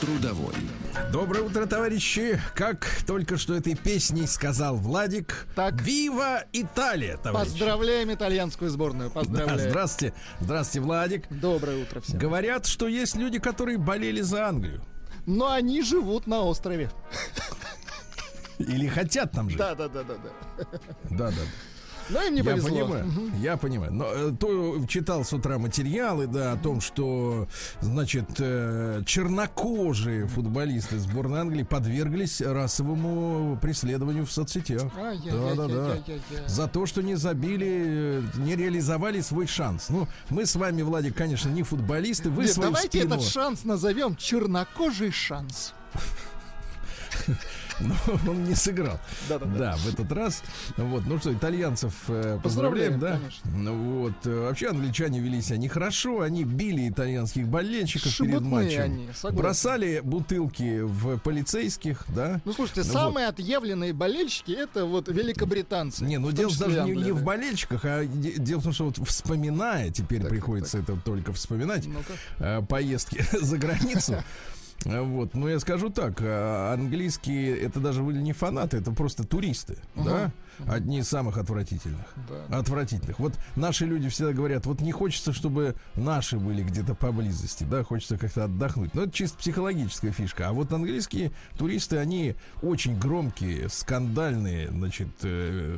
Трудовой. Доброе утро, товарищи! Как только что этой песней сказал Владик, Так. «Вива Италия», товарищи! Поздравляем итальянскую сборную. Да, Поздравляем. здравствуйте, здравствуйте, Владик. Доброе утро всем. Говорят, что есть люди, которые болели за Англию. Но они живут на острове. Или хотят там жить. Да, да, да, да, да. да. да. Но им не Я повезло. понимаю, я понимаю. Но э, то читал с утра материалы, да, о том, что, значит, э, чернокожие футболисты сборной Англии подверглись расовому преследованию в соцсетях. Да, да, да. Ай-яй-яй-яй-яй-яй. За то, что не забили, э, не реализовали свой шанс. Ну, мы с вами, Владик, конечно, не футболисты. Вы Нет, свою давайте спину... этот шанс назовем чернокожий шанс. Но он не сыграл. Да-да-да. Да, в этот раз. Вот, ну что, итальянцев э, поздравляем, Поздравляем, да? конечно. Ну вот, э, вообще англичане вели себя нехорошо, они били итальянских болельщиков перед матчем. они, согласен. бросали бутылки в полицейских, да? Ну, слушайте, Ну самые отъявленные болельщики это вот великобританцы. Не, ну дело даже не, не в болельщиках, а де- дело в том, что вот вспоминая, теперь Так, приходится это только вспоминать, э, поездки за границу. Э, Вот, но я скажу так, э, английские это даже были не фанаты, это просто туристы, да, одни из самых отвратительных, Да. отвратительных. Вот наши люди всегда говорят, вот не хочется, чтобы наши были где-то поблизости, да, хочется как-то отдохнуть. Но это чисто психологическая фишка. А вот английские туристы, они очень громкие, скандальные, значит, э,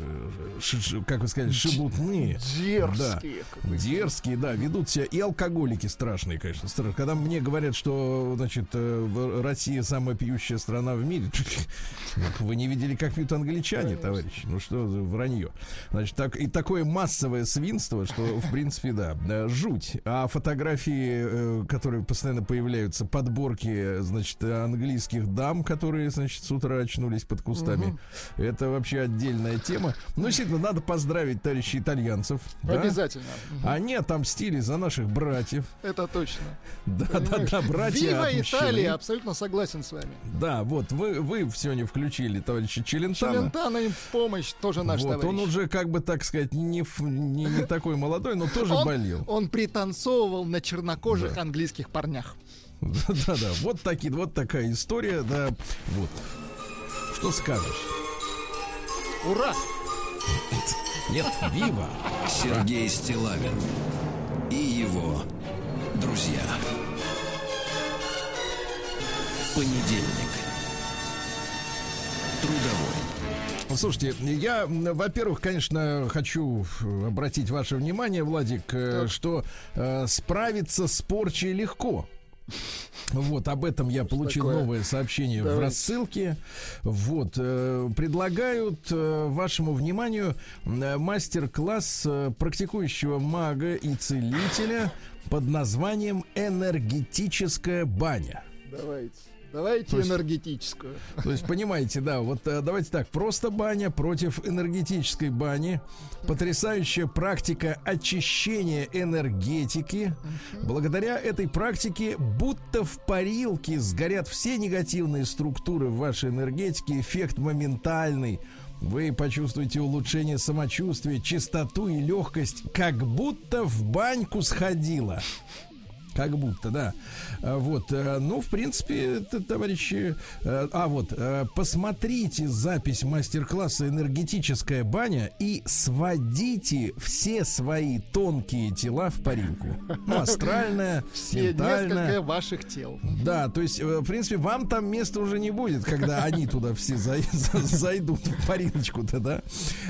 ши- ши- как вы сказали, шебутные. Дерзкие. бы. Дерзкие, да, ведут себя. И алкоголики страшные, конечно. страшные. Когда мне говорят, что, значит, э, Россия самая пьющая страна в мире, вы не видели, как пьют англичане, товарищи. Ну что за вранье. Значит, так, и такое массовое свинство, что, в принципе, да, э, жуть. А фотографии, э, которые постоянно появляются, подборки, значит, английских дам, которые, значит, с утра очнулись под кустами, это вообще отдельная тема. Ну, действительно, надо поздравить товарищей итальянцев. да? Обязательно. Мгм. Они отомстили за наших братьев. Это точно. Да, да, Понимаешь? да, братья Вива. Италия, абсолютно согласен с вами. Да, вот вы, вы сегодня включили товарища Челентана. Челентано им в помощь, тоже наш вот, товарищ. он уже, как бы так сказать, не, не, не такой молодой, но тоже Он- болел. Он пританцовывал на чернокожих английских парнях. Да, да, вот такие, вот такая история, да, вот. Что скажешь? Ура! Нет, Вива. Сергей Стилавин и его друзья. Понедельник. Трудовой. Слушайте, я, во-первых, конечно, хочу э, обратить ваше внимание, Владик, э, что э, справиться с порчей легко. Вот, об этом я получил такое? новое сообщение в Давайте. рассылке. Вот, э, предлагают э, вашему вниманию э, мастер-класс э, практикующего мага и целителя под названием «Энергетическая баня». Давайте. Давайте То есть- энергетическую. То есть, понимаете, да, вот э, давайте так, просто баня против энергетической бани, потрясающая практика очищения энергетики. Благодаря этой практике будто в парилке сгорят все негативные структуры в вашей энергетике, эффект моментальный. Вы почувствуете улучшение самочувствия, чистоту и легкость, как будто в баньку сходила. Как будто, да. А, Вот, э, ну, в принципе, товарищи... э, А, вот, э, посмотрите запись мастер-класса «Энергетическая баня» и сводите все свои тонкие тела в парилку. Ну, астральная, Все несколько ваших тел. Да, то есть, в принципе, вам там места уже не будет, когда они туда все зай- за- зайдут в парилочку-то, да?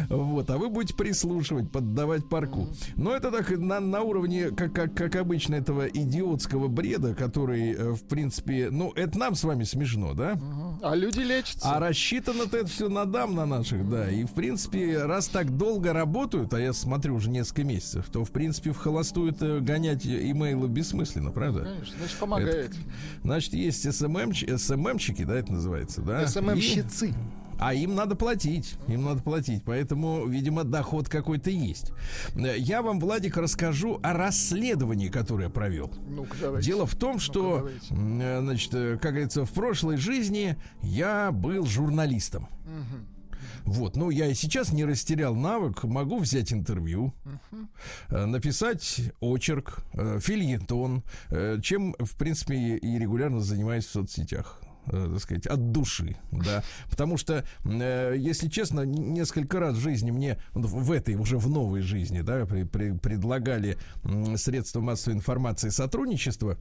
Вот, а вы будете прислушивать, поддавать парку. Но это так на, на уровне, как, как, как обычно, этого идиотского бреда, который, э, в принципе, ну, это нам с вами смешно, да? А люди лечатся. А рассчитано-то это все на дам на наших, да. И, в принципе, раз так долго работают, а я смотрю уже несколько месяцев, то, в принципе, в холостую это гонять имейлы бессмысленно, правда? Конечно, значит, помогает. Значит, есть СММ, СММщики, да, это называется, да? И- СММ-щицы. А им надо платить, им надо платить, поэтому, видимо, доход какой-то есть. Я вам, Владик, расскажу о расследовании, которое я провел. Давайте. Дело в том, что, э, значит, э, как говорится, в прошлой жизни я был журналистом. Вот, ну я и сейчас не растерял навык, могу взять интервью, э, написать очерк, фильетон, чем, в принципе, и регулярно занимаюсь в соцсетях так сказать, от души, да, потому что, э, если честно, несколько раз в жизни мне, в этой, уже в новой жизни, да, при- при- предлагали средства массовой информации сотрудничество,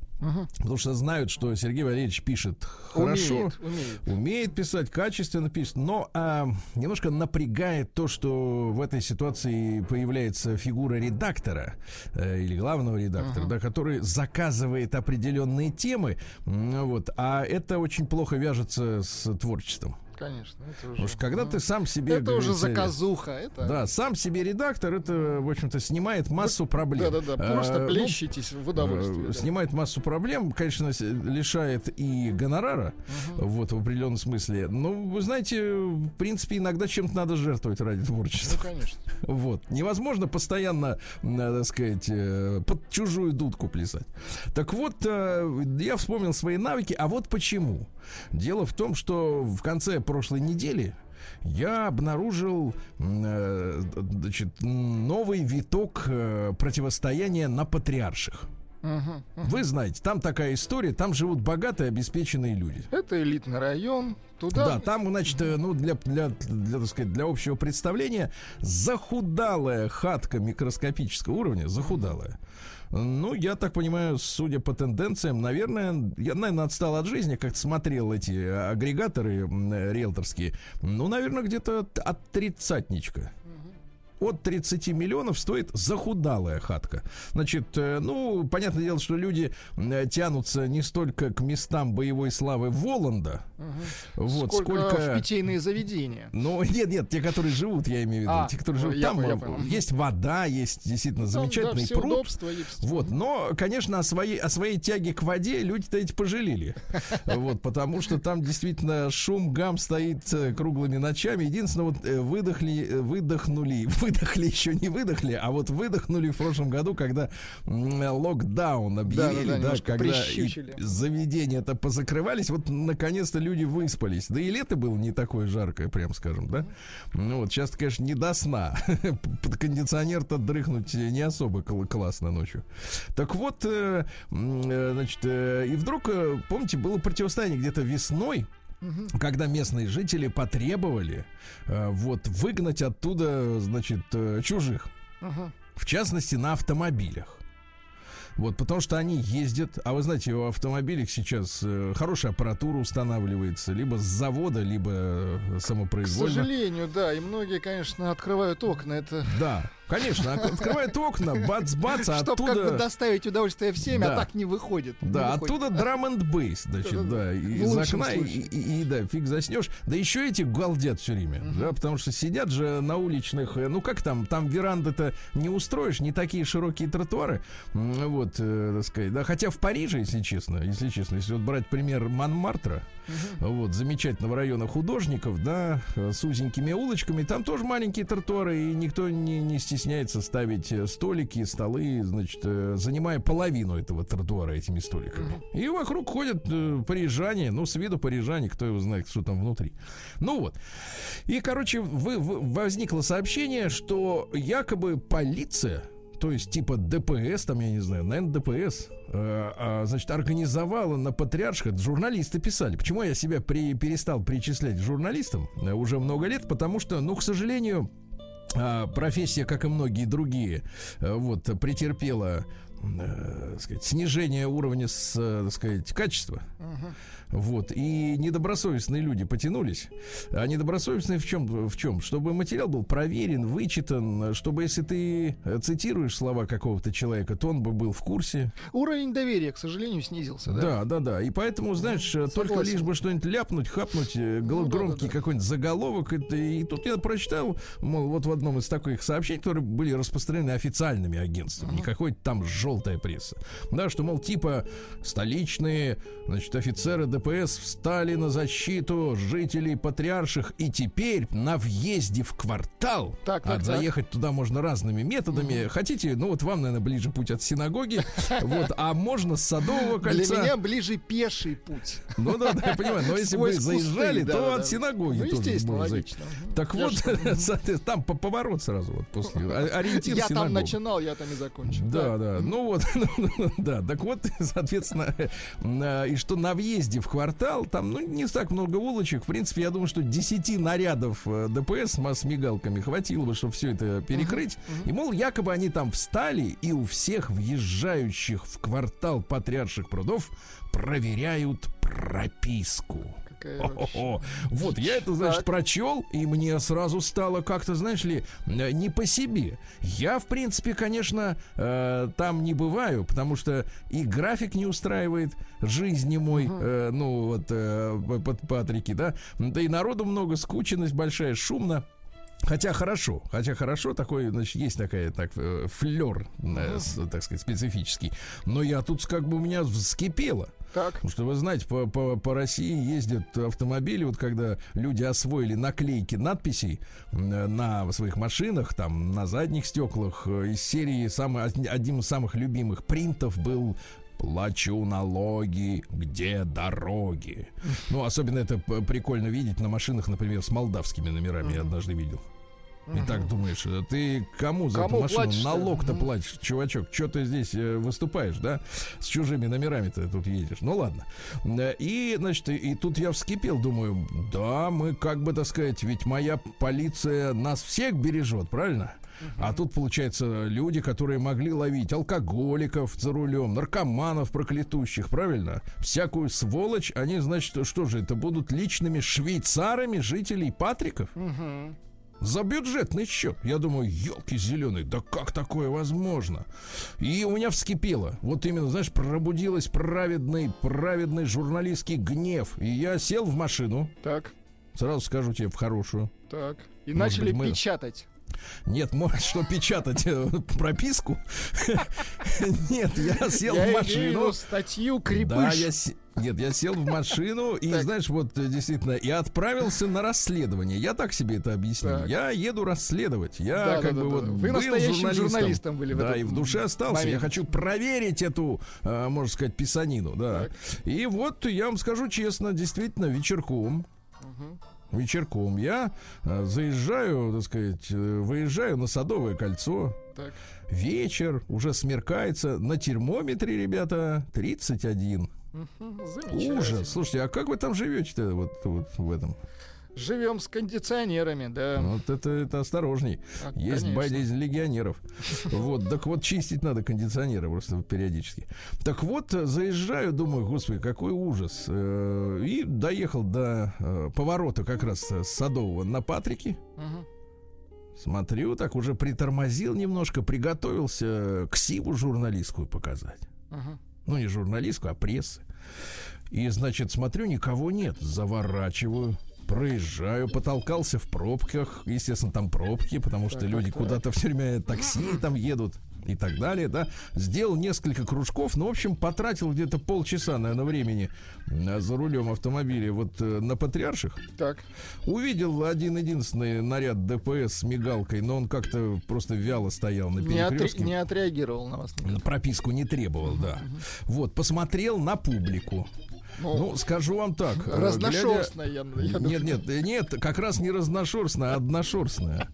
потому что знают, что Сергей Валерьевич пишет хорошо, Умеет, умеет. Умеет писать, качественно пишет, но а, немножко напрягает то, что в этой ситуации появляется фигура редактора э, или главного редактора, да, который заказывает определенные темы, вот, а это очень плохо вяжется с творчеством. Конечно. Это уже, Потому что когда ну, ты сам себе... это уже говорится, заказуха. Это... Да, сам себе редактор, это, в общем-то, снимает массу проблем. Да-да-да, А, просто ну, плещитесь в удовольствие. Э, да. Снимает массу проблем, конечно, лишает и гонорара, вот, в определенном смысле. Но, вы знаете, в принципе, иногда чем-то надо жертвовать ради Ну, творчества. конечно. Вот. Невозможно постоянно, надо сказать, э, под чужую дудку плясать. Так вот, э, я вспомнил свои навыки, а вот почему. Дело в том, что в конце прошлой недели я обнаружил э, значит, новый виток э, противостояния на патриарших. Вы знаете, там такая история, там живут богатые, обеспеченные люди. Это элитный район. Туда Да, там, значит, э, ну, для, для, для, так сказать, для общего представления, захудалая хатка микроскопического уровня, захудалая. Ну, я так понимаю, судя по тенденциям, наверное, я, наверное, отстал от жизни, как-то смотрел эти агрегаторы риэлторские. Ну, наверное, где-то от тридцатничка от 30 миллионов стоит захудалая хатка. Значит, э, ну, понятное дело, что люди э, тянутся не столько к местам боевой славы Воланда, вот, сколько, сколько... в питейные заведения. Ну, нет, нет, те, которые живут, я имею в виду. А, те, которые ну, живут я там, я э, понял. есть вода, есть действительно Там, замечательный да, пруд. удобства. Вот, но, конечно, о своей, о своей тяге к воде люди-то эти пожалели. Вот, потому что там действительно шум, гам стоит круглыми ночами. Единственное, вот выдохли, выдохнули, выдохли еще не выдохли, а вот выдохнули в прошлом году, когда локдаун объявили, Да-да-да, да, немножко когда и прищучили. заведения-то позакрывались, вот наконец-то люди выспались. Да и лето было не такое жаркое, прям скажем, да? Ну вот, сейчас, конечно, не до сна. Под кондиционер-то дрыхнуть не особо кл- классно ночью. Так вот, э, э, значит, э, и вдруг, помните, было противостояние где-то весной, когда местные жители потребовали э, вот выгнать оттуда, значит, э, чужих. Мгм. В частности, на автомобилях. Вот, потому что они ездят, а вы знаете, у автомобилях сейчас э, хорошая аппаратура устанавливается, либо с завода, либо э, К самопроизвольно. сожалению, да, и многие, конечно, открывают окна. Это Да, конечно, от- открывает окна, бац-бац, а чтобы как бы оттуда... доставить удовольствие всем, Да. а так не выходит. Не Да, выходит. оттуда драм энд бейс, значит, да, из окна, и, и- и, да, фиг заснешь. Да еще эти галдят все время, да, потому что сидят же на уличных, э, ну как там, там веранды-то не устроишь, не такие широкие тротуары, вот, э, так сказать, да, хотя в Париже, если честно, если честно, если вот брать пример Монмартра, вот, замечательного района художников, да, э, с узенькими улочками, там тоже маленькие тротуары, и никто не, не стесняется ставить э, столики, столы, значит, э, занимая половину этого тротуара этими столиками. И вокруг ходят э, парижане, ну, с виду парижане, кто его знает, что там внутри. Ну вот. И, короче, вы, вы- возникло сообщение, что якобы полиция то есть типа ДПС, там, я не знаю, наверное, ДПС, э, а, значит, организовала на патриарших, журналисты писали. Почему я себя при, перестал причислять к журналистам э, уже много лет? Потому что, ну, к сожалению, профессия, как и многие другие, э, вот, претерпела э, сказать, снижение уровня, с, э, так сказать, качества. Вот. И недобросовестные люди потянулись. А недобросовестные в чем? В чем? Чтобы материал был проверен, вычитан, чтобы если ты э, цитируешь слова какого-то человека, то он бы был в курсе. Уровень доверия, к сожалению, снизился, да? Да, да, да. И поэтому, знаешь, э, только Согласен. лишь бы что-нибудь ляпнуть, хапнуть, э, гл- Ну да, громкий да, да. какой-нибудь заголовок. это- и тут я прочитал, мол, вот в одном из таких сообщений, которые были распространены официальными агентствами, не какой-то там желтая пресса. Да, что, мол, типа столичные, значит, офицеры ДПС встали на защиту жителей патриарших, и теперь на въезде в квартал, Так, а так, заехать туда можно разными методами. Хотите, ну вот вам, наверное, ближе путь от синагоги, вот, а можно с Садового Для кольца. меня ближе пеший путь. Ну да, да, я понимаю. Но если бы заезжали, то от синагоги Ну, тоже логично. Так вот, там по- поворот сразу вот после. Ориентир Я там начинал, я там и закончил. Да, да, ну вот, ну, да, так вот, соответственно, э, и что на въезде в квартал, там, ну, не так много улочек, в принципе, я думаю, что 10 нарядов э, ДПС с мигалками хватило бы, чтобы все это перекрыть, и, мол, якобы они там встали, и у всех въезжающих в квартал Патриарших прудов проверяют прописку. Какая вообще. Вот, я это, значит, прочел, и мне сразу стало как-то, знаешь ли, э, не по себе. Я, в принципе, конечно, э, там не бываю, потому что и график не устраивает жизни мой, э, ну, вот, э, под Патрики, да, да и народу много, скученность большая, шумно. Хотя хорошо, хотя хорошо, такой, значит, есть такая, так, э, флер, э, с, так сказать, специфический. Но я тут как бы у меня вскипело. Так. Потому что вы знаете, по, по, по России ездят автомобили, вот когда люди освоили наклейки надписей на своих машинах, там на задних стеклах, из серии самый, один из самых любимых принтов был Плачу налоги, где дороги. Ну, особенно это прикольно видеть на машинах, например, с молдавскими номерами. Я однажды видел. И так думаешь, э, ты кому за Кому эту машину платишь-то? налог-то платишь, чувачок? Что ты здесь э, выступаешь, да? С чужими номерами-то тут едешь. Ну ладно. Э, И, значит, и, тут я вскипел, думаю, да, мы как бы, так сказать, ведь моя полиция нас всех бережет, правильно? А тут, получается, люди, которые могли ловить алкоголиков за рулем, наркоманов проклятущих, правильно? Всякую сволочь, они, значит, что же, это будут личными швейцарами жителей Патриков? Мгм. За бюджетный счет. Я думаю, елки зеленые, да как такое возможно? И у меня вскипело. Вот именно, знаешь, пробудилась праведный, праведный журналистский гнев. И я сел в машину, Так, сразу скажу тебе, в хорошую. так. И Может начали быть, мы- печатать. Нет, может, что печатать э, прописку? Нет, я сел Я в машину. статью Да, крепыш. я се- нет, я сел в машину и, Так. знаешь, вот э, действительно, и отправился на расследование. Я так себе это объяснил. Так. Я еду расследовать. Я Да, как да, бы да, вот да. Вы был настоящим журналистом. журналистом были в Да, и в душе остался. Я момент. хочу проверить эту, э, можно сказать, писанину, да. Так. И вот я вам скажу честно, действительно, вечерком Мгм. Вечерком я э, заезжаю, так сказать, э, выезжаю на Садовое кольцо. Так. Вечер, уже смеркается. На термометре, ребята, 31. Мгм. Замечательно. Ужас. Слушайте, а как вы там живете вот, вот в этом? Живем с кондиционерами, да. Вот это, это осторожней. А, Есть конечно. болезнь легионеров. Вот, так вот чистить надо кондиционеры просто периодически. Так вот, э, заезжаю, думаю, господи, какой ужас. Э, И доехал до э, поворота как раз Садового на Патрике. Смотрю, так уже притормозил немножко, приготовился ксиву журналистскую показать. Ну, не журналистскую, а прессы. И, значит, смотрю, никого нет. Заворачиваю, проезжаю, потолкался в пробках. Естественно, там пробки, потому что Так, люди так, куда-то все время такси там едут и так далее, да. Сделал несколько кружков, ну, в общем, потратил где-то полчаса, наверное, времени э, за рулем автомобиля вот э, на Патриарших. Так. Увидел один единственный наряд ДПС с мигалкой, но он как-то просто вяло стоял на Не, отре- перекрестке. не отреагировал на вас. никак. Прописку не требовал, да. Вот, посмотрел на публику. Ну, скажу вам так. э, разношерстная, я, я. Нет, нет, э, нет, как раз не разношерстная, а одношерстная.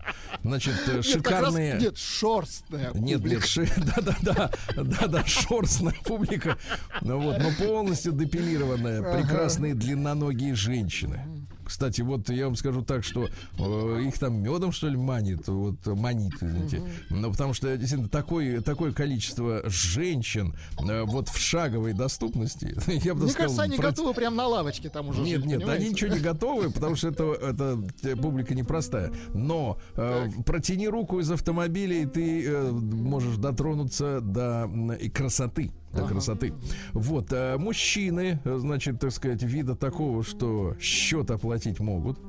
Значит, э, Нет, как раз- шикарные... нет, шерстная Нет, публика. нет, ши- да-да-да, да-да, шорстная публика, ну вот, но полностью депилированная, прекрасные длинноногие женщины. Кстати, вот я вам скажу так, что э, их там медом, что ли, манит, вот манит, извините. Ну, потому что, действительно, такое, такое количество женщин э, вот в шаговой доступности, я бы Мне сказал, кажется, они проти- готовы прям на лавочке там уже нет, жить, нет, понимаете? они ничего не готовы, потому что это, это э, публика непростая. Но э, протяни руку из автомобиля, и ты э, можешь дотронуться до и красоты. До красоты. Вот, э, мужчины, э, значит, так сказать, вида такого, что счет оплатить могут,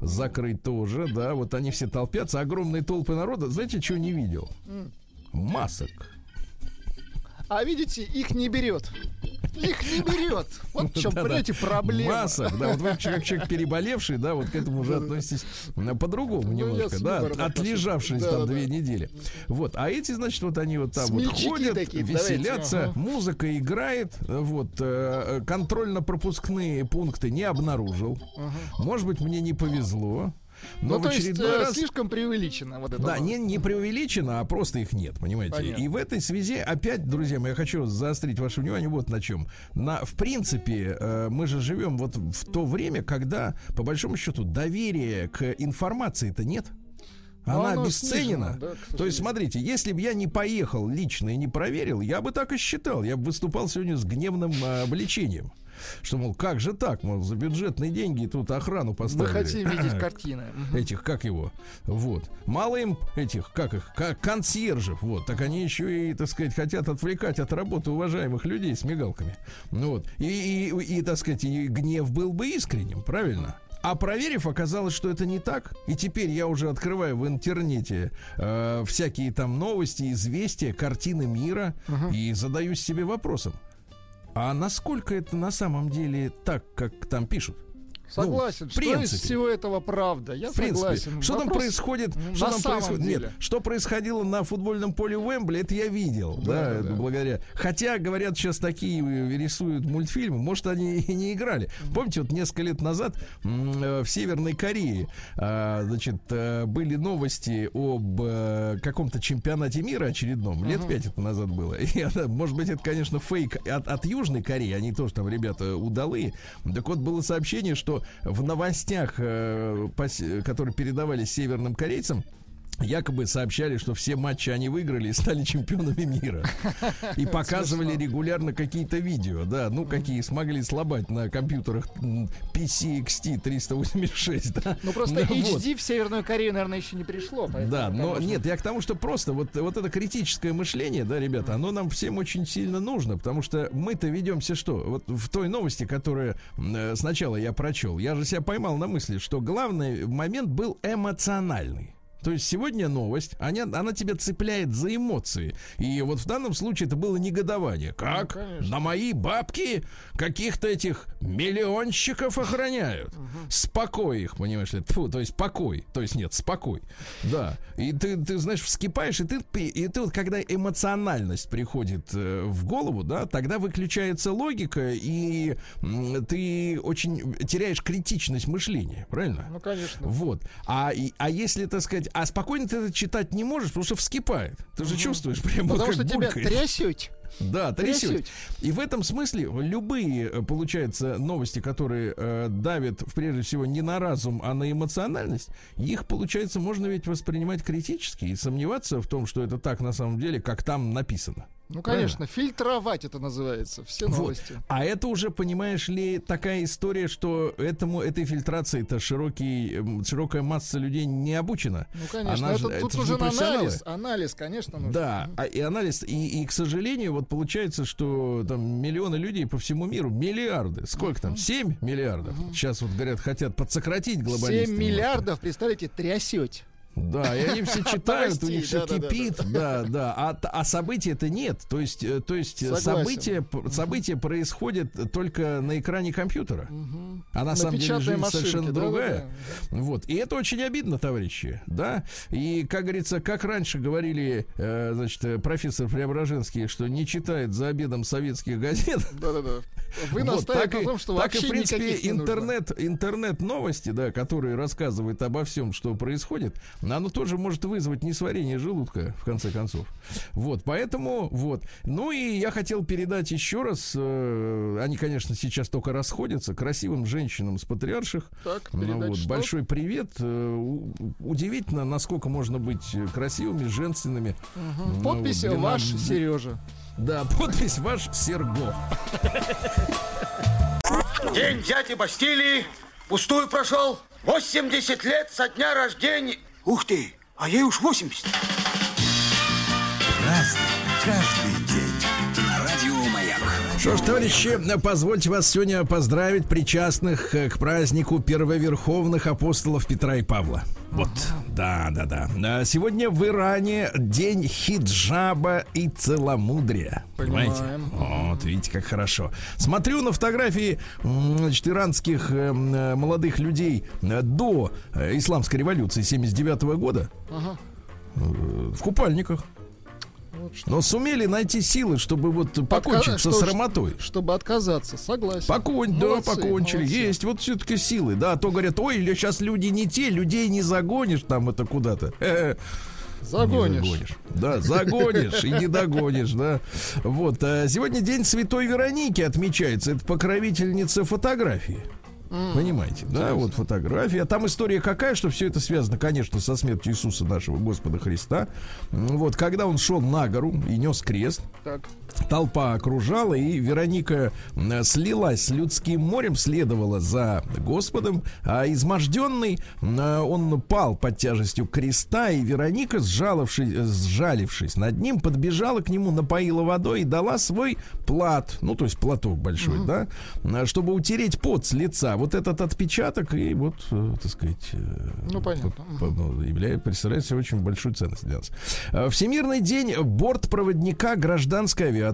закрыть тоже, да, вот они все толпятся, огромные толпы народа. Знаете, что не видел? Масок. А видите, их не берет. Их не берет. Вот в чем, Да-да. понимаете, проблема. Масса, да, вот вы как человек переболевший, да, вот к этому уже относитесь э, по-другому Ну, немножко, да, отлежавшись там две недели. Вот, а эти, значит, вот они вот там вот ходят, такие, давайте, веселятся, ага. музыка играет, вот, э, контрольно-пропускные пункты не обнаружил. Может быть, мне не повезло. Но Ну, в то есть, э, раз... слишком преувеличено вот это. Да, вот. не, не преувеличено, а просто их нет, понимаете. Понятно. И в этой связи, опять, друзья мои, я хочу заострить ваше внимание вот на чем. На, в принципе, э, мы же живем вот в то время, когда, по большому счету, доверия к информации-то нет. Ну, Она обесценена. снижено, да, То есть, смотрите, если бы я не поехал лично и не проверил, я бы так и считал. Я бы выступал сегодня с гневным э, обличением. Что, мол, как же так? Мол, за бюджетные деньги тут охрану Мы поставили. хотим видеть картины. Этих, как его, вот. Мало им этих, как их, как консьержев, вот. Так они еще и, так сказать, хотят отвлекать от работы уважаемых людей с мигалками. Вот. И, и, и, так сказать, и гнев был бы искренним, правильно? А проверив, оказалось, что это не так. И теперь я уже открываю в интернете э, всякие там новости, известия, картины мира и задаюсь себе вопросом. А насколько это на самом деле так, как там пишут? Согласен. в что из принципе. всего этого правда? Я В принципе, согласен. что там Вопрос- происходит? ну, Что там происходит? деле. Нет, что происходило на футбольном поле Уэмбли, это я видел, да, Да, да. благодаря. Хотя говорят, сейчас такие рисуют мультфильмы, может они и не играли. Помните, вот несколько лет назад э, в Северной Корее, а, значит, э, были новости об э, каком-то чемпионате мира очередном. Лет пять это назад было. И это, может быть, это, конечно, фейк от, от Южной Кореи. Они тоже там ребята удалые. Так вот, было сообщение, что в новостях, э, которые передавались северным корейцам, Якобы сообщали, что все матчи они выиграли и стали чемпионами мира. И показывали регулярно какие-то видео, да, ну какие смогли слабать на компьютерах м, PC XT 386, да. Ну просто Ну, вот. HD в Северную Корею, наверное, еще не пришло. поэтому Да, но можно- нет, я к тому, что просто вот, вот это критическое мышление, да, ребята, оно нам всем очень сильно нужно, потому что мы-то ведемся что? Вот в той новости, которую э, сначала я прочел, я же себя поймал на мысли, что главный момент был эмоциональный. То есть сегодня новость, она, она тебя цепляет за эмоции. И вот в данном случае это было негодование. Как? конечно. На мои бабки каких-то этих миллионщиков охраняют. Спокой их, понимаешь ли. Тьфу, то есть покой. То есть нет, спокой. Да. И ты, ты знаешь, вскипаешь, и ты, и ты вот когда эмоциональность приходит э, в голову, да, тогда выключается логика, и ты очень теряешь критичность мышления, правильно? Ну, конечно. Вот. А, и- а если, так сказать, а спокойно ты это читать не можешь, потому что вскипает. Ты же чувствуешь прямо Потому что тебя трясет. Да, трясет. И в этом смысле любые, э, получается, новости, которые э, давят, прежде всего, не на разум, а на эмоциональность, их, получается, можно ведь воспринимать критически и сомневаться в том, что это так на самом деле, как там написано. Ну, конечно, фильтровать это называется. Все Вот. новости. А это уже, понимаешь ли, такая история, что этому, этой фильтрации-то широкий, эм, широкая масса людей не обучена. Ну, конечно. Она это, же- тут это же нужен профессионалы. анализ. Анализ, конечно, нужен. Да, а- и анализ, и, и, к сожалению, вот получается, что там миллионы людей по всему миру, миллиарды, сколько там, 7 миллиардов. Сейчас вот говорят, хотят подсократить глобалисты. 7 немножко. миллиардов, представляете, трясете. Да, и они все читают, у них все кипит, да, да, а, а события-то нет, то есть, э, то есть э, события, события происходят только на экране компьютера, а на, самом деле жизнь совершенно другая. Вот. И это очень обидно, товарищи, да. И, как говорится, как раньше говорили, э, значит, профессор Преображенский, что не читает за обедом советских газет. Да-да-да. Вы настаиваете на том, что так и, вообще в принципе, никаких не нужно. интернет, интернет новости, да, которые рассказывают обо всем, что происходит, оно тоже может вызвать несварение желудка, в конце концов. Вот, поэтому, вот. Ну и я хотел передать еще раз, э, они, конечно, сейчас только расходятся, красивым женщинам с патриарших. Так, Ну передать вот, что? большой привет. Э, Удивительно, насколько можно быть э, красивыми, женственными. Мгм. Ну, Подпись вот, ваш длина- Сережа. Да, подпись ваш Серго. День дяди Бастилии пустую прошел. 80 лет со дня рождения. Ух ты, а ей уж 80. Разный, Что ж, товарищи, позвольте вас сегодня поздравить причастных э, к празднику первоверховных апостолов Петра и Павла. Вот, да, да, да. А Сегодня в Иране день хиджаба и целомудрия. Понимаете? Понимаем. Вот, видите, как хорошо. Смотрю на фотографии значит, иранских э, э, молодых людей до исламской революции 79 года Ага. в купальниках. Вот что. Но сумели найти силы, чтобы вот покончить со что- срамотой. Чтобы отказаться, согласен. Поконь, да, покончили. молодцы. Есть вот все-таки силы. Да, а то говорят, ой, сейчас люди не те, людей не загонишь там это куда-то. Загонишь. Не загонишь. Да, загонишь и не догонишь, да. Вот. а Сегодня день Святой Вероники отмечается. Это покровительница фотографии. Понимаете, да, вот фотография. Там история какая, что все это связано, конечно, со смертью Иисуса нашего Господа Христа. Вот, когда он шел на гору и нес крест, Так. Толпа окружала, и Вероника слилась с людским морем, следовала за Господом, а изможденный он пал под тяжестью креста, и Вероника, сжалившись, э, сжалившись над ним, подбежала к нему, напоила водой и дала свой плат, ну, то есть платок большой, да, э, чтобы утереть пот с лица. Вот этот отпечаток, и вот, э, так сказать... э, Ну, понятно. по- ну, являет, представляет себе очень большую ценность для нас. Э, Всемирный день бортпроводника гражданской авиации.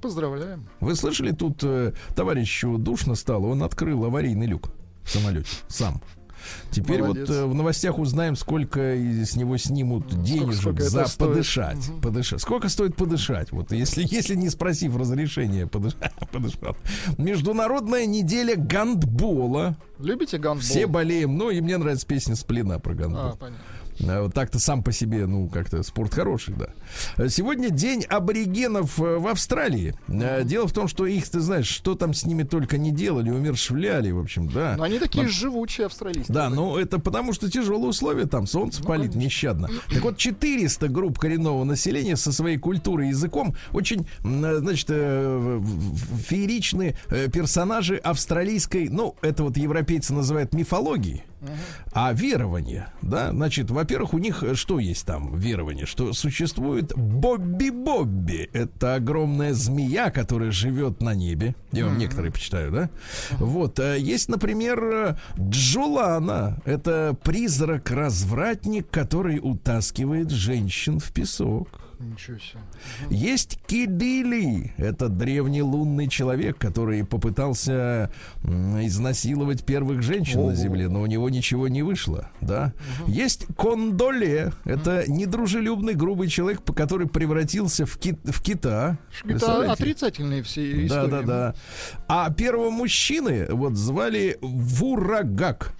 Поздравляем. Вы слышали, тут э, товарищу душно стало, он открыл аварийный люк в самолете сам. Теперь Молодец. вот э, в новостях узнаем, сколько с него снимут денежек сколько за стоит. подышать. подышать. Сколько стоит подышать? Вот если, если не спросив разрешения, подышать, подышал. Международная неделя гандбола. Любите гандбол? Все болеем. Ну, и мне нравится песня Сплина про гандбол. А, понятно. Вот так-то сам по себе, ну, как-то спорт хороший, да. А Сегодня день аборигенов э, в Австралии. Дело в том, что их, ты знаешь, что там с ними только не делали, умершвляли, в общем, да. Но они такие Нам- живучие австралийцы. Да, но это потому что тяжелые условия там, солнце Ну, палит конечно. нещадно. Так вот, 400 групп коренного населения со своей культурой и языком очень, э, значит, э, фееричные э, персонажи австралийской, ну, это вот европейцы называют мифологией. А верование, да, значит, во-первых, у них э, что есть там верование, что существует Бобби-Бобби. Это огромная змея, которая живет на небе. Я вам некоторые почитаю, да? Вот. э, Есть, например, э, Джулана. Это призрак-развратник, который утаскивает женщин в песок. Ничего себе. Есть Кидили. Это древний лунный человек, который попытался изнасиловать первых женщин на Ого. Земле, но у него ничего не вышло. Да? Есть Кондоле. Это недружелюбный, грубый человек, который превратился в, ки- в кита. Это отрицательные все Да, истории. да, да. А первого мужчины вот звали Вурагак.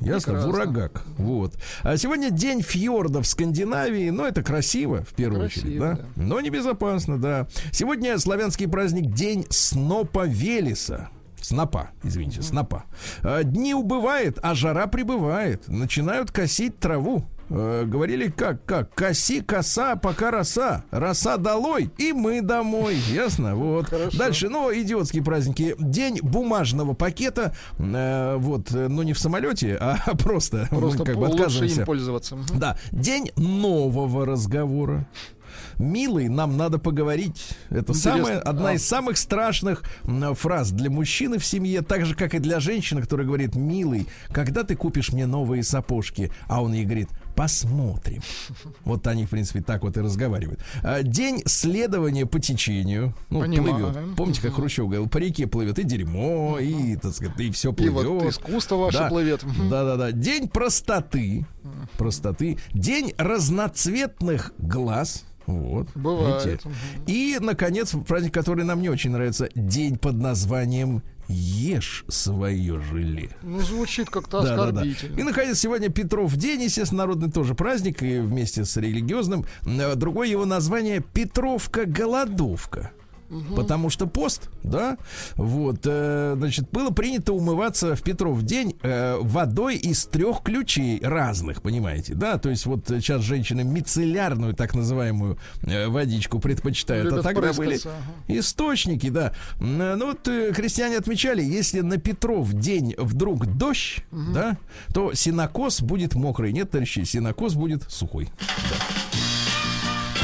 Ясно? Прекрасно. Вурагак. Вот. А сегодня день фьордов в Скандинавии. Ну, это красиво, в первую Красиво, очередь, да? да. Но небезопасно, да. Сегодня славянский праздник День Снопа Велеса. Снопа, извините, снопа. А, Дни убывает, а жара прибывает. Начинают косить траву. Э, говорили как, как, коси коса, пока роса, роса долой, и мы домой, ясно? Вот. Хорошо. Дальше, ну, идиотские праздники. День бумажного пакета, э, вот, ну, не в самолете, а просто, Просто мы как бы отказываемся. им пользоваться. Да, день нового разговора. Милый, нам надо поговорить. Это Интересно. самая, одна А. из самых страшных фраз для мужчины в семье, так же, как и для женщины, которая говорит, милый, когда ты купишь мне новые сапожки? А он ей говорит, посмотрим. Вот они, в принципе, так вот и разговаривают. А, День следования по течению. Ну, Понимаю. плывет. Помните, как Хрущев говорил, по реке плывет и дерьмо, и, так сказать, и все И плывет. вот искусство ваше Да. плывет. Да-да-да. День простоты. Простоты. День разноцветных глаз. Вот. Бывает. видите? И, наконец, праздник, который нам не очень нравится. День под названием «Ешь свое желе». Ну, звучит как-то Да, да, да. оскорбительно. И, наконец, сегодня Петров день, естественно, народный тоже праздник, и вместе с религиозным. Э, Другое его название Петровка-голодовка. Потому что пост, да, вот, э, значит, было принято умываться в Петров день э, водой из трех ключей разных, понимаете, да, то есть вот сейчас женщины мицеллярную так называемую э, водичку предпочитают, Любят а тогда были ага. источники, да. Ну вот э, христиане отмечали, если на Петров день вдруг дождь, да, то синокос будет мокрый. Нет, товарищи, синокос будет сухой.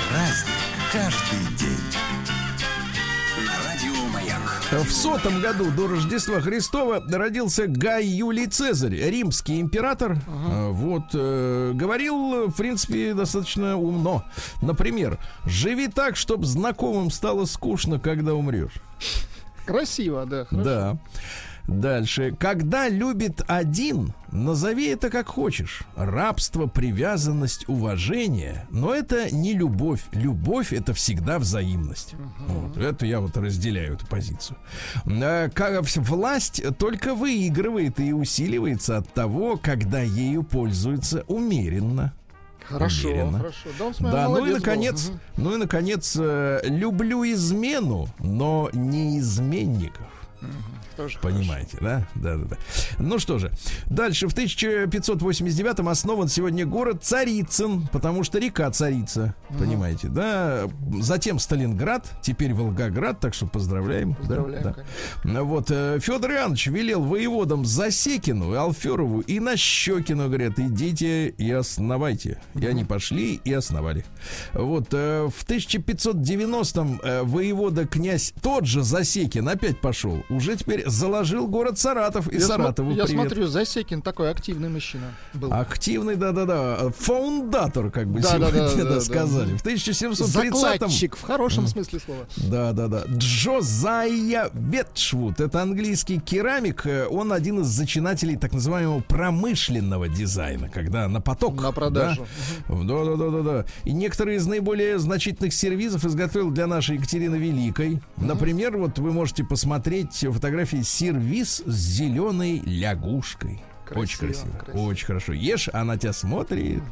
Праздник каждый день. Маяк. В сотом году до Рождества Христова родился Гай Юлий Цезарь, римский император. А, Вот, э, говорил, в принципе, достаточно умно. Например, живи так, чтобы знакомым стало скучно, когда умрешь. Красиво, да. хорошо. Да. Дальше. Когда любит один, назови это как хочешь. Рабство, привязанность, уважение. Но это не любовь. Любовь это всегда взаимность. Вот. Это я вот разделяю эту позицию. А, как власть только выигрывает и усиливается от того, когда ею пользуются умеренно. Хорошо, Уверенно. хорошо. Да, он с моим Да, ну и наконец, Мгм. ну и наконец, э, люблю измену, но не изменников. Тоже Понимаете, да? Да, да, да. Ну что же, дальше в 1589-м основан сегодня город Царицын, потому что река Царица, понимаете, да? Затем Сталинград, теперь Волгоград, так что поздравляем. да, Поздравляем, да. Ну Вот, э, Федор Иванович велел воеводам Засекину, Алферову и Нащекину, говорят, идите и основайте. И они пошли и основали. Вот, э, в 1590-м э, воевода князь тот же Засекин опять пошел. Уже теперь заложил город Саратов. И Я, Саратову я привет. смотрю, Засекин такой активный мужчина был. Активный, да-да-да, фаундатор, как бы Да, да, сегодня да, да, да, да. сказали. В 1730-м Закладчик в хорошем смысле слова. Да, да, да. Джозайя Ветшвуд. Это английский керамик. Э, Он один из зачинателей так называемого промышленного дизайна, когда на поток. На продажу. Да, да, да, да, да. да. И некоторые из наиболее значительных сервизов изготовил для нашей Екатерины Великой. Например, вот вы можете посмотреть фотографии сервиз с зеленой лягушкой. Очень Красиво, красиво, красиво. очень хорошо. Ешь, она тебя смотрит.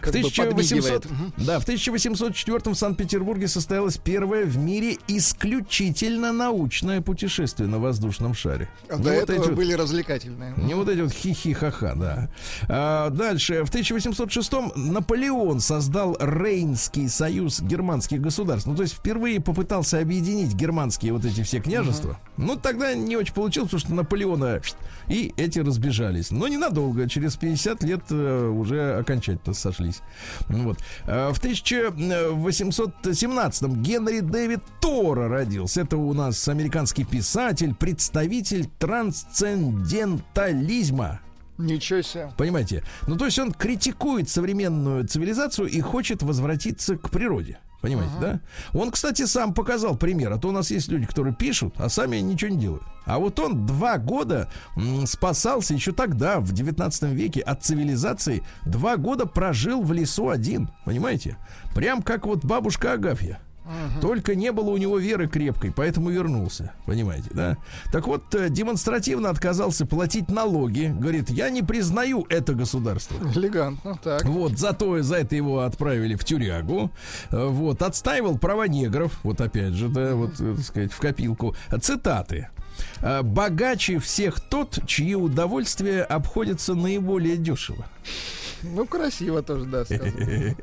Как в бы 1800, подмигивает. Мгм. да, в 1804 в Санкт-Петербурге состоялось первое в мире исключительно научное путешествие на воздушном шаре. А Не до вот этого эти вот- были развлекательные. не вот эти вот хихи-ха-ха, да. А, дальше. В 1806 Наполеон создал Рейнский союз германских государств. Ну, то есть впервые попытался объединить германские вот эти все княжества. Ну, тогда не очень получилось, потому что Наполеона и эти разбежались. Но ненадолго. Через 50 лет э, уже окончательно сошлись. Вот. А, В 1817 Генри Дэвид Тора родился. Это у нас американский писатель, представитель трансцендентализма. Ничего себе. Понимаете? Ну, то есть он критикует современную цивилизацию и хочет возвратиться к природе. Понимаете, да? Он, кстати, сам показал пример. А то у нас есть люди, которые пишут, а сами ничего не делают. А вот он два года спасался еще тогда, в 19 веке, от цивилизации. Два года прожил в лесу один. Понимаете? Прям как вот бабушка Агафья. Только не было у него веры крепкой, поэтому вернулся. Понимаете, да? Так вот, э, демонстративно отказался платить налоги. Говорит, я не признаю это государство. Элегантно, так. Вот, зато за это его отправили в тюрягу. Э, Вот, отстаивал права негров. Вот опять же, да, вот, э, так сказать, в копилку. Цитаты. «Э, Богаче всех тот, чьи удовольствия обходятся наиболее дешево. Ну, красиво тоже, да, сказано.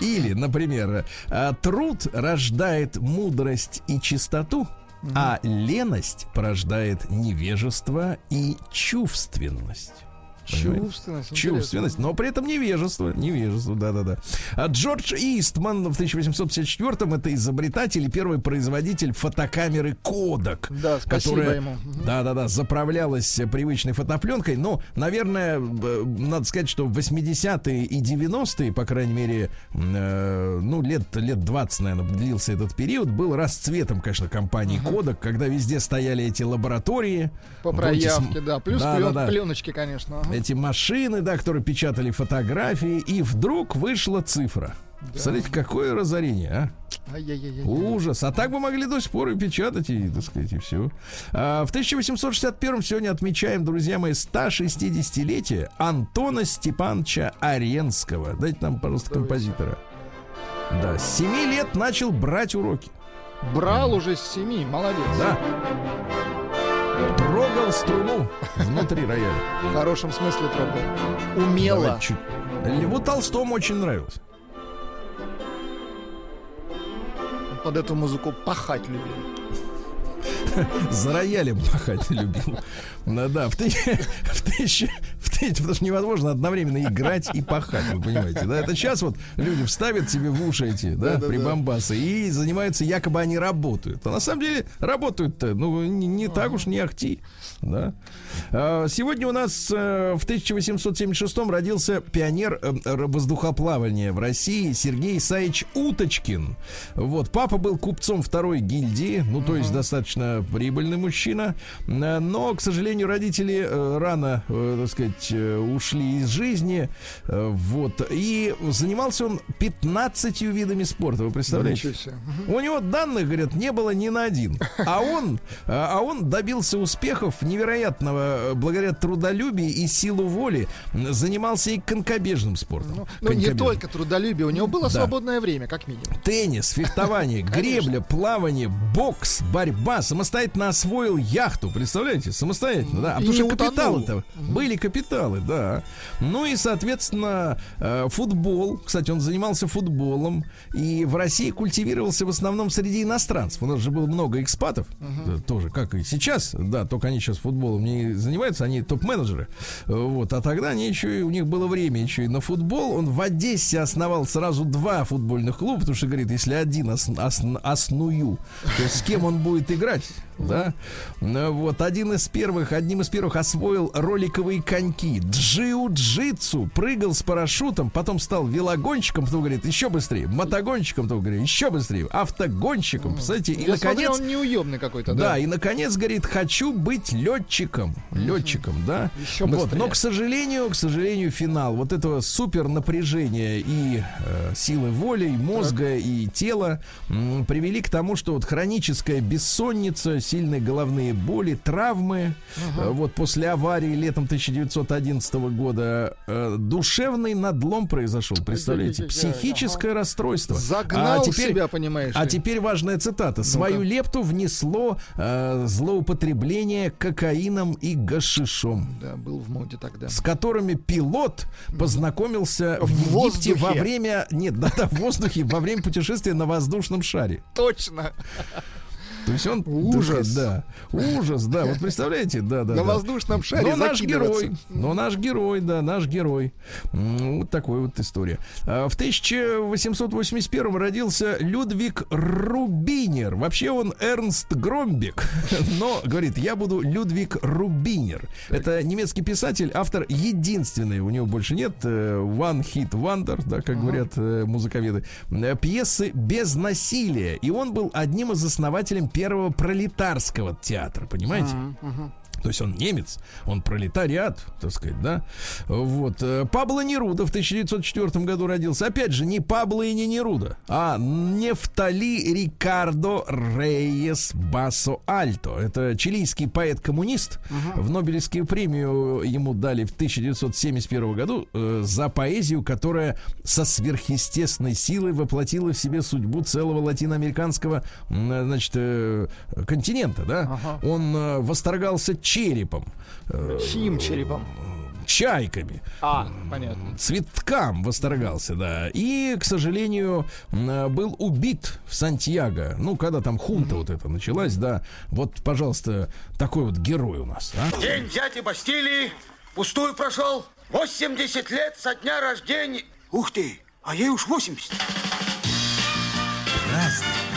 Или, например, э, труд рождает мудрость и чистоту, а леность порождает невежество и чувственность. Чувственность. Чувственность, но при этом невежество. Невежество, да-да-да. А Джордж Истман в 1854-м это изобретатель и первый производитель фотокамеры Кодак. Да, которая, ему. Да-да-да, заправлялась привычной фотопленкой. Но, наверное, надо сказать, что в 80-е и 90-е, по крайней мере, э, ну, лет, лет 20, наверное, длился этот период, был расцветом, конечно, компании Кодак, когда везде стояли эти лаборатории. По проявке, да. Плюс Да, плен- да, да. пленочки, конечно. ага. Эти машины, да, которые печатали фотографии, и вдруг вышла цифра. Смотрите, какое разорение, а? Ай-яй-яй-яй. Ужас. А так бы могли до сих пор и печатать, и, так сказать, и все. в 1861 сегодня отмечаем, друзья мои, 160-летие Антона Степановича Аренского. Дайте нам, пожалуйста, композитора. Да, с 7 лет начал брать уроки. Брал уже с семи, молодец. Да. Трогал струну внутри рояля. В хорошем смысле трогал. Умело. Чуть. Льву Толстому очень нравилось. Под эту музыку пахать любил. За роялем махать любил. Да, в, ты- в, тысяча- в Видите, потому что невозможно одновременно играть и пахать, вы понимаете, да? Это сейчас вот люди вставят себе в уши эти, да, прибамбасы и занимаются, якобы они работают. А на самом деле работают-то, ну, не, не так уж не ахти, да. А, Сегодня у нас э, в 1876 родился пионер э, воздухоплавания в России Сергей Исаевич Уточкин. Вот, папа был купцом второй гильдии, ну, то есть достаточно прибыльный мужчина, Э, но, к сожалению, родители рано, так сказать, ушли из жизни, вот, и занимался он 15 видами спорта, вы представляете? У него данных, говорят, не было ни на один. А он, а а он добился успехов невероятного э, благодаря трудолюбию и силу воли. Занимался и конькобежным спортом. Ну, ну, не только трудолюбие, у него было Да. свободное время, как минимум. Теннис, фехтование, гребля, плавание, бокс, борьба. Самостоятельно освоил яхту. Представляете? Самостоятельно, да. А И потому что капиталы-то были капиталы, да. Ну и, соответственно, э, футбол. Кстати, он занимался футболом. И в России культивировался в основном среди иностранцев. У нас же было много экспатов. э, Тоже, как и сейчас. Да, только они сейчас футболом не занимаются. Они топ-менеджеры. Вот. А тогда они еще и, у них было время еще и на футбол. Он в Одессе основал сразу два футбольных клуба, потому что говорит, если один ос- ос- осную, то с кем он будет играть? Да? Ну, Вот один из первых, одним из первых освоил роликовые коньки, джиу-джитсу, прыгал с парашютом, потом стал велогонщиком, кто говорит, еще быстрее, мотогонщиком, кто говорит, еще быстрее, автогонщиком, представляете, и Я смотрю, наконец... он неуемный какой-то, Да, да? и наконец говорит, хочу быть летчиком. Летчиком, да. Еще Вот, быстрее. но, к сожалению, к сожалению, финал вот этого супер напряжения и э, силы воли, и мозга, и тела м, привели к тому, что вот хроническая бессонница, сильные головные боли, травмы, э, вот после аварии летом 1911 года э, душевный надлом произошел, представляете, психическое расстройство. Загнал А теперь- себя, понимаешь а теперь важная цитата. Свою лепту внесло э, злоупотребление кокаином и гашишом, Да, был в моде тогда. с которыми пилот познакомился в, В Египте во время... Нет, да, да, в воздухе, во время путешествия на воздушном шаре. Точно. То есть он... Ужас. Да, ужас, да. Вот представляете, да, да. На да. воздушном шаре Но наш герой, но наш герой, да, наш герой. Вот такой вот история. А, В 1881 родился Людвиг Рубинер. Вообще он Эрнст Громбек, но говорит, я буду Людвиг Рубинер. Это немецкий писатель, автор единственный, у него больше нет э, One Hit Wonder, да, как говорят э, музыковеды, э, пьесы без насилия. И он был одним из основателей первого пролетарского театра, понимаете? То есть он немец, он пролетариат, так сказать, да. Вот. э, Пабло Неруда в 1904 году родился. Опять же, не Пабло и не Неруда, а Нефтали Рикардо Рейес Басо Альто. Это чилийский поэт-коммунист. В Нобелевскую премию ему дали в 1971 году э, за поэзию, которая со сверхъестественной силой воплотила в себе судьбу целого латиноамериканского м, значит, э, континента, да. Он э, восторгался черепом, э, Чьим черепом? чайками, А, понятно. цветкам восторгался, да. И, к сожалению, э, был убит в Сантьяго. Ну, когда там хунта вот это началась, да. Вот, пожалуйста, такой вот герой у нас, а. День дяди Бастилии пустую прошел. 80 лет со дня рождения. Ух ты, а ей уж 80. Каждый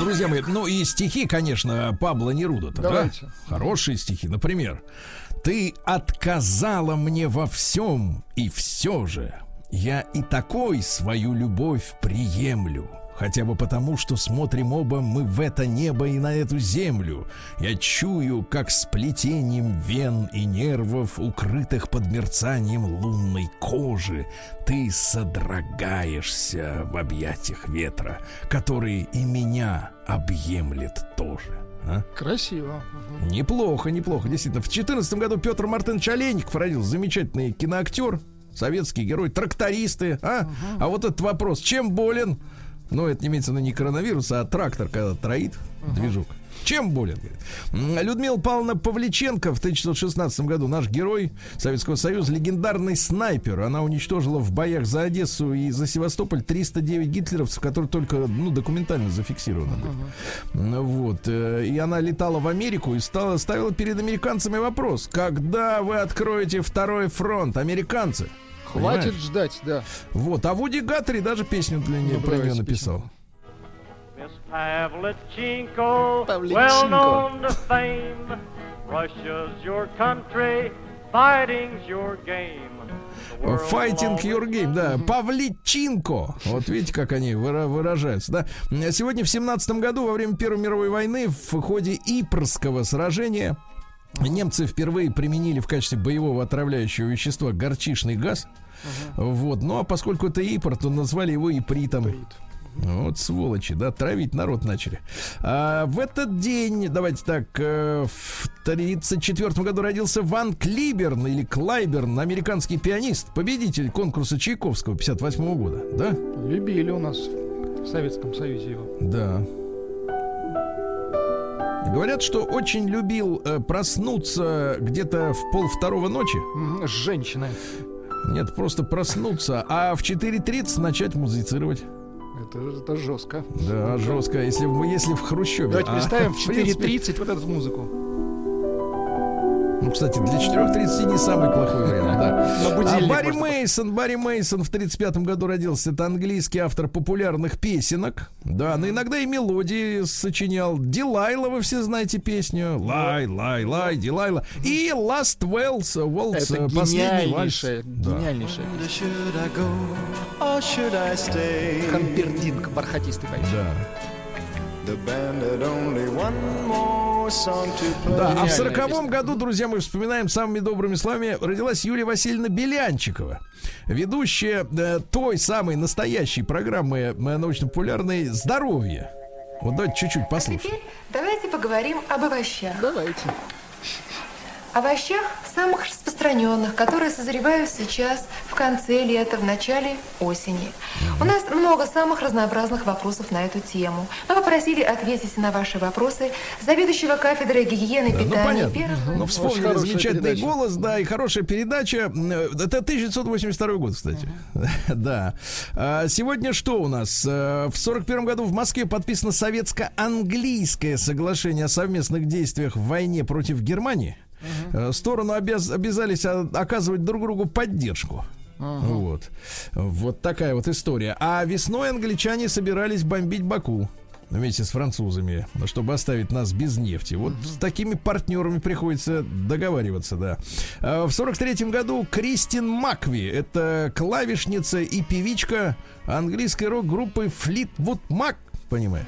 Друзья мои, ну и стихи, конечно, Пабло Неруда-то, да? Давайте. Хорошие стихи, например. Ты отказала мне во всем, и все же я и такой свою любовь приемлю. Хотя бы потому, что смотрим оба мы в это небо и на эту землю. Я чую, как сплетением вен и нервов, укрытых под мерцанием лунной кожи, ты содрогаешься в объятиях ветра, который и меня объемлет тоже. А? Красиво. Неплохо, неплохо. Действительно, в 2014 году Петр Мартынович Олейников родился. Замечательный киноактер, советский герой, трактористы. А, а вот этот вопрос, чем болен? Но это не имеется в виду не коронавирус, а трактор, когда троит движок. Чем болен? говорит. Людмила Павловна Павличенко в 1916 году, наш герой Советского Союза, легендарный снайпер. Она уничтожила в боях за Одессу и за Севастополь 309 гитлеровцев, которые только ну, документально зафиксированы были. Ну Вот. э, И она летала в Америку и стала, ставила перед американцами вопрос. Когда вы откроете второй фронт, американцы? Хватит Понимаешь? ждать, да. Вот. А Вуди Гаттери даже песню для нее, Ну, про нее написал. Miss Pavlichenko, well known to fame. Russia's your country, fighting's your game. The world Fighting your game, да. Павличинко. Вот видите, как они выра- выражаются, да. Сегодня в семнадцатом году, во время Первой мировой войны, в ходе Ипрского сражения, немцы впервые применили в качестве боевого отравляющего вещества горчичный газ. Вот. Ну, а поскольку это Ипр, то назвали его Ипритом. Вот сволочи, да, травить народ начали. А, в этот день, давайте так, э, в 1934 году родился Ван Клиберн или Клайберн, американский пианист, победитель конкурса Чайковского 58 года, да? Любили у нас в Советском Союзе его. Да. Говорят, что очень любил э, проснуться где-то в пол второго ночи. С женщиной. Нет, просто проснуться, а в 4.30 начать музицировать. Это, это жестко. Да, жестко, если, если в Хрущеве. Давайте А, представим в принципе, 4.30 вот эту музыку. Ну, кстати, для 4.30 не самый плохой вариант, да. А Барри Мейсон, Барри Мейсон в 35 году родился. Это английский автор популярных песенок. Да, но иногда и мелодии сочинял. Дилайла, вы все знаете песню. Лай, лай, лай, Дилайла. И Last Wells, Waltz, Это э, последний вальс. гениальнейшая? Хампердинг, бархатистый поет. Да. Да, а в сороковом году, друзья, мы вспоминаем самыми добрыми словами, родилась Юлия Васильевна Белянчикова, ведущая э, той самой настоящей программы э, научно-популярной «Здоровье». Вот давайте чуть-чуть послушаем. Теперь давайте поговорим об овощах. Давайте. Овощах самых распространенных, которые созревают сейчас в конце лета, в начале осени. У нас много самых разнообразных вопросов на эту тему. Мы попросили ответить на ваши вопросы заведующего кафедрой гигиены и Ну, питания понятно. первого. Ну, вспомнили замечательный передача. голос, да, и хорошая передача. Э, Это 1982 год, кстати. Да. А Сегодня что у нас? Э, В 41 году в Москве подписано советско-английское соглашение о совместных действиях в войне против Германии. Э, Стороны обяз- обязались оказывать друг другу поддержку. Вот. Вот такая вот история. А весной англичане собирались бомбить Баку вместе с французами, чтобы оставить нас без нефти. Вот с такими партнерами приходится договариваться, да. А В сорок третьем году Кристин Макви, это клавишница и певичка английской рок-группы Fleetwood Mac, понимаешь?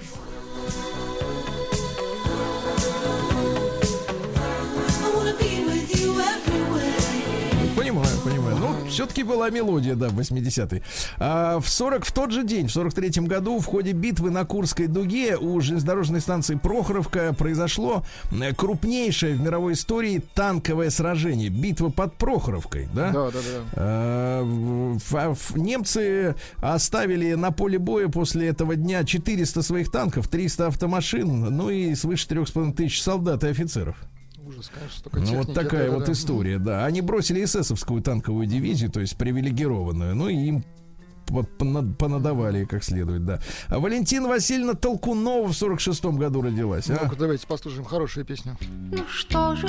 Все-таки была мелодия, да, в 80-е. А, в 40 в тот же день, в 43-м году, в ходе битвы на Курской дуге у железнодорожной станции Прохоровка произошло э, крупнейшее в мировой истории танковое сражение. Битва под Прохоровкой, да? Да, да, да. А, в- в- немцы оставили на поле боя после этого дня 400 своих танков, 300 автомашин, ну и свыше 3,5 тысяч солдат и офицеров. Ужас, конечно, Ну, вот такая да, вот да. история, да. Они бросили эсэсовскую танковую дивизию, то есть привилегированную, ну и им по- пона- понадавали как следует, да. А Валентина Васильевна Толкунова в 46-м году родилась, а? Ну-ка, давайте послушаем хорошую песню. Ну что же,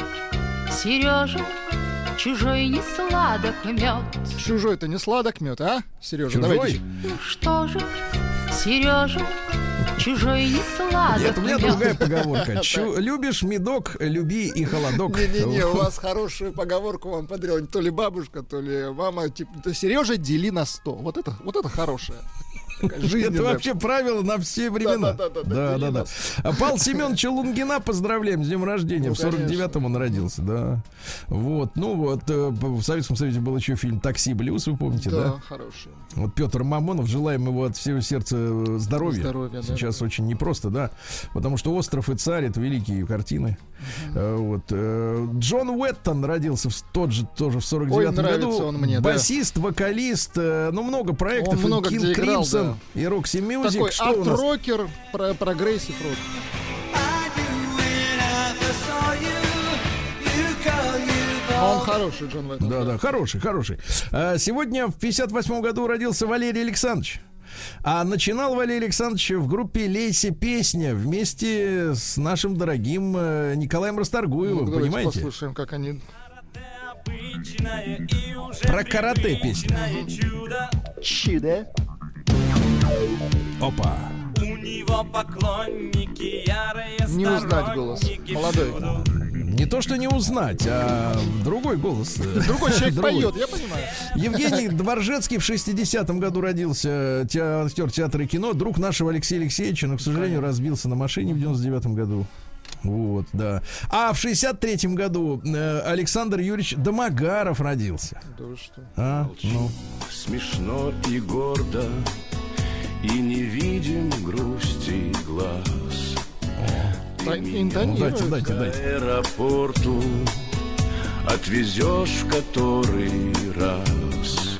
Сережа, чужой не сладок мед. Чужой это не сладок мед, а? Сережа, Чужой? давайте. Ну что же, Сережа, чужой не сладок Нет, у меня другая поговорка. Чу- любишь медок, люби и холодок. Не-не-не, у вас хорошую поговорку вам подарила то ли бабушка, то ли мама. Типа, Сережа, дели на 100. Вот это, вот это хорошая. Это вообще правило на все времена. Да, да, да. дели А Павла Семеновича Лунгина поздравляем с днем рождения. Ну, В 49-м он родился, да. Вот, ну вот, э, в Советском Союзе был еще фильм «Такси Блюз», вы помните, да? Да, хорошая. Вот Петр Мамонов, желаем его от всего сердца э, здоровья. Здоровья, да, Сейчас очень непросто, да. Потому что «Остров и царь» — это великие картины. Э, Вот. э, Джон Уэттон родился в тот же, тоже в 49 Ой, нравится году. он мне, да. Басист, вокалист, э, ну, много проектов. Он много King играл, Crimson, и Roxy Music. Такой Что арт-рокер, про прогрессив рок. А он хороший, Джон Уэттон. Да, да, хороший, хороший. А, Сегодня в 58 году родился Валерий Александрович. А начинал Валерий Александрович в группе «Лейся песня» вместе с нашим дорогим э, Николаем Расторгуевым, Ну, понимаете? послушаем, как они... Про карате песня. Чудо. Опа. Не узнать голос. Молодой. Не то, что не узнать, а другой голос. Другой человек Другой. поет, я понимаю. Евгений Дворжецкий в 60-м году родился, те- актер театра и кино, друг нашего Алексея Алексеевича, но, к сожалению, разбился на машине в 99-м году. Вот, да. А в 63-м году э, Александр Юрьевич Домогаров родился. Да вы что? А, ну. Смешно и гордо, и не видим грусти глаз. Та- Ну, Интонирует. дайте, дайте, дайте. аэропорту отвезешь в который раз.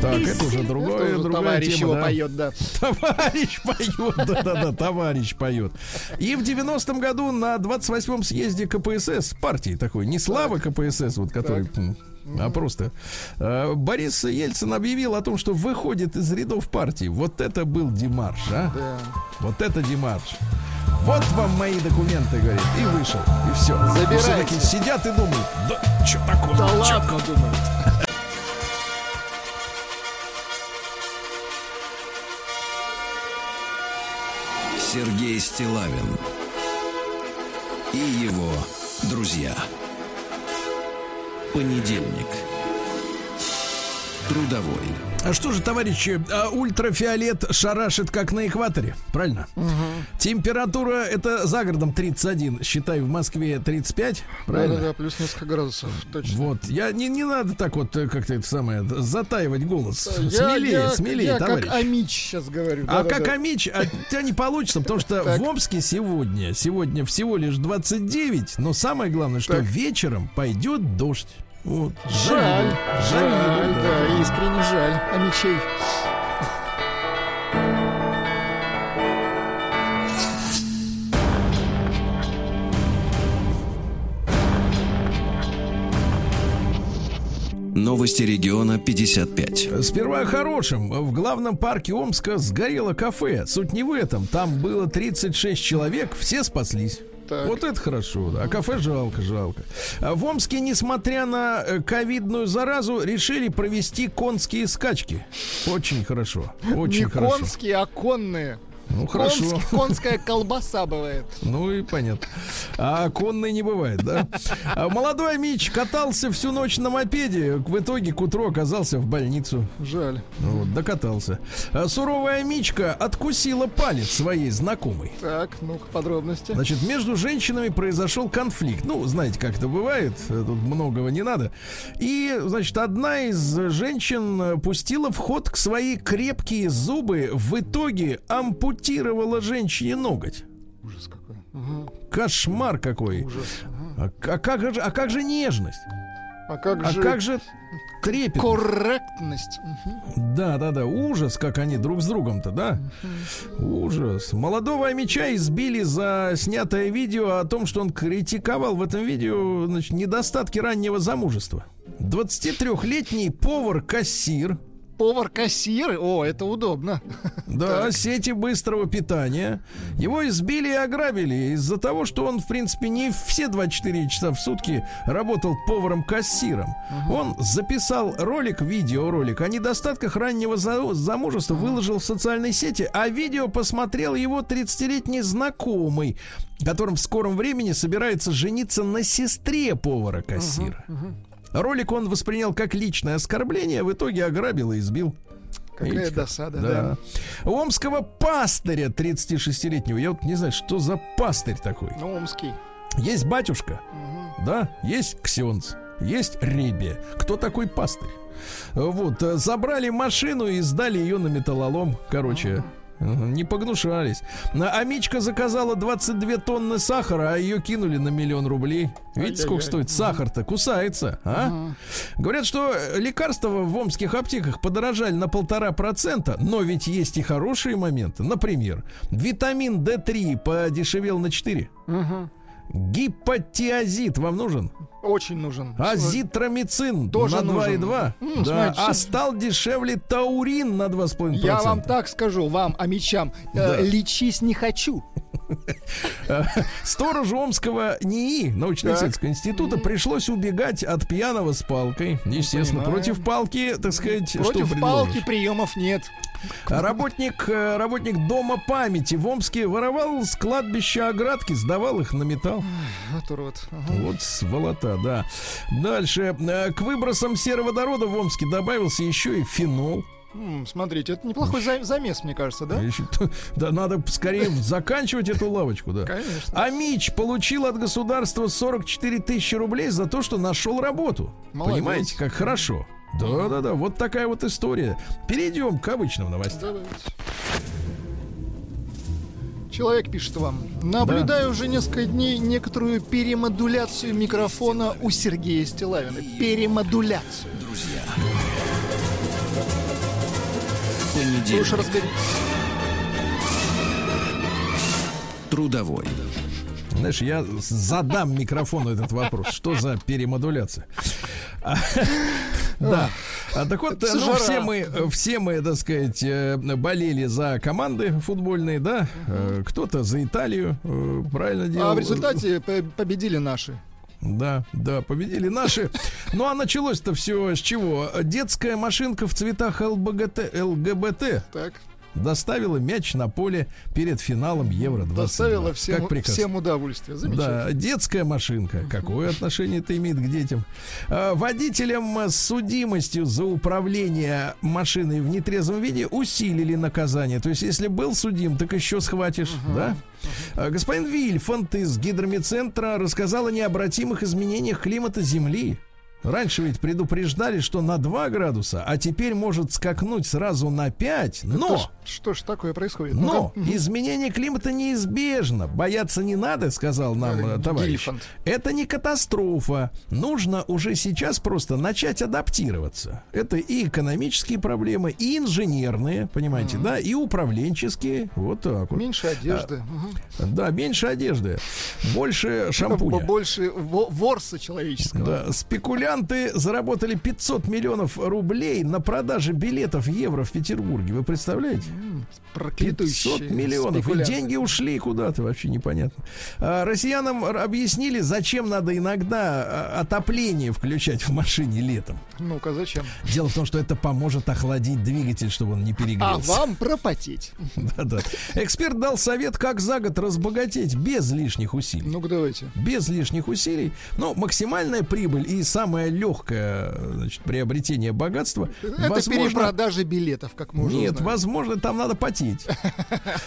Так, это уже другое, Это другая товарищ тема, его да. поет, да. Товарищ поет, да-да-да, товарищ поет. И в 90-м году на 28-м съезде КПСС, партии такой, не слава КПСС, вот который, а просто, э, Борис Ельцин объявил о том, что выходит из рядов партии. Вот это был Димарш, а? Да. Вот это Димарш. Вот вам мои документы, говорит, и вышел, и все. Забирайте. Все такие сидят и думают, да что такое? Да чё ладно, думаю. Сергей Стилавин и его друзья. Понедельник. Трудовой. А что же, товарищи, а ультрафиолет шарашит как на экваторе, правильно? Температура это за городом 31, считай, в Москве 35, правильно? Да-да-да, плюс несколько градусов, точно. Вот, я не, не надо так вот э, как-то это самое затаивать голос. Я- смелее, я- смелее, я товарищ. как Амич сейчас говорю. а да-да-да. как Амич, а тебя не получится, потому что в Омске сегодня, сегодня всего лишь 29, но самое главное, что вечером пойдет дождь. Вот. Жаль, жаль, Завидую, да. да, искренне жаль. Амичей. Новости региона 55. Сперва о хорошем. В главном парке Омска сгорело кафе. Суть не в этом. Там было 36 человек, все спаслись. Так. Вот это хорошо, да. А кафе жалко, жалко. А В Омске, несмотря на э, ковидную заразу, решили провести конские скачки. Очень хорошо. Очень Не хорошо. конские, а конные. Ну хорошо. Конск- конская колбаса бывает. Ну и понятно. А конной не бывает, да? А молодой Амич катался всю ночь на мопеде. В итоге к утру оказался в больницу. Жаль. Ну Вот, докатался. А суровая Мичка откусила палец своей знакомой. Так, ну-ка, подробности. Значит, между женщинами произошел конфликт. Ну, знаете, как это бывает, тут многого не надо. И, значит, одна из женщин пустила в ход к свои крепкие зубы, в итоге ампутировала женщине ноготь. Ужас какой. Мгм. Кошмар какой. Ужас. А, а как же, а как же нежность? А как А же как же трепет? корректность? Да, да, да, ужас, как они друг с другом-то, да? Ужас. Молодого Амича избили за снятое видео о том, что он критиковал в этом видео значит, недостатки раннего замужества. 23-летний повар-кассир, Повар-кассир? О, это удобно. да, сети быстрого питания. Его избили и ограбили из-за того, что он, в принципе, не все 24 часа в сутки работал поваром-кассиром. Он записал ролик, видеоролик о недостатках раннего за- замужества, выложил в социальной сети, а видео посмотрел его 30-летний знакомый, которым в скором времени собирается жениться на сестре повара-кассира. Ролик он воспринял как личное оскорбление, в итоге ограбил и избил. Какая Видите, досада, Да. да. Омского пастыря 36-летнего. Я вот не знаю, что за пастырь такой. Ну, Омский. Есть батюшка, да, есть ксенц, есть ребе. Кто такой пастырь? Вот, э, забрали машину и сдали ее на металлолом. Короче, Ага, Не погнушались. А Мичка заказала 22 тонны сахара, а ее кинули на миллион рублей. Видите, сколько стоит сахар-то? Кусается, а? Говорят, что лекарства в омских аптеках подорожали на полтора процента, но ведь есть и хорошие моменты. Например, витамин D3 подешевел на 4. Гипотиазид вам нужен? Очень нужен. Азитромицин Тоже на нужен. 2,2. М, да. А стал дешевле таурин на 2,5%. Я вам так скажу, вам, амичам, э, Да. лечись не хочу. Сторожу Омского НИИ, научно-исследовательского института, пришлось убегать от пьяного с палкой. Естественно, понимаю. против палки, так сказать, Против палки приемов нет. Работник, э, работник Дома памяти в Омске воровал с кладбища оградки, сдавал их на металл. Вот урод. Ага. Вот сволота, да. Дальше. Э, К выбросам сероводорода в Омске добавился еще и фенол. Смотрите, это неплохой за- замес, мне кажется, да? Еще- Да, надо скорее заканчивать эту лавочку, да. Конечно. А Мич получил от государства 44 тысячи рублей за то, что нашел работу. Молодец. Понимаете, как хорошо. Да-да-да, вот такая вот история. Перейдем к обычным новостям. Давайте. Человек пишет вам. Наблюдаю уже несколько дней некоторую перемодуляцию микрофона у Сергея Стилавина. Перемодуляцию. Уж Понедельник. разгоритесь. Трудовой. Знаешь, я задам микрофону этот вопрос. Что за перемодуляция? А, Да. А, так вот, ну, все мы, все мы, так сказать, э, болели за команды футбольные, да? Э, Кто-то за Италию, э, правильно делал. А в результате по- победили наши. Да, да, победили наши. Ну а началось-то все с чего? Детская машинка в цветах ЛБГТ, ЛГБТ Так. Доставила мяч на поле перед финалом Евро 20. Доставила всем, как прекрасно. всем удовольствие. Замечательно. Да, детская машинка. Какое отношение это имеет к детям? А, Водителям с судимостью за управление машиной в нетрезвом виде усилили наказание. То есть, если был судим, так еще схватишь, да? А, Господин Вильфант из гидромедцентра рассказал о необратимых изменениях климата Земли. Раньше ведь предупреждали, что на 2 градуса, а теперь может скакнуть сразу на 5, но... Что ж такое происходит? Но Ну-ка. изменение климата неизбежно. Бояться не надо, сказал нам Э, товарищ. Гильфанд. Это не катастрофа. Нужно уже сейчас просто начать адаптироваться. Это и экономические проблемы, и инженерные, понимаете, да, и управленческие. Вот так вот. Меньше одежды. Мгм. Да, меньше одежды, больше шампуня. Больше во- ворса человеческого. Да, спекулянты заработали 500 миллионов рублей на продаже билетов евро в Петербурге. Вы представляете? 500 Проклятущие миллионов. И деньги ушли куда-то, вообще непонятно. А, россиянам объяснили, зачем надо иногда а, отопление включать в машине летом. Ну-ка, зачем? Дело в том, что это поможет охладить двигатель, чтобы он не А перегрелся. вам пропотеть. Да-да. Эксперт дал совет, как за год разбогатеть без лишних усилий. Ну-ка, давайте. Без лишних усилий. Но максимальная прибыль и самое легкое значит, приобретение богатства. Это возможно, перепродажа билетов, как мы уже Нет, узнали. возможно, там надо потеть.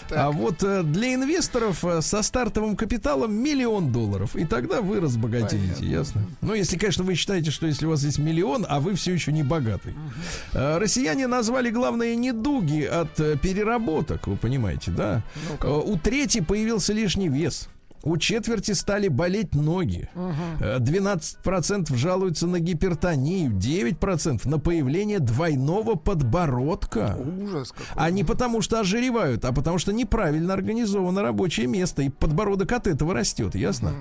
А вот э, для инвесторов э, со стартовым капиталом миллион долларов. И тогда вы разбогатеете, ясно? Ну, если, конечно, вы считаете, что если у вас есть миллион, а вы все еще не богатый. Э, Россияне назвали главные недуги от переработок, вы понимаете, да? У трети появился лишний вес. У четверти стали болеть ноги. Э, 12% жалуются на гипертонию, 9% на появление двойного подбородка. Ужас какой. А не потому, что ожиревают, а потому, что неправильно организовано рабочее место, и подбородок от этого растет, ясно?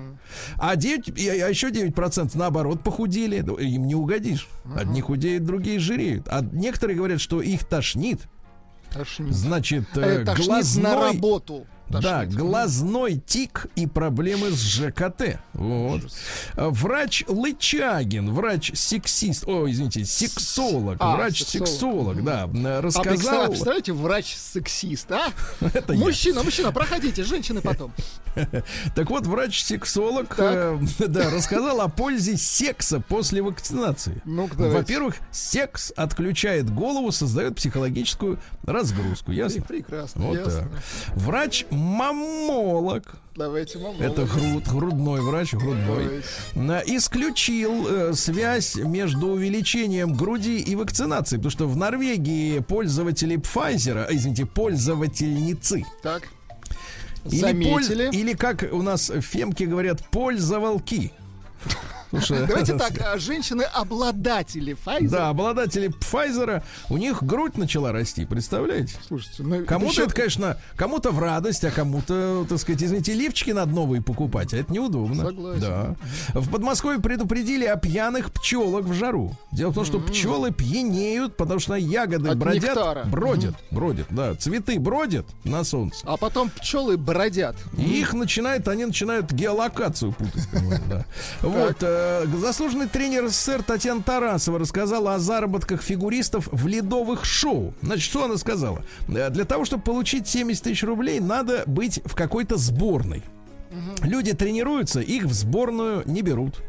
А, 9, и- а еще 9% наоборот похудели. Им не угодишь. Одни худеют, другие жиреют. А некоторые говорят, что их тошнит. Тошнит. Значит, э, Э, тошнит глазной... на работу. Да, глазной тик и проблемы с ЖКТ. Вот. А, Врач Лычагин, врач-сексист, о, извините, сексолог, А, врач-сексолог, да, А рассказал... представ- представляете, врач-сексист, а? Это я. Мужчина, мужчина, проходите, женщины потом. Так вот, врач-сексолог, э, да, рассказал о пользе секса после вакцинации. Давайте. Во-первых, секс отключает голову, создает психологическую разгрузку. Ясно? Прекрасно, Вот ясно. так. Врач маммолог, Давайте, маму. это груд, грудной врач, грудной, на- исключил э, связь между увеличением груди и вакцинацией, потому что в Норвегии пользователи Pfizer, а, извините, пользовательницы, Так. или, Заметили. поль- или как у нас в Фемке говорят, пользовалки. Слушай, Давайте так, а, женщины-обладатели Pfizer. Да, обладатели Pfizer, у них грудь начала расти, представляете? Слушайте, ну, Кому-то еще- это, конечно, кому-то в радость, а кому-то, так сказать, извините, лифчики надо новые покупать, а это неудобно. Согласен. Да. В Подмосковье предупредили о пьяных пчелок в жару. Дело в том, что пчелы пьянеют, потому что ягоды От бродят, нектара. бродят, бродят, да, цветы бродят на солнце. А потом пчелы бродят. И их начинает, они начинают геолокацию путать. Вот, э, заслуженный тренер СССР Татьяна Тарасова рассказала о заработках фигуристов в ледовых шоу. Значит, что она сказала? Э, Для того, чтобы получить 70 тысяч рублей, надо быть в какой-то сборной. Люди тренируются, их в сборную не берут.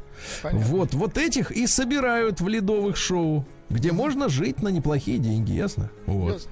Вот, вот этих и собирают в ледовых шоу, где можно жить на неплохие деньги, ясно? Вот. Ясно.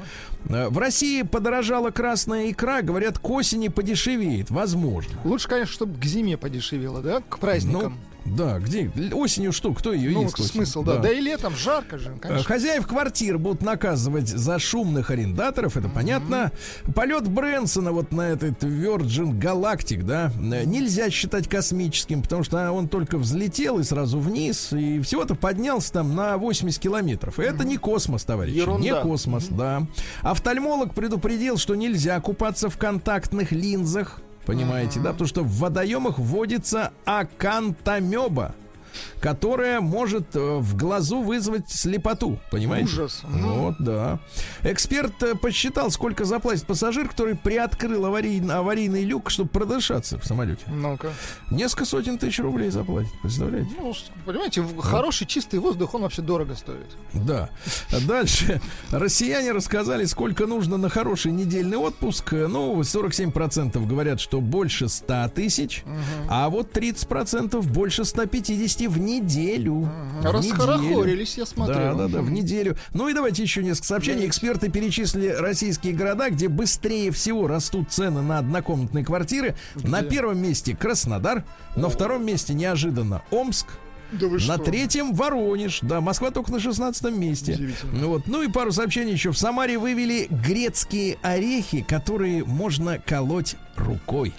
Э, В России подорожала красная икра, говорят, к осени подешевеет, возможно. Лучше, конечно, чтобы к зиме подешевело, да? К праздникам. Ну, да, где? Осенью что? Кто ее Ну, ест? осенью? смысл, да. да. и летом жарко же, Э, конечно. Хозяев квартир будут наказывать за шумных арендаторов, это понятно. Полет Брэнсона вот на этот Virgin Galactic, да, э, нельзя считать космическим, потому что он только взлетел и сразу вниз, и всего-то поднялся там на 80 километров. Это не космос, товарищи, Ерунда. не космос, да. Офтальмолог предупредил, что нельзя купаться в контактных линзах, понимаете, да, потому что в водоемах вводится акантомеба которая может э, в глазу вызвать слепоту, понимаете? Ужас. Вот, да. Эксперт э, посчитал, сколько заплатит пассажир, который приоткрыл аварийный, аварийный люк, чтобы продышаться в самолете. Ну-ка. Несколько сотен тысяч рублей заплатит, представляете? Ну, понимаете, хороший чистый воздух, он вообще дорого стоит. Да. Дальше. Россияне рассказали, сколько нужно на хороший недельный отпуск. Ну, 47% говорят, что больше 100 тысяч, а вот 30% больше 150 в неделю. В неделю. Расхорохорились, я смотрю. Да, да, да, в неделю. Ну и давайте еще несколько сообщений. Эксперты перечислили российские города, где быстрее всего растут цены на однокомнатные квартиры. На первом месте Краснодар, на втором месте неожиданно Омск. Да На что? третьем Воронеж, да, Москва только на шестнадцатом месте. Ну вот, ну и пару сообщений еще. В Самаре вывели грецкие орехи, которые можно колоть рукой.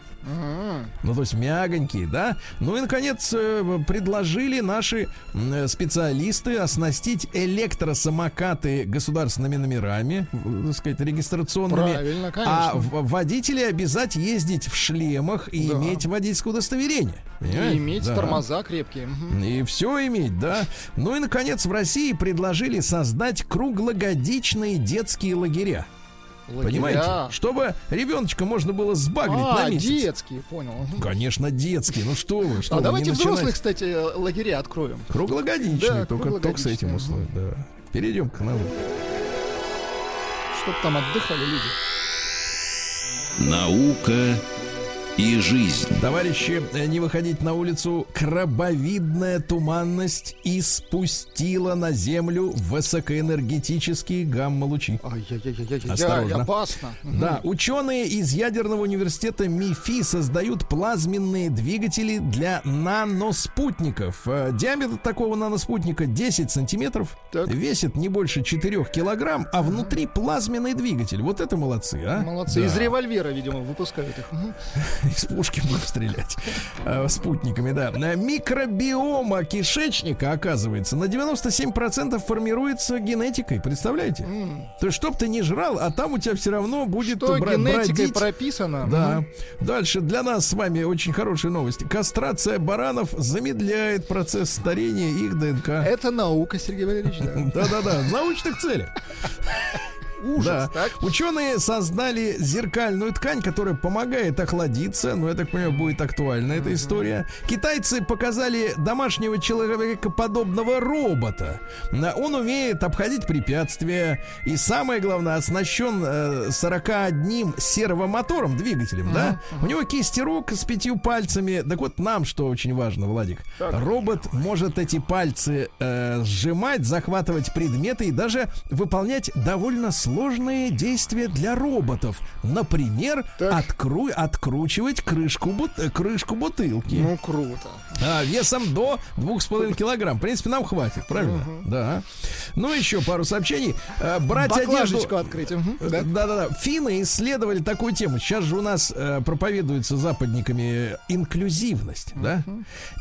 Ну, то есть мягонькие, да? Ну и, наконец, э, предложили наши э, специалисты оснастить электросамокаты государственными номерами, в- так сказать, регистрационными. Правильно, А конечно. в- водители обязать ездить в шлемах и Да. иметь водительское удостоверение. И Понимаете? иметь Да. тормоза крепкие. И все иметь, да. Ну и, наконец, в России предложили создать круглогодичные детские лагеря. Понимаете? Лагеря. Чтобы ребеночка можно было сбагрить А, на месяц. детские, понял. Конечно, детские. Ну что вы, что А вы, давайте взрослых, кстати, лагеря откроем. Круглогодичные, Да, только, только с этим условием, да. Перейдем к науке. Чтоб там отдыхали люди. Наука и жизнь. Товарищи, э, не выходить на улицу. Крабовидная туманность испустила на Землю высокоэнергетические гамма-лучи. Осторожно. опасно. Да, ученые из ядерного университета МИФИ создают плазменные двигатели для наноспутников. Э, Диаметр такого наноспутника 10 сантиметров, Так. весит не больше 4 килограмм, а внутри плазменный двигатель. Вот это молодцы, а? Молодцы. Да. Из револьвера, видимо, выпускают их. Из пушки будем стрелять. Э, Спутниками, да. Э, Микробиома кишечника, оказывается, на 97% формируется генетикой. Представляете? То есть, чтоб ты не жрал, а там у тебя все равно будет Что бра- генетикой бродить. прописано? Да. Мгм. Дальше для нас с вами очень хорошие новости. Кастрация баранов замедляет процесс старения их ДНК. Это наука, Сергей Валерьевич, да. Да-да-да, в научных целях. Ужас, Да. так? Ученые создали зеркальную ткань, которая помогает охладиться. Ну, я так понимаю, будет актуальна эта история. Китайцы показали домашнего человекоподобного робота. На- Он умеет обходить препятствия. И самое главное, оснащен э, 41 сервомотором, двигателем, да? У него кисти рук с пятью пальцами. Так вот, нам что очень важно, Владик. Робот может эти пальцы э, сжимать, захватывать предметы и даже выполнять довольно сложные сложные действия для роботов. Например, откру- откручивать крышку, бут- э, крышку бутылки. Ну, круто. А, весом до 2,5 килограмм. В принципе, нам хватит, правильно? Да. Ну, еще пару сообщений. Э, Брать одежду... Открыть. мгм, да. Да-да-да. Финны исследовали такую тему. Сейчас же у нас э, проповедуется западниками инклюзивность, да?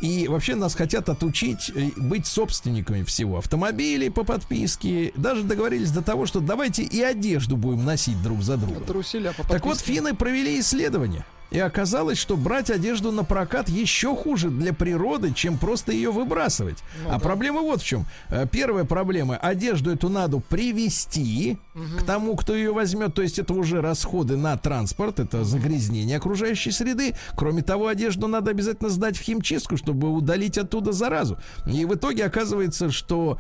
И вообще нас хотят отучить быть собственниками всего. Автомобилей по подписке. Даже договорились до того, что давайте и одежду будем носить друг за другом. Труселя Так вот, финны провели исследование. И оказалось, что брать одежду на прокат еще хуже для природы, чем просто ее выбрасывать. а проблема вот в чем. Э, Первая проблема. Одежду эту надо привести к тому, кто ее возьмет. То есть это уже расходы на транспорт, это загрязнение окружающей среды. Кроме того, одежду надо обязательно сдать в химчистку, чтобы удалить оттуда заразу. И в итоге оказывается, что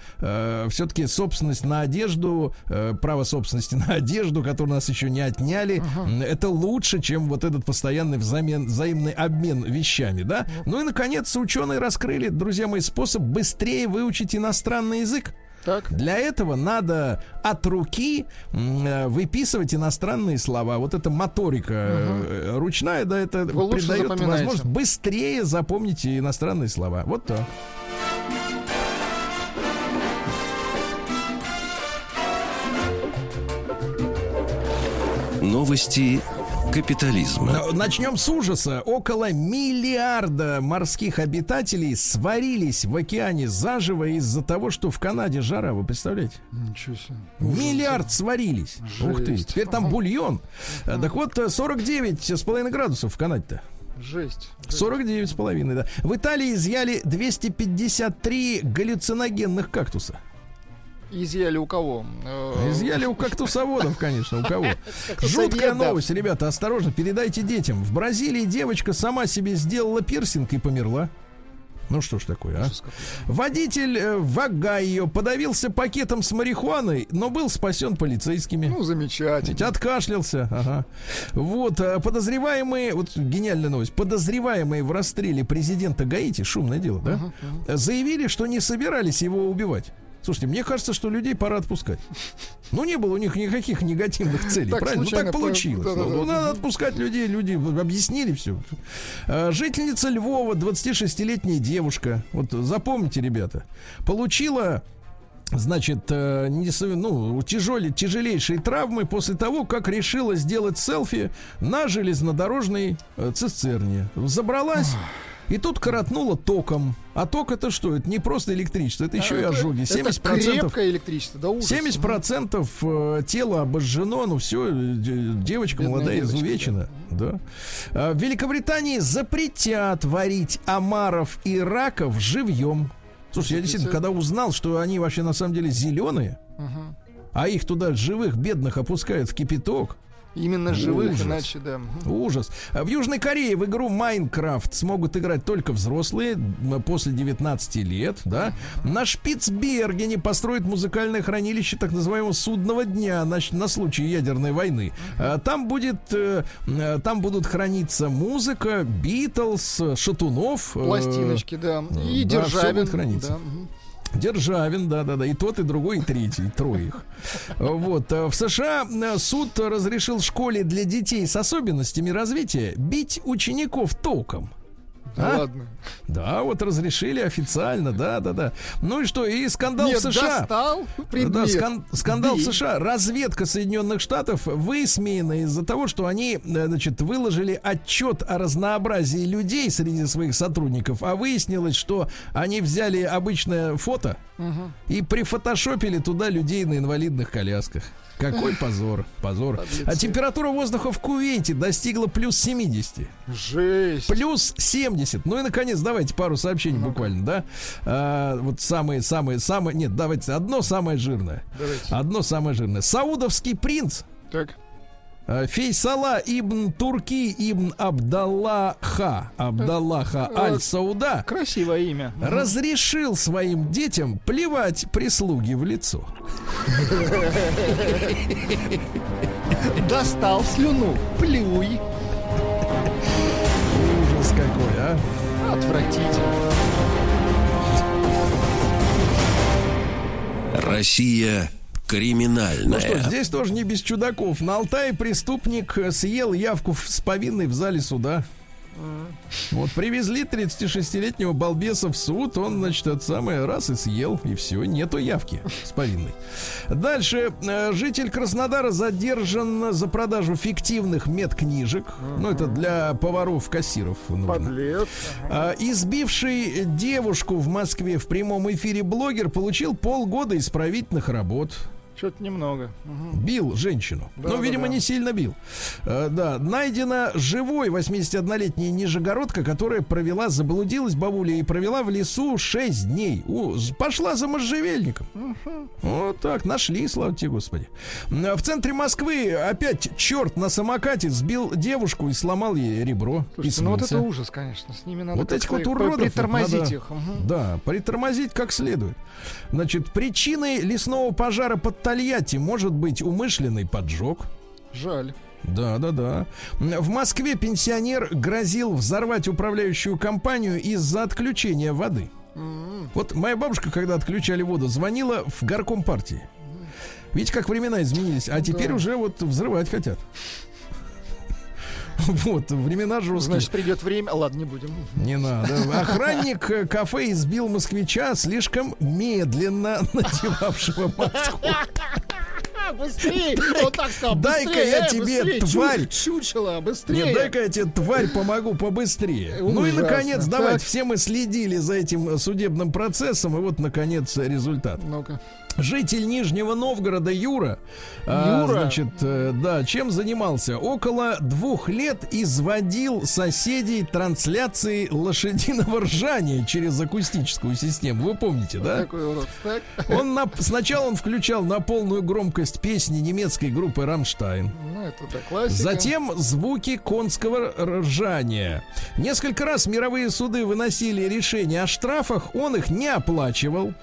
все-таки собственность на одежду, э, право собственности на одежду, которую нас еще не отняли, м, это лучше, чем вот этот постоянный взамен, взаимный обмен вещами, да? Ну и, наконец, ученые раскрыли, друзья мои, способ быстрее выучить иностранный язык. Так. Для этого надо от руки э, выписывать иностранные слова. Вот эта моторика э, ручная, да, это Вы придает возможность быстрее запомнить иностранные слова. Вот так. Новости капитализма. Но Начнем с ужаса. Около миллиарда морских обитателей сварились в океане заживо из-за того, что в Канаде жара, вы представляете? Ничего себе. Миллиард сварились. Ух ты, Жесть. теперь там бульон. А, Так вот, э, 49 с половиной градусов в Канаде-то. Жесть. 49 с половиной, да. В Италии изъяли 253 галлюциногенных кактуса. Изъяли у кого? Э, Изъяли у кактусоводов, конечно, у кого. Жуткая новость, ребята, осторожно, передайте детям. В Бразилии девочка сама себе сделала пирсинг и померла. Ну что ж такое, а? Водитель э, в Огайо подавился пакетом с марихуаной, но был спасен полицейскими. Ну, Ведь замечательно. откашлялся. Ага. Вот, э, подозреваемые, вот гениальная новость, подозреваемые в расстреле президента Гаити, шумное дело, да? э, Заявили, что не собирались его убивать. Слушайте, мне кажется, что людей пора отпускать. Ну, не было у них никаких негативных целей, Так правильно? Ну, так получилось. по- да-да-да. Ну, надо отпускать людей, люди объяснили все. Жительница Львова, 26-летняя девушка, вот запомните, ребята, получила значит, э, не ну, тяжеле, тяжелейшие травмы после того, как решила сделать селфи на железнодорожной э, цистерне. Забралась. И тут коротнула током. А ток это что? Это не просто электричество, это еще и ожоги. 70%, Это электричество, да ужас. 70% э, тела обожжено, ну все, девочка Бедная молодая девочка, изувечена. Да. А В Великобритании запретят варить омаров и раков живьем. Слушай, я действительно, когда узнал, что они вообще на самом деле зеленые, а их туда живых, бедных опускают в кипяток. Именно живых, Ужас. иначе, да. Ужас. А В Южной Корее в игру Майнкрафт смогут играть только взрослые после 19 лет, да. На Шпицбергене построят музыкальное хранилище так называемого судного дня на, на случай ядерной войны. А, Там будет, э, э, там будут храниться музыка, Битлз, Шатунов. э, Пластиночки, да. И да, Державин. будет храниться. да. Державин, да-да-да, и тот, и другой, и третий, трое их. Вот. э, В США э, суд разрешил школе для детей с особенностями развития бить учеников током. Да А? ладно. Да, вот разрешили официально, да-да-да. Ну и что, и скандал Нет, в США. достал Да, предмет. скан- скандал Бей. в США. Разведка Соединенных Штатов высмеяна из-за того, что они, э, значит, выложили отчет о разнообразии людей среди своих сотрудников, а выяснилось, что они взяли обычное фото и прифотошопили туда людей на инвалидных колясках. Какой позор, позор. А температура воздуха в Кувейте достигла плюс 70. Жесть. Плюс 70. Ну и наконец, давайте пару сообщений буквально, да? А, вот самые, самые, самые. Нет, давайте одно самое жирное. Давайте. Одно самое жирное. Саудовский принц Так. А, Фейсала ибн Турки ибн Абдаллаха Абдаллаха Э, Аль-Сауда Красивое имя. разрешил своим детям плевать прислуги в лицо. Достал слюну. Плюй. Ужас какой, а! Отвратительно. Россия Криминальное. Ну что, здесь тоже не без чудаков. На Алтае преступник э, съел явку в- с повинной в зале суда. Вот привезли 36-летнего балбеса в суд, он, значит, это самое раз и съел, и все, нету явки с повинной. Дальше. э, Житель Краснодара задержан за продажу фиктивных медкнижек. Ну, это для поваров-кассиров. Подлец. А, Избивший девушку в Москве в прямом эфире блогер получил полгода исправительных работ. Что-то немного. Мгм. Бил женщину. Да, ну, да, видимо, да. не сильно бил. Э, да, найдена живой 81-летняя нижегородка, которая провела, заблудилась бабуля и провела в лесу 6 дней. О, пошла за можжевельником. Вот так, нашли, слава тебе, Господи. В центре Москвы опять черт на самокате сбил девушку и сломал ей ребро. Слушайте, ну вот это ужас, конечно. С ними надо Вот этих вот уродов притормозить надо- их. Мгм. Да, притормозить как следует. Значит, причиной лесного пожара под Тольятти может быть умышленный поджог. Жаль. Да, да, да. В Москве пенсионер грозил взорвать управляющую компанию из-за отключения воды. Вот моя бабушка, когда отключали воду, звонила в горком партии. Видите, как времена изменились, а теперь Да. уже вот взрывать хотят. Вот, времена жесткие. Значит, придет время. Ладно, не будем. Не надо. Охранник э, кафе избил москвича слишком медленно надевавшего маску. Быстрее! Вот так сказал. Дай-ка я э, тебе, быстрее, тварь! Чучело, быстрее! Нет, дай-ка я тебе, тварь, помогу побыстрее. Ну и, наконец, давайте, все мы следили за этим э, судебным процессом, и вот, наконец, результат. Ну-ка. Житель Нижнего Новгорода Юра, а, Юра? значит, э, да, чем занимался? Около двух лет изводил соседей трансляции лошадиного ржания через акустическую систему. Вы помните, да? Такой урод. Так. Он на, сначала он включал на полную громкость песни немецкой группы Рамштайн. Ну, это да, классика. Затем звуки конского ржания. Несколько раз мировые суды выносили решения о штрафах, он их не оплачивал.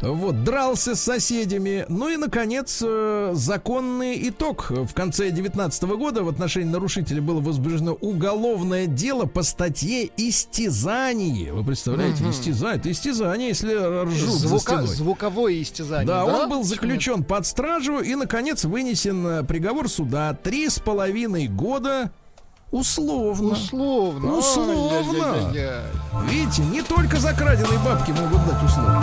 Вот, дрался с соседями. Ну и, наконец, э, законный итог. В конце 2019 года в отношении нарушителя было возбуждено уголовное дело по статье «Истязание». Вы представляете, истязание. Это истязание, если ржут за Звука- стеной. звуковое истязание. Да, Да, он был заключен под стражу и, наконец, вынесен э, приговор суда три с половиной года условно. Условно. Условно. Ай-яй-яй-яй. Видите, не только за краденые бабки могут дать условно.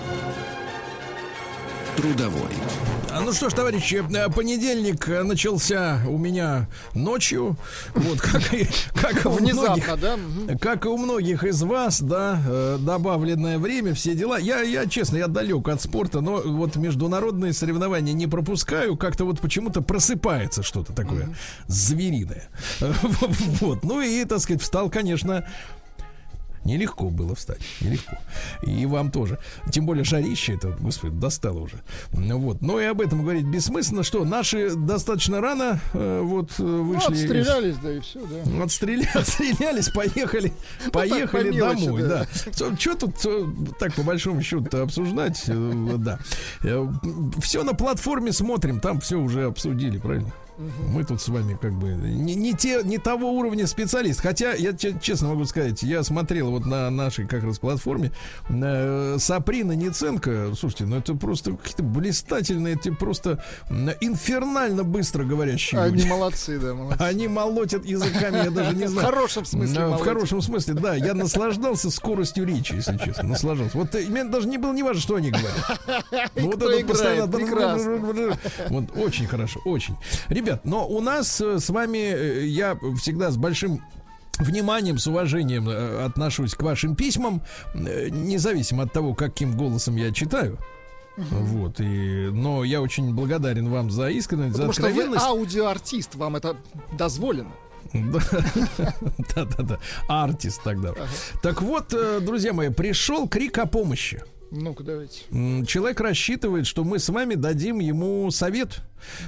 Трудовой. А, Ну что ж, товарищи, э, понедельник э, начался у меня ночью. Вот как и, как и у многих. Внезапно, да? Как и у многих из вас, да, э, добавленное время, все дела. Я, я, честно, я далек от спорта, но вот международные соревнования не пропускаю. Как-то вот почему-то просыпается что-то такое звериное. Вот. Ну и, так сказать, встал, конечно, Нелегко было встать, нелегко. И вам тоже. Тем более жарище это, господи, достало уже. Ну Вот. Но и об этом говорить бессмысленно. Что наши достаточно рано э, вот э, Ну, вышли. из- отстрелялись, да, и все, да. Отстреля... Отстрелялись, поехали, поехали по мелочи, домой, да. да. Что тут э, так по большому счету обсуждать, э, да. Все на платформе смотрим, там все уже обсудили, правильно? Мы тут с вами как бы не, не, те, не того уровня специалист. Хотя, я че- честно могу сказать, я смотрел вот на нашей как раз платформе э, Саприна Ниценко. Слушайте, ну это просто какие-то блистательные, эти просто инфернально быстро говорящие Они люди. молодцы, да, молодцы. Они молотят языками, я даже не В знаю. хорошем смысле Да, в хорошем смысле, да. Я наслаждался скоростью речи, если честно. Наслаждался. Вот э, мне даже не было не важно, что они говорят. Вот это постоянно... Вот очень хорошо, очень. Ребят, но у нас э, с вами э, я всегда с большим вниманием, с уважением э, отношусь к вашим письмам, независимо от того, каким голосом я читаю. Вот, и, но я очень благодарен вам за искренность, Потому за что вы откровенность. аудиоартист, вам это дозволено. Да, да, да. Артист тогда. Так вот, друзья мои, пришел крик о помощи. Ну-ка, давайте. Человек рассчитывает, что мы с вами дадим ему совет.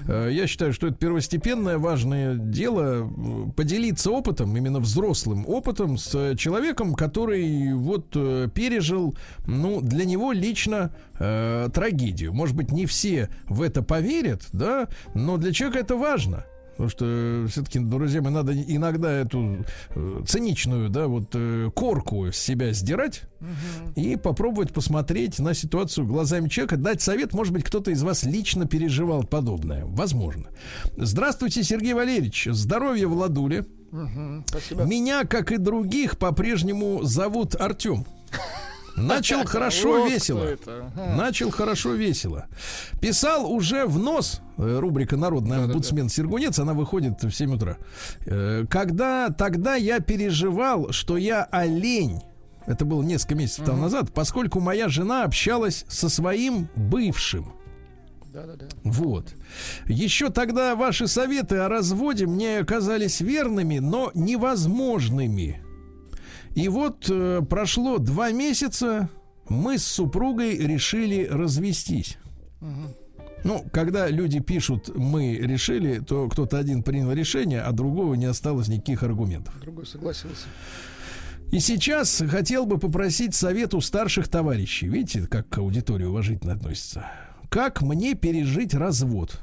Э, Я считаю, что это первостепенное важное дело поделиться опытом, именно взрослым опытом с человеком, который вот э, пережил, ну, для него лично э, трагедию. Может быть, не все в это поверят, да, но для человека это важно. Потому что все-таки, друзья мои, надо иногда эту э, циничную, да, вот э, корку с себя сдирать и попробовать посмотреть на ситуацию глазами человека, дать совет. Может быть, кто-то из вас лично переживал подобное. Возможно. Здравствуйте, Сергей Валерьевич. Здоровья Владуле. Мгм, Спасибо. Меня, как и других, по-прежнему зовут Артем. Начал хорошо, весело. Начал хорошо, весело. Писал уже в нос, э, рубрика «Народный омбудсмен Сергунец», она выходит в 7 утра. Э, Когда тогда я переживал, что я олень, это было несколько месяцев тому назад, поскольку моя жена общалась со своим бывшим. Да-да-да. Вот. Еще тогда ваши советы о разводе мне казались верными, но невозможными. И вот э, прошло два месяца, мы с супругой решили развестись. Ну, когда люди пишут «мы решили», то кто-то один принял решение, а другого не осталось никаких аргументов. Другой согласился. И сейчас хотел бы попросить совет у старших товарищей. Видите, как к аудитории уважительно относится. Как мне пережить развод?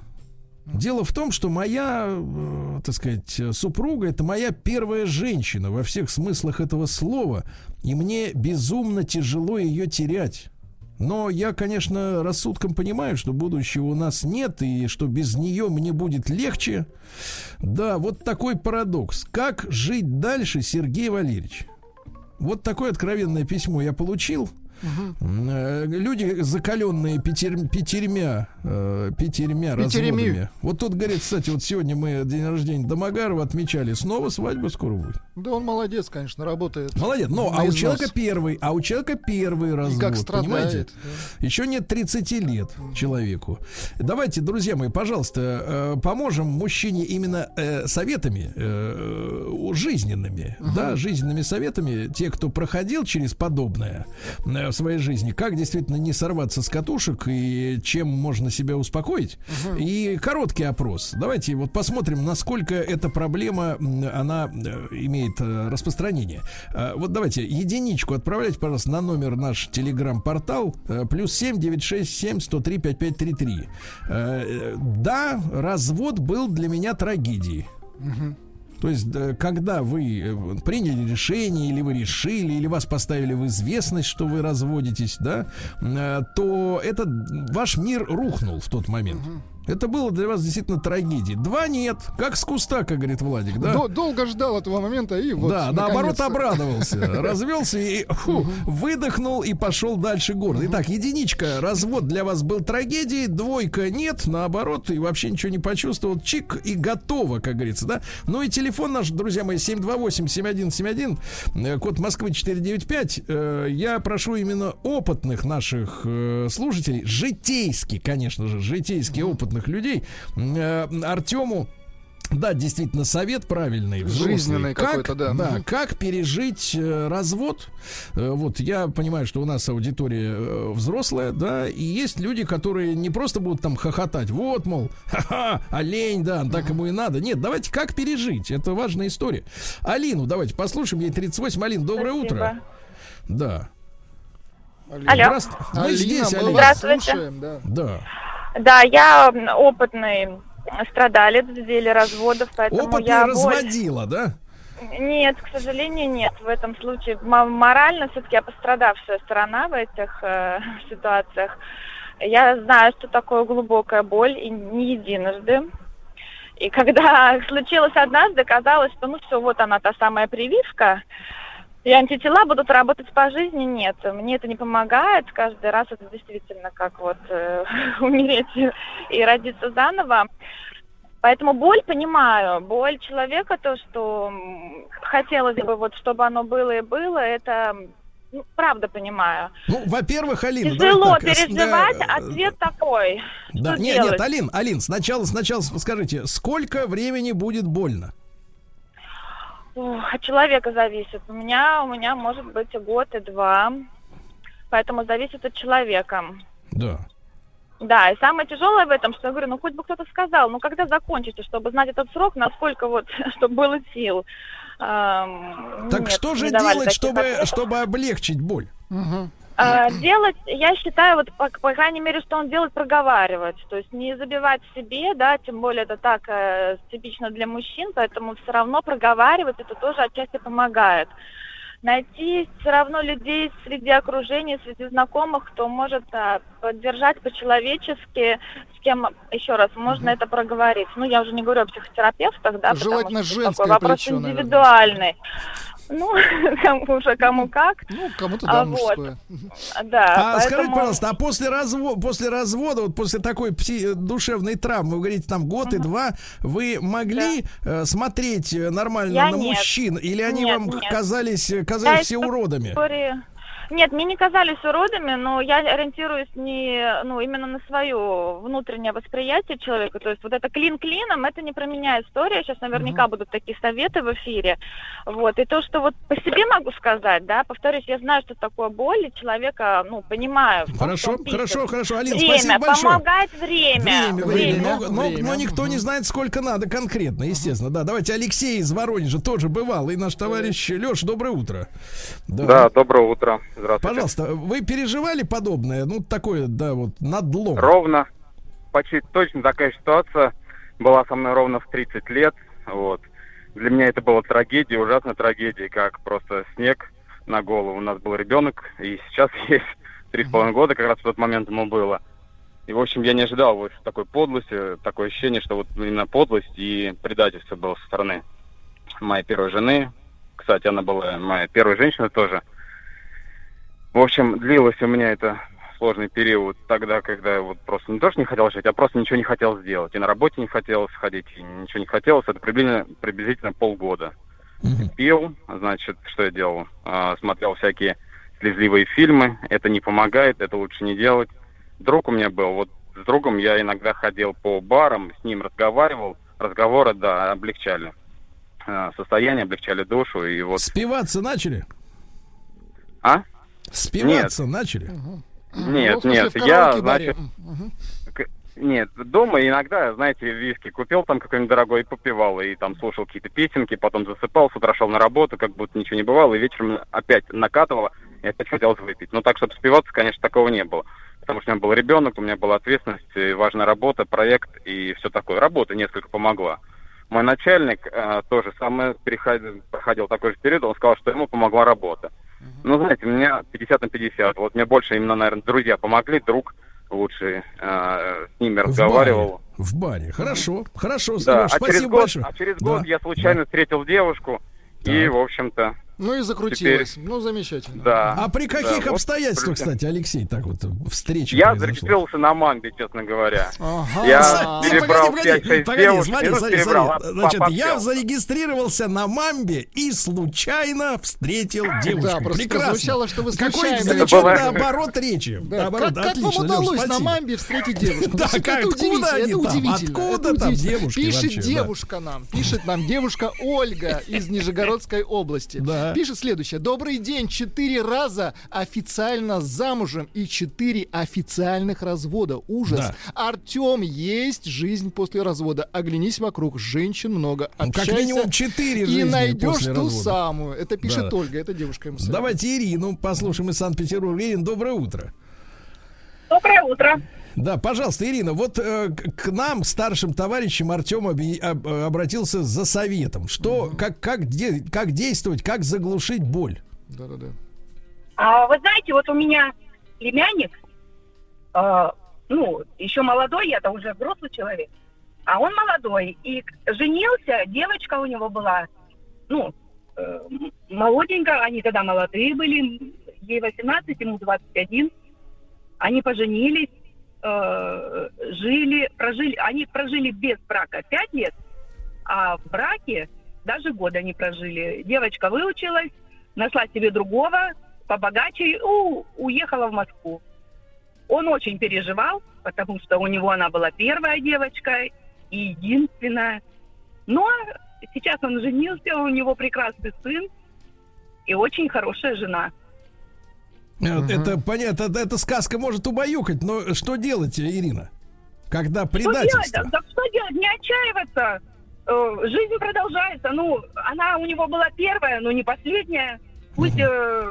Дело в том, что моя, э, так сказать, супруга это моя первая женщина во всех смыслах этого слова, и мне безумно тяжело ее терять. Но я, конечно, рассудком понимаю, что будущего у нас нет, и что без нее мне будет легче. Да, вот такой парадокс. Как жить дальше, Сергей Валерьевич? Вот такое откровенное письмо я получил. Э, Люди, закаленные пятер- пятерьмя, э, пятерьмя Пятереми. разводами. Вот тут, говорит, кстати, вот сегодня мы день рождения Домогарова отмечали. Снова свадьба скоро будет. Да он молодец, конечно, работает. Молодец. Но, а у человека первый, а у человека первый развод, как страдает, понимаете? да. Еще нет 30 лет человеку. Давайте, друзья мои, пожалуйста, э, поможем мужчине именно э, советами э, жизненными, да, жизненными советами. Те, кто проходил через подобное э, в своей жизни, как действительно не сорваться с катушек и чем можно себя успокоить. И короткий опрос. Давайте вот посмотрим, насколько эта проблема, она э, имеет э, распространение. Э, Вот давайте единичку отправляйте, пожалуйста, на номер наш телеграм-портал плюс семь девять шесть семь сто три пять пять три три. Э, Да, развод был для меня трагедией. То есть, да, когда вы э, приняли решение, или вы решили, или вас поставили в известность, что вы разводитесь, да, э, то этот ваш мир рухнул в тот момент. Это было для вас действительно трагедией. Два нет, как с куста, как говорит Владик, да? Дол- Долго ждал этого момента и вот. да, наоборот, наконец-то. обрадовался, развелся и фу, выдохнул и пошел дальше город. Итак, единичка, развод для вас был трагедией, двойка нет, наоборот, и вообще ничего не почувствовал. Чик и готово, как говорится, да? Ну и телефон наш, друзья мои, 728-7171, э, код Москвы 495. Э, Я прошу именно опытных наших э, слушателей, житейски, конечно же, житейски опытных людей, э, Артему да, действительно, совет правильный, взрослый. Жизненный Как- какой-то, да. Да, как пережить э, развод? Э, вот я понимаю, что у нас аудитория э, взрослая, да, и есть люди, которые не просто будут там хохотать, вот, мол, ха-ха, олень, да, так ему и надо. Нет, давайте как пережить, это важная история. Алину давайте послушаем, ей 38. Алин, доброе утро. Да. Алина. Алло. Здравствуй. Мы Алина, здесь, Алина. Здравствуйте. слушаем, да. Да. Да, я опытный страдалец в деле разводов, поэтому Опытный я разводила, да? Нет, к сожалению, нет. В этом случае морально все-таки я пострадавшая сторона в этих э, ситуациях. Я знаю, что такое глубокая боль, и не единожды. И когда случилось однажды, казалось, что ну все, вот она, та самая прививка, и антитела будут работать по жизни. Нет, мне это не помогает. Каждый раз это действительно как вот э, умереть и родиться заново. Поэтому боль понимаю, боль человека, то, что хотелось бы, вот, чтобы оно было и было, это ну, правда понимаю. Ну, во-первых, Алина, Тяжело так, с- переживать, да, ответ такой. Да, Что нет, делать? нет, Алин, Алин, сначала, сначала скажите, сколько времени будет больно? От человека зависит. У меня, у меня может быть и год, и два. поэтому зависит от человека. Да. Да, и самое тяжелое в этом, что я говорю, ну хоть бы кто-то сказал, ну когда закончите, чтобы знать этот срок, насколько вот, чтобы было сил. Эм, Так нет, что же делать, чтобы, чтобы облегчить боль? А, делать, я считаю, вот по, по крайней мере, что он делает, проговаривать. То есть не забивать себе, да, тем более это так э, типично для мужчин, поэтому все равно проговаривать это тоже отчасти помогает. Найти все равно людей среди окружения, среди знакомых, кто может а, поддержать по-человечески, с кем, еще раз, можно это проговорить. Ну, я уже не говорю о психотерапевтах, да, Желательно потому что женское такой вопрос плечо, наверное. Ну, кому уже кому как. Ну, кому-то А, да, вот. мужское. Да, А скажите, поэтому- пожалуйста, а после, разво- после развода, вот после такой пси- душевной травмы, вы говорите, там год и два, вы могли э, смотреть э, нормально Я на нет. мужчин? Или они Нет, вам нет. казались, э, Я казались все уродами? истории- Нет, мне не казались уродами, но я ориентируюсь не, ну, именно на свое внутреннее восприятие человека. То есть вот это клин клином, это не про меня история. Сейчас наверняка будут такие советы в эфире. Вот. И то, что вот по себе могу сказать, да, повторюсь, я знаю, что такое боль, и человека, ну, понимаю. Хорошо, что он хорошо, хорошо. Алин, время, спасибо большое. помогать время. Время, время. Но, но- время. но никто не знает, сколько надо конкретно, естественно. Да, давайте Алексей из Воронежа тоже бывал. И наш товарищ Леш, доброе утро. Да, доброе утро. Здравствуйте. Пожалуйста, вы переживали подобное? Ну, такое, да, вот, надлом. Ровно, почти точно такая ситуация была со мной ровно в 30 лет. Вот. Для меня это была трагедия, ужасная трагедия, как просто снег на голову. У нас был ребенок, и сейчас есть три с половиной года, как раз в тот момент ему было. И, в общем, я не ожидал вот такой подлости, такое ощущение, что вот именно подлость и предательство было со стороны моей первой жены. Кстати, она была моя первая женщина тоже. В общем, длилось у меня это сложный период тогда, когда я вот просто не то, что не хотел жить, а просто ничего не хотел сделать. И на работе не хотелось ходить, и ничего не хотелось. Это приблизительно, приблизительно полгода. Пил, значит, что я делал? А, смотрел всякие слезливые фильмы. Это не помогает, это лучше не делать. Друг у меня был, вот с другом я иногда ходил по барам, с ним разговаривал. Разговоры, да, облегчали а, состояние, облегчали душу. И вот... Спиваться начали? А? Спиваться начали? Нет, Ну, нет, я, значит, к- нет, дома иногда, знаете, виски купил там какой-нибудь дорогой и попивал, и там слушал какие-то песенки, потом засыпал, с утра шел на работу, как будто ничего не бывало, и вечером опять накатывало, и опять хотелось выпить. Но так, чтобы спиваться, конечно, такого не было. Потому что у меня был ребенок, у меня была ответственность, важная работа, проект и все такое. Работа несколько помогла. Мой начальник э, тоже самое переходил, проходил такой же период, он сказал, что ему помогла работа. Ну, знаете, у меня 50 на 50. Вот мне больше именно, наверное, друзья помогли, друг лучше э, с ними разговаривал. В бане. Хорошо, хорошо, Да, а через спасибо год, большое. а через Да, год я случайно встретил девушку, и, в общем-то, Ну и закрутилось. Ну, замечательно. да. А при каких да, вот обстоятельствах, при- кстати, Алексей, так вот встреча Я произошла? зарегистрировался на мамбе, честно говоря. Ага. Я Не, перебрал погоди, 5-6 погоди, погоди, девушек, смотри, смотри, перебрал, смотри. а- Значит, я зарегистрировался на Мамбе и случайно встретил девушку. Да, просто Прекрасно. прозвучало, что вы Какой замечательный оборот речи. Да, Наоборот, как, как вам удалось на спасибо. мамбе встретить девушку? Да, Ну, это как- удивительно, откуда они это там? удивительно, Откуда это там девушки Пишет вообще, да. девушка нам, пишет нам девушка Ольга из Нижегородской области. Да. Пишет следующее. Добрый день, четыре раза официально замужем и четыре официальных развода. Ужас. Артем, есть жизнь после развода. Оглянись вокруг, женщин много. Ну, как Общайся минимум четыре И жизни найдешь после ту развода. самую. Это пишет Да. Ольга, это девушка ему советует. Давайте Ирину послушаем из Санкт-Петербурга. Ирина, доброе утро. Доброе утро. Да, пожалуйста, Ирина, вот э, к нам, старшим товарищам, Артем объ- об- э, обратился за советом. Что, как, как, де- как действовать, как заглушить боль? Да-да-да. А, вы знаете, вот у меня племянник, а, ну, еще молодой, я-то уже взрослый человек, а он молодой, и женился, девочка у него была, ну, э, молоденькая, они тогда молодые были, ей 18, ему 21, они поженились, э, жили, прожили, они прожили без брака 5 лет, а в браке даже года не прожили. Девочка выучилась, нашла себе другого, побогаче, у- уехала в Москву. Он очень переживал, потому что у него она была первая девочка и единственная. Но сейчас он женился, у него прекрасный сын и очень хорошая жена. Э, Это понятно, это, эта сказка может убаюкать, но что делать, Ирина? Когда предательство? Что делать? Да что делать? Не отчаиваться. Э, Жизнь продолжается. Ну, она у него была первая, но не последняя. Пусть э,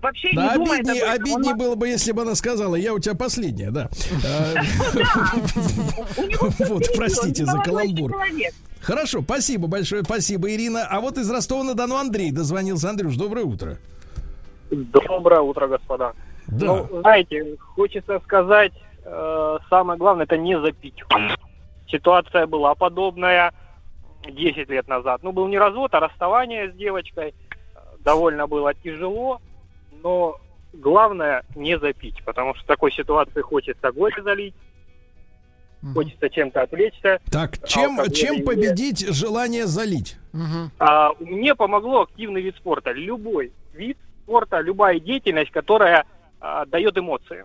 вообще Да, не думает обиднее, об этом. обиднее Он- было бы, если бы она сказала, я у тебя последняя, да. А, Вот, простите за каламбур. Хорошо, спасибо большое, спасибо, Ирина. А вот из Ростова-на-Дону Андрей дозвонился. Андрюш, доброе утро. Доброе утро, господа. Да. Ну, знаете, хочется сказать, э, самое главное, это не запить. Ситуация была подобная 10 лет назад. Ну, был не развод, а расставание с девочкой. Довольно было тяжело, но главное не запить, потому что в такой ситуации хочется горе залить, хочется чем-то отвлечься. Так, чем, чем победить желание залить? А, мне помогло активный вид спорта. Любой вид спорта, любая деятельность, которая а, дает эмоции.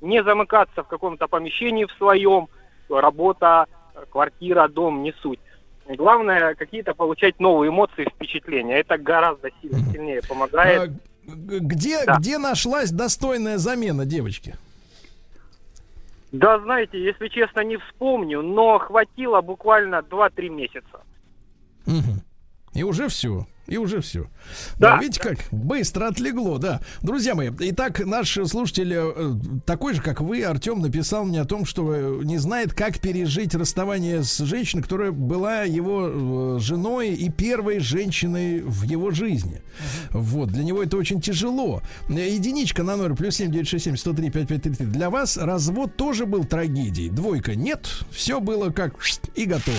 Не замыкаться в каком-то помещении в своем, работа, квартира, дом, не суть. Главное, какие-то получать новые эмоции, впечатления. Это гораздо сильнее А, помогает. г- Где, Да. где нашлась достойная замена девочки? Да, знаете, если честно, не вспомню, но хватило буквально 2-3 месяца. Мгм. И уже все. И уже все. Да. Да, видите, как быстро отлегло, да. Друзья мои, итак, наш слушатель, э, такой же, как вы, Артем, написал мне о том, что э, не знает, как пережить расставание с женщиной, которая была его э, женой и первой женщиной в его жизни. Вот, для него это очень тяжело. Единичка на номер плюс семь девять шесть семь сто три пять пять три три. Для вас развод тоже был трагедией. Двойка нет, все было как и готово.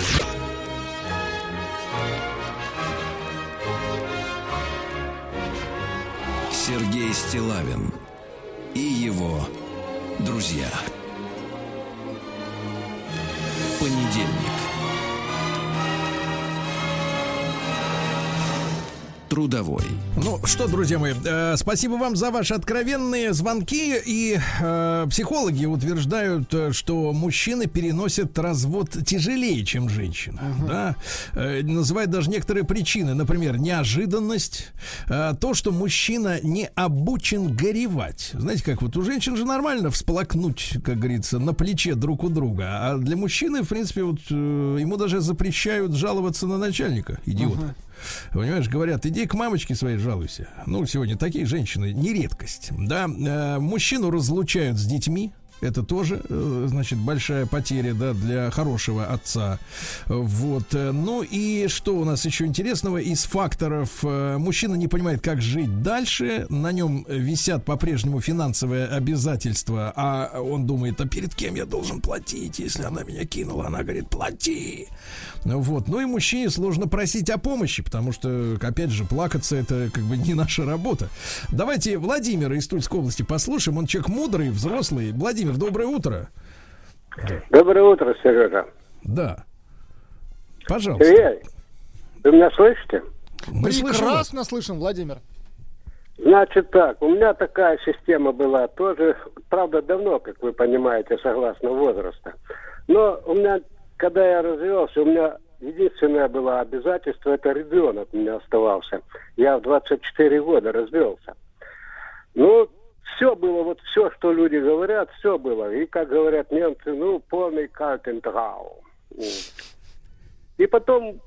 Сергей Стилавин и его друзья. Понедельник. Трудовой. Ну что, друзья мои, э, спасибо вам за ваши откровенные звонки. И э, психологи утверждают, э, что мужчины переносят развод тяжелее, чем женщины. Да? Э, называют даже некоторые причины. Например, неожиданность, э, то, что мужчина не обучен горевать. Знаете, как вот у женщин же нормально всплакнуть, как говорится, на плече друг у друга. А для мужчины, в принципе, вот э, ему даже запрещают жаловаться на начальника, идиота. Понимаешь, говорят, иди к мамочке своей жалуйся. Ну, сегодня такие женщины не редкость. Да, Э, мужчину разлучают с детьми. Это тоже, э, значит, большая потеря, да, для хорошего отца. Вот. э, Ну и что у нас еще интересного из факторов? Э, Мужчина не понимает, как жить дальше. На нем висят по-прежнему финансовые обязательства, а он думает, а перед кем я должен платить, если она меня кинула? Она говорит, плати. Вот. Ну и мужчине сложно просить о помощи, потому что, опять же, плакаться это как бы не наша работа. Давайте Владимира из Тульской области послушаем. Он человек мудрый, взрослый. Владимир, доброе утро. Доброе утро, Сережа. Да. Пожалуйста. Сергей, вы меня слышите? Мы слышим. Прекрасно слышим, Владимир. Значит так, у меня такая система была тоже, правда, давно, как вы понимаете, согласно возраста. Но у меня, когда я развелся, у меня единственное было обязательство, это ребенок у меня оставался. Я в 24 года развелся. Ну, все было, вот все, что люди говорят, все было. И, как говорят немцы, ну, полный кальтентрау. И потом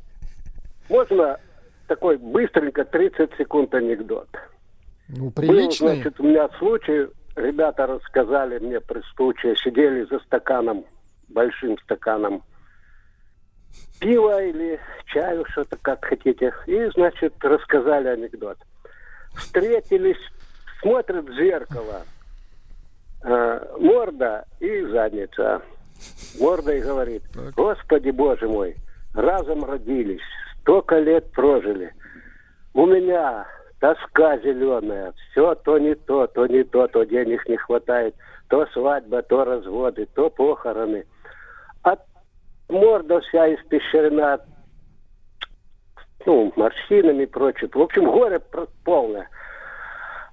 можно такой быстренько 30 секунд анекдот. Ну, Был, приличный. значит, у меня случай, ребята рассказали мне при случае, сидели за стаканом, большим стаканом пива или чаю, что-то как хотите, и, значит, рассказали анекдот. Встретились, смотрят в зеркало, э, морда и задница. Морда и говорит, Господи Боже мой, разом родились, столько лет прожили. У меня тоска зеленая, все то не то, то не то, то денег не хватает, то свадьба, то разводы, то похороны. А морда вся испещрена ну, морщинами и прочее. В общем, горе полное.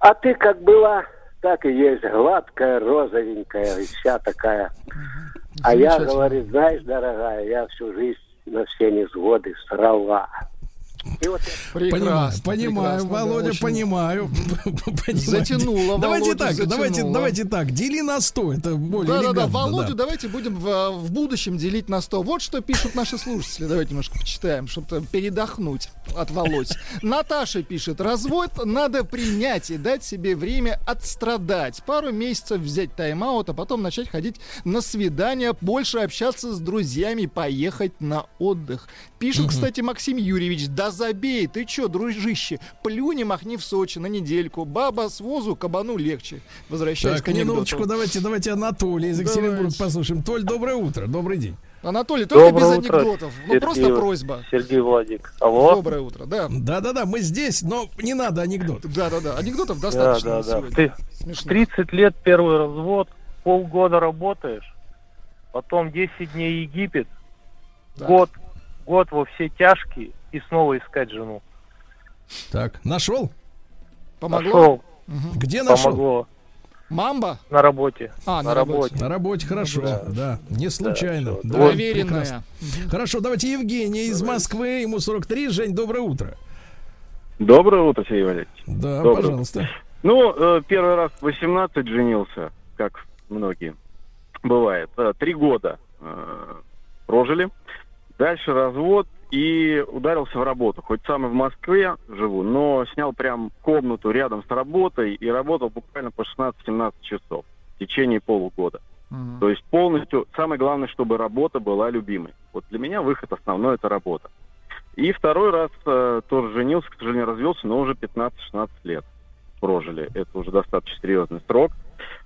А ты как была, так и есть, гладкая, розовенькая, вся такая. А я, говорю, знаешь, дорогая, я всю жизнь на все невзгоды срала. Вот Понимаю, понимаю, да, Володя, очень понимаю. Затянуло, Давайте так, давайте, затянуло. давайте так. Дели на 100, это более Да, да, да. Володю да. давайте будем в, в будущем делить на 100. Вот что пишут наши слушатели. Давайте немножко почитаем, чтобы передохнуть от Володь. Наташа пишет. Развод надо принять и дать себе время отстрадать. Пару месяцев взять тайм-аут, а потом начать ходить на свидания, больше общаться с друзьями, поехать на отдых. Пишет, кстати, Максим Юрьевич. Да забей, ты чё, дружище, плюнь и махни в Сочи на недельку. Баба с возу, кабану легче. Возвращаясь Так, к анекдоту. минуточку, давайте, давайте Анатолий из Екатеринбурга послушаем. Толь, доброе утро, добрый день. Анатолий, только Доброе без утро, анекдотов. Ну, Сергей- просто просьба. Сергей Владик. Алло? Доброе утро, да. Да-да-да, мы здесь, но не надо анекдот. Да-да-да, анекдотов Да, достаточно да, да. сегодня. Ты Смешно. 30 лет первый развод, полгода работаешь, потом 10 дней Египет, Так. год, год во все тяжкие и снова искать жену. Так, нашел? Помогло? Нашел, Где нашел? помогло. Мамба? На работе. А, на на работе. работе. На работе, хорошо, да, не случайно. всё. Да, Проверенная. прекрасно. Хорошо, давайте Евгения из Москвы, ему 43. Жень, доброе утро. Доброе утро, Сергей Валерьевич. Да, Доброе. пожалуйста. Ну, э, первый раз в 18 женился, как многие бывает. Э, Три года э, прожили. Дальше развод и ударился в работу. Хоть сам и в Москве живу, но снял прям комнату рядом с работой и работал буквально по 16-17 часов в течение полугода. То есть полностью, самое главное, чтобы работа была любимой. Вот для меня выход основной это работа. И второй раз э, тоже женился, к сожалению, развелся, но уже 15-16 лет прожили. Это уже достаточно серьезный срок.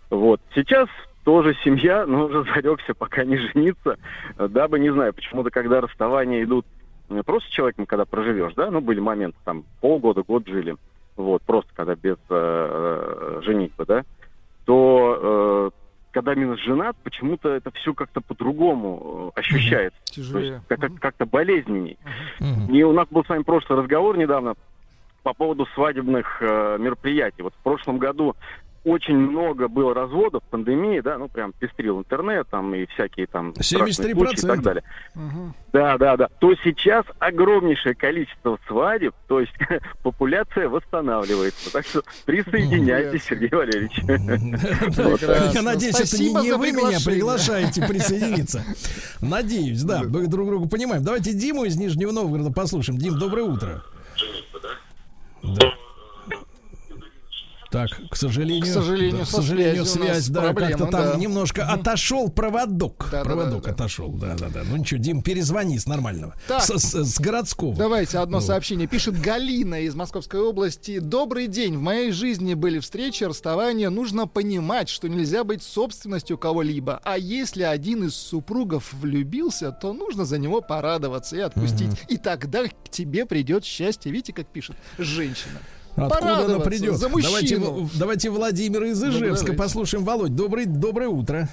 Вот. Сейчас тоже семья, но уже зарекся пока не жениться, дабы, не знаю, почему-то, когда расставания идут э, просто с человеком, когда проживешь, да, ну, были моменты, там, полгода, год жили, вот, просто когда без э, э, женитьбы, да, то э, когда минус женат, почему-то это все как-то по-другому э, ощущается. То есть Тяжелее. как- как- как-то болезненней. И у нас был с вами прошлый разговор недавно по поводу свадебных э, мероприятий. Вот в прошлом году очень много было разводов, пандемии, да, ну прям пестрил интернет, там и всякие там страшные случаи и так 73%. далее. Да, да, да. То сейчас огромнейшее количество свадеб, то есть популяция восстанавливается. Так что присоединяйтесь, Сергей Валерьевич. Так. Я надеюсь, это не, вы меня приглашаете присоединиться. Надеюсь, да, мы друг другу понимаем. Давайте Диму из Нижнего Новгорода послушаем. Дим, доброе утро. Да. Так, к сожалению, К сожалению, да, к со сожалению, связь, да, как-то там да. немножко отошел проводок. Да, проводок да, да. отошел, да, да, да. Ну ничего, Дим, перезвони с нормального. Так. С, с- с городского. Давайте одно Вот. сообщение. Пишет Галина из Московской области. Добрый день. В моей жизни были встречи, расставания. Нужно понимать, что нельзя быть собственностью кого-либо. А если один из супругов влюбился, то нужно за него порадоваться и отпустить. И тогда к тебе придет счастье. Видите, как пишет женщина. Откуда она придет? за Давайте, мужчину. давайте Владимир из Ижевска давайте. послушаем. Володь, добрый, доброе утро.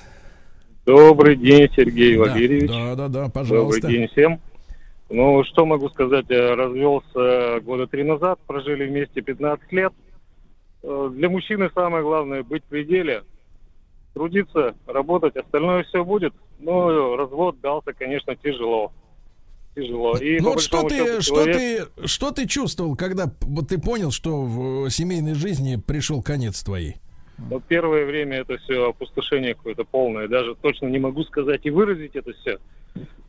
Добрый день, Сергей Да, Валерьевич. Да, да, да, Добрый пожалуйста. день всем. Ну, что могу сказать, развелся года три назад, прожили вместе 15 лет. Э, Для мужчины самое главное быть в пределе, трудиться, работать, остальное все будет. Но развод дался, конечно, тяжело. Тяжело. И Ну вот что ты, что человек- ты, что ты чувствовал, когда вот ты понял, что в семейной жизни пришел конец твоей? Но первое время это все опустошение какое-то полное. Даже точно не могу сказать и выразить это все.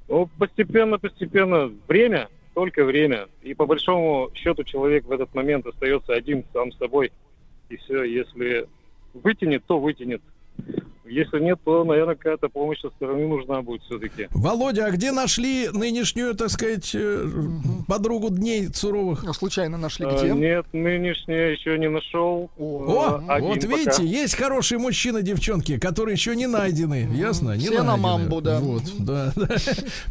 Но постепенно, постепенно время, только время. И по большому счету человек в этот момент остается один сам с собой. И все, если вытянет, то вытянет. Если нет, то, наверное, какая-то помощь со стороны нужна будет все-таки. Володя, а где нашли нынешнюю, так сказать, э, подругу дней суровых? Ну, случайно нашли А, нет, нынешнее еще не нашел. О, А, один вот пока. видите, есть хорошие мужчины, девчонки, которые еще не найдены, ясно? Не Все на найдены. мамбу, да. Вот, да.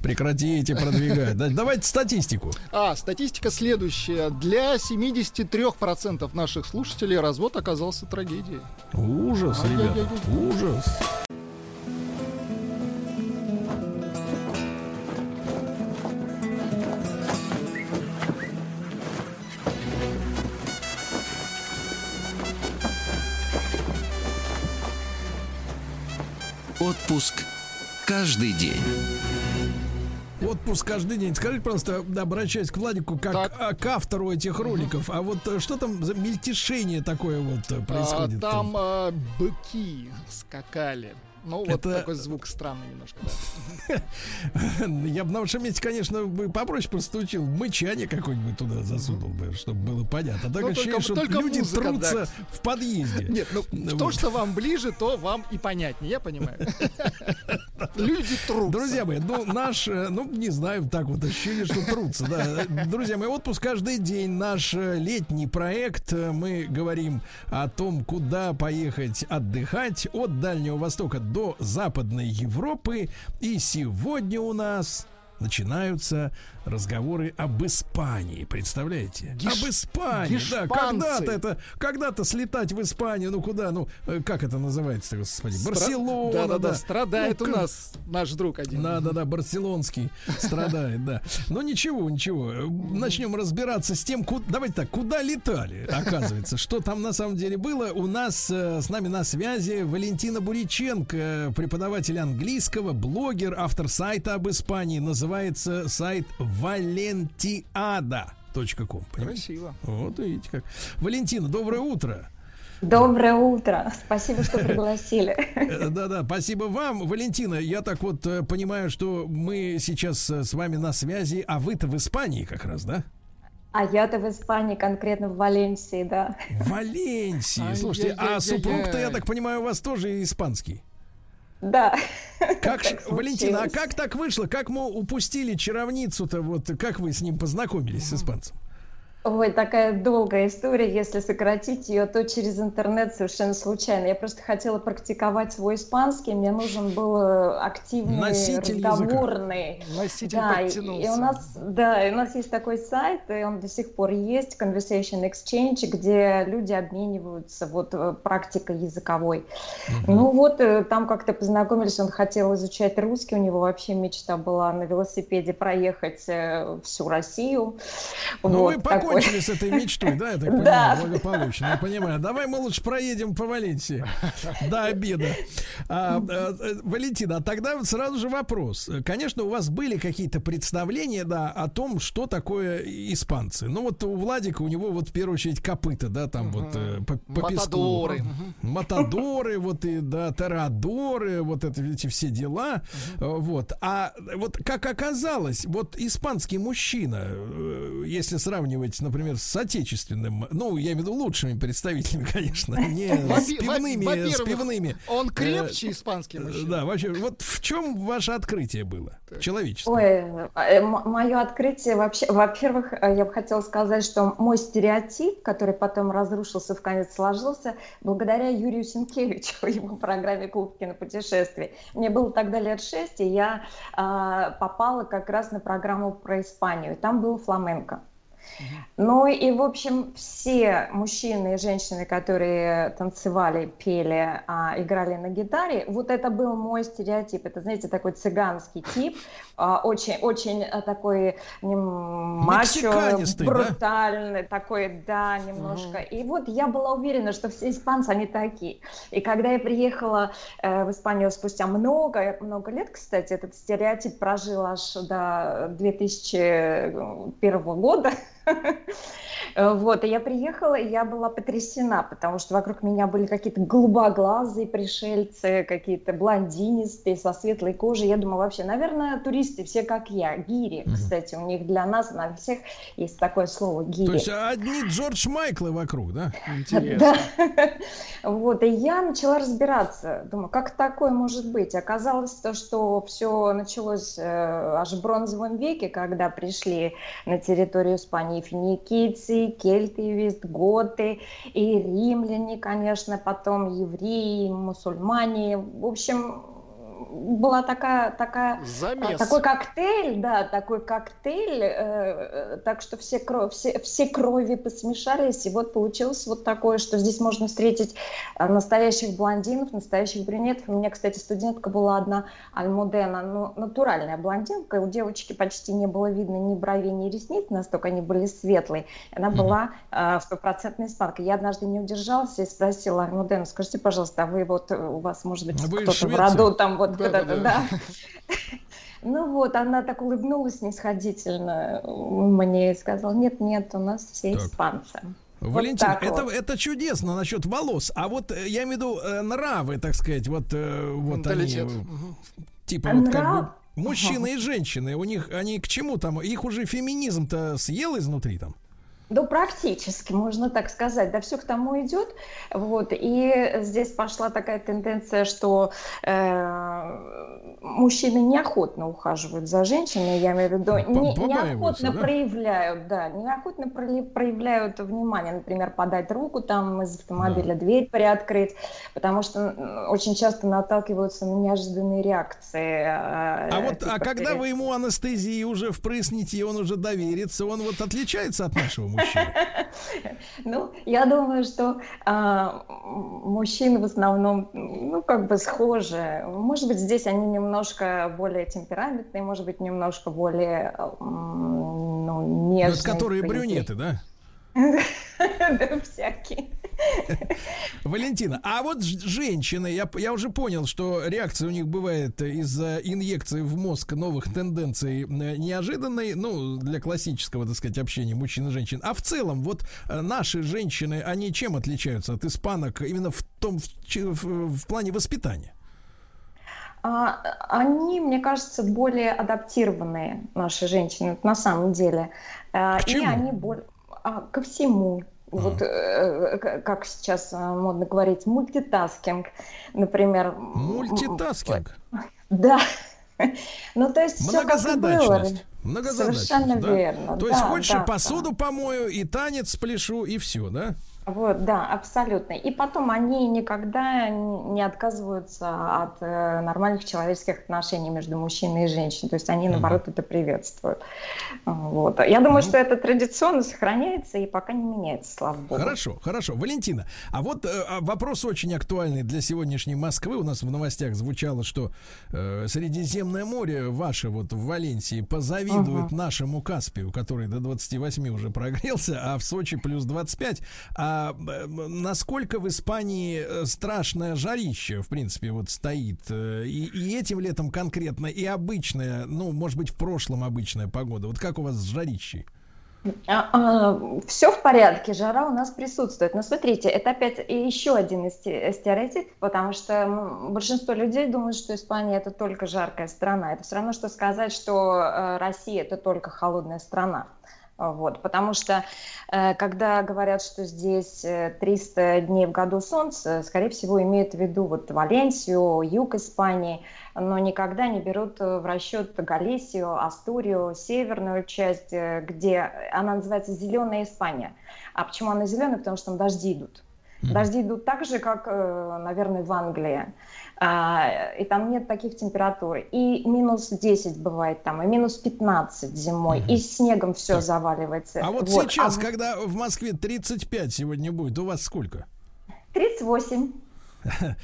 Прекратите продвигать. Да, Давайте статистику. А, статистика следующая. Для 73% наших слушателей развод оказался трагедией. Ужас, ребята, Ай-яй-яй. Ужас. Отпуск каждый день. Отпуск каждый день. Скажите, пожалуйста, обращаясь к Владику, как а, к автору этих роликов, а вот э, что там за мельтешение такое вот э, происходит? А, там а, быки скакали. Ну, вот Это- такой звук странный немножко, да. Я бы на вашем месте, конечно, бы попроще постучил. Мычание какое-нибудь туда засунул бы, чтобы было понятно. А Так Ну, ощущение, что люди трутся в подъезде. Нет, ну то, что вам ближе, то вам и понятнее, я понимаю. Люди трутся. Друзья мои, ну наш, э, ну не знаю, так вот ощущение, что трутся, да. Друзья мои, отпуск каждый день, наш э, летний проект. Э, Мы говорим о том, куда поехать отдыхать от Дальнего Востока до Западной Европы. И сегодня у нас начинаются разговоры об Испании. Представляете? Геш- об Испании. Да, гешпанцы. когда-то это, когда-то слетать в Испанию, ну куда, ну, э, как это называется, господи, Стра- Барселона, Да-да-да, да. страдает Ну, у нас наш друг один. да, да, да, барселонский страдает, да. Но ничего, ничего. Начнем разбираться с тем, ку- давайте так, куда летали, оказывается, что там на самом деле было. У нас э, с нами на связи Валентина Буриченко, э, преподаватель английского, блогер, автор сайта об Испании. Называется сайт valentiada.com. Красиво. Вот видите как. Валентина, доброе утро. Доброе утро. Спасибо, что пригласили. Э, Да-да, спасибо вам, Валентина. Я так вот э, понимаю, что мы сейчас э, с вами на связи, а вы-то в Испании как раз, да? А я-то в Испании, конкретно в Валенсии, да. В Валенсии. Слушайте, а супруг-то, я так понимаю, у вас тоже испанский. Да. Как, Валентина, а как так вышло? Как мы упустили чаровницу-то? Вот как вы с ним познакомились, с испанцем? Ой, такая долгая история. Если сократить ее, то через интернет совершенно случайно. Я просто хотела практиковать свой испанский. Мне нужен был э, активный, Носитель языка. разговорный. Носитель Да, и, подтянулся. и у нас, да, и у нас есть такой сайт, и он до сих пор есть, Conversation Exchange, где люди обмениваются вот э, практикой языковой. Ну вот, э, там как-то познакомились, он хотел изучать русский, у него вообще мечта была на велосипеде проехать всю Россию. Ну, Вот вы такой. Покончили с этой мечтой, да, я так понимаю, Да. благополучно. Я понимаю. Давай мы лучше проедем по Валенсии до обеда. А, а, Валентина, а тогда вот сразу же вопрос. Конечно, у вас были какие-то представления, да, о том, что такое испанцы. Ну, вот у Владика, у него вот в первую очередь копыта, да, там вот э, по, по песку. Матадоры. Матадоры, вот и, да, тарадоры, вот это, эти все дела. Э, Вот. А вот как оказалось, вот испанский мужчина, э, если сравнивать, например, с отечественным, ну, я имею в виду лучшими представителями, конечно, не с пивными, с пивными. Он Э, крепче испанский мужчина. Да, вообще, вот в чем ваше открытие было? Человечество. Ой, мое открытие вообще, во-первых, э, я бы хотела сказать, что мой стереотип, который потом разрушился, в конец сложился, благодаря Юрию Сенкевичу, его программе «Клуб кинопутешествий». Мне было тогда лет шесть, и я а, попала как раз на программу про Испанию, там был фламенко. Ну и, в общем, все мужчины и женщины, которые танцевали, пели, а, играли на гитаре, вот это был мой стереотип. Это, знаете, такой цыганский тип, а, очень, очень а, такой мачо, Мексиканистый, да? брутальный, такой, да, немножко. И вот я была уверена, что все испанцы, они такие. И когда я приехала э, в Испанию спустя много, много лет, кстати, этот стереотип прожил аж до 2001 года. Вот, и я приехала, и я была потрясена, потому что вокруг меня были какие-то голубоглазые пришельцы, какие-то блондинистые, со светлой кожей. Я думала, вообще, наверное, туристы все как я, гири. Кстати, у них для нас, на всех есть такое слово гири. То есть одни Джордж Майклы вокруг, да? Да. Вот, и я начала разбираться. Думаю, как такое может быть? Оказалось то, что все началось э, аж в бронзовом веке, когда пришли на территорию Испании финикийцы, кельты, вестготы, и римляне, конечно, потом евреи, мусульмане. В общем, была такая, такая Замес. такой коктейль, да, такой коктейль, э, э, так что все, кро- все, все крови посмешались, и вот получилось вот такое, что здесь можно встретить э, настоящих блондинов, настоящих брюнетов. У меня, кстати, студентка была одна, Альмудена, ну, натуральная блондинка, у девочки почти не было видно ни бровей, ни ресниц, настолько они были светлые. Она была э, стопроцентной испанкой. Я однажды не удержалась и спросила Альмудену, скажите, пожалуйста, а вы вот, э, у вас, может быть, из кто-то в роду там вот Да, куда-то, да, да. Ну вот, она так улыбнулась снисходительно мне и сказала, нет, нет, у нас все Так. испанцы. Валентина, Вот это, вот. это чудесно насчет волос. А вот э, я имею в виду э, нравы, так сказать, вот, э, вот они. Типа А вот как нрав- бы мужчины и женщины, у них они к чему там? Их уже феминизм-то съел изнутри там. Да, практически, можно так сказать. Да, все к тому идет. Вот. И здесь пошла такая тенденция, что э, мужчины неохотно ухаживают за женщиной, я имею в виду, не- побаиваются, неохотно да? проявляют, да, неохотно проявляют внимание, например, подать руку там из автомобиля, дверь приоткрыть, потому что очень часто наталкиваются на неожиданные реакции. э, А вот, а типа, когда перед- вы ему анестезии уже впрысните, и он уже доверится, он вот отличается от нашего мужчины? Ну, я думаю, что а, мужчины в основном, ну, как бы схожи. Может быть, здесь они немножко более темпераментные, может быть, немножко более, ну, Вот нежные. которые в поведении. брюнеты, да? Да, всякие. Валентина, а вот женщины, я, я уже понял, что реакция у них бывает из-за инъекции в мозг новых тенденций неожиданной, ну, для классического, так сказать, общения мужчин и женщин. А в целом, вот э, наши женщины, они чем отличаются от испанок именно в том, в, в- в плане воспитания? А, Они, мне кажется, более адаптированные, наши женщины, на самом деле. А, К И чему? они более ко всему. Вот э, как сейчас э, модно говорить, multitasking, например. Multitasking. Да. Ну, то есть все как и было. Многозадачность. Совершенно да? верно. То есть да, хочешь да, и посуду помою, и танец спляшу, и все, да? Вот, да, абсолютно. И потом они никогда не отказываются от э, нормальных человеческих отношений между мужчиной и женщиной. То есть они, наоборот, это приветствуют. Вот. Я думаю, что это традиционно сохраняется и пока не меняется, слава богу. Хорошо, хорошо. Валентина, а вот э, а вопрос очень актуальный для сегодняшней Москвы. У нас в новостях звучало, что э, Средиземное море ваше вот в Валенсии позавидует Ага. нашему Каспию, который до 28 уже прогрелся, а в Сочи плюс 25. А э, насколько в Испании э, страшное жарище, в принципе, вот стоит? э, И, и этим летом конкретно, и обычная, ну, может быть, в прошлом обычная погода. Вот как у вас с жарищей? все в порядке, жара у нас присутствует. Но смотрите, это опять еще один из сте- стереотипов, потому что большинство людей думают, что Испания это только жаркая страна. Это все равно, что сказать, что э, Россия это только холодная страна. Вот, потому что э, когда говорят, что здесь э, 300 дней в году солнце, скорее всего, имеют в виду вот Валенсию, юг Испании, но никогда не берут э, в расчет Галисию, Астурию, северную часть, э, где она называется зеленая Испания. А почему она зеленая? Потому что там дожди идут. Дожди идут так же, как, э, наверное, в Англии. А, И там нет таких температур. И минус 10 бывает там, и минус 15 зимой, и снегом все заваливается. А вот, Вот. сейчас, А когда в Москве 35 сегодня будет, у вас сколько? 38.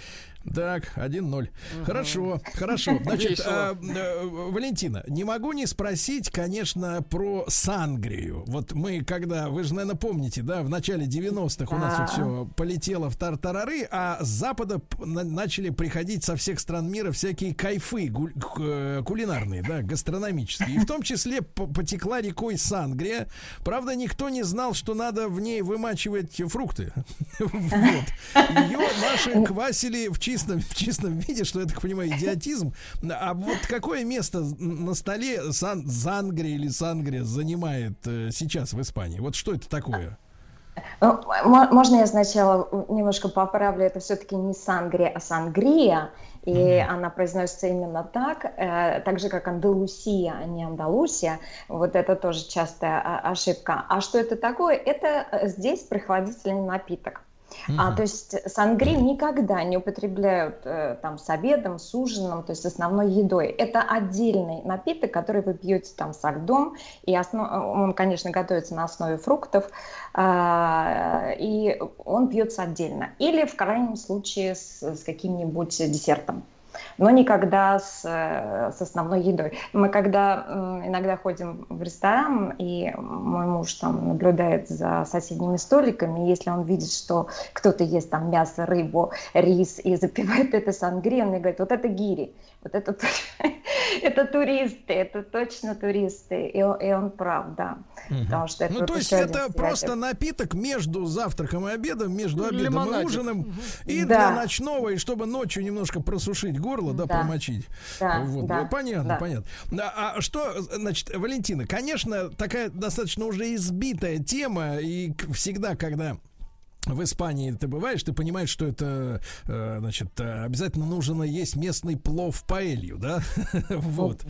Так, 1-0. Хорошо, хорошо. Значит, а, э, Валентина, не могу не спросить, конечно, про Сангрию. Вот мы, когда, вы же, наверное, помните, да, в начале 90-х у нас вот все полетело в тартарары, а с Запада начали приходить со всех стран мира всякие кайфы э, кулинарные, да, гастрономические. И в том числе по- потекла рекой Сангрия. Правда, никто не знал, что надо в ней вымачивать фрукты. Вот. Ее наши квасили в чистом, в чистом виде, что я так понимаю, идиотизм. А вот какое место на столе сан, Сангрия или Сангрия занимает э, сейчас в Испании? Вот что это такое? Ну, мо- Можно я сначала немножко поправлю? Это все-таки не сангрия, а сангрия. И она произносится именно так, э, так же как Андалусия, а не Андалусия. Вот это тоже частая а, ошибка. А что это такое? Это э, здесь прохладительный напиток. А, то есть сангри никогда не употребляют э, там с обедом, с ужином, то есть с основной едой. Это отдельный напиток, который вы пьете там со льдом, и основ- он, конечно, готовится на основе фруктов, а, и он пьется отдельно. Или в крайнем случае с, с каким-нибудь десертом. Но никогда с, э, с основной едой. Мы когда иногда ходим в ресторан, и мой муж там наблюдает за соседними столиками, если он видит, что кто-то ест там мясо, рыбу, рис и запивает это сангри, он мне говорит, вот это гири, вот это, это туристы, это точно туристы, и, он, и он прав, да. Угу. Потому что это ну, вот то есть это просто напиток между завтраком и обедом, между обедом Лимонадик. и ужином, угу. и да. для ночного, и чтобы ночью немножко просушить горло, да, да промочить. Да, вот. да, понятно, да. понятно. А, а что, значит, Валентина, конечно, такая достаточно уже избитая тема, и всегда, когда в Испании ты бываешь, ты понимаешь, что это, э, значит, обязательно нужно есть местный плов паэлью, да? вот.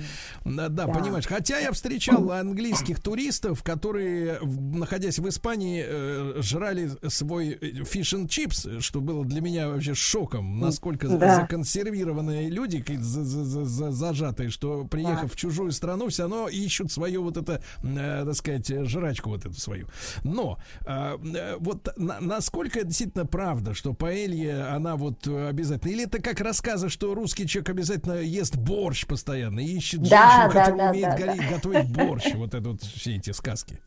Да, да, понимаешь. Хотя я встречал английских туристов, которые, находясь в Испании, э, жрали свой фиш and чипс, что было для меня вообще шоком, насколько да. законсервированные люди, за, за, за, зажатые, что приехав да. в чужую страну, все равно ищут свою вот это, э, так сказать, жрачку вот эту свою. Но вот на, на насколько действительно правда, что паэлья, она вот обязательно... Или это как рассказы, что русский человек обязательно ест борщ постоянно, ищет да, женщину, да, которая да, умеет да, да. готовить борщ. Вот это вот все эти сказки.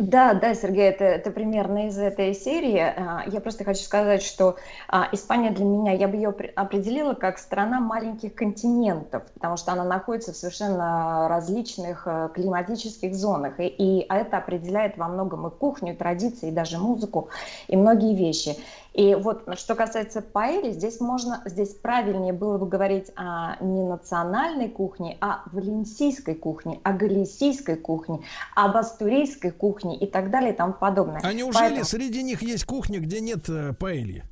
Да, да, Сергей, это, это примерно из этой серии. А, я просто хочу сказать, что а, Испания для меня, я бы ее определила как страна маленьких континентов, потому что она находится в совершенно различных э, климатических зонах. И, и это определяет во многом и кухню, и традиции, и даже музыку, и многие вещи. И вот что касается паэли, здесь можно, здесь правильнее было бы говорить о не национальной кухне, а валенсийской кухне, о галисийской кухне, об астурийской кухне и так далее и тому подобное. А неужели Поэтому... среди них есть кухня, где нет э, паэли?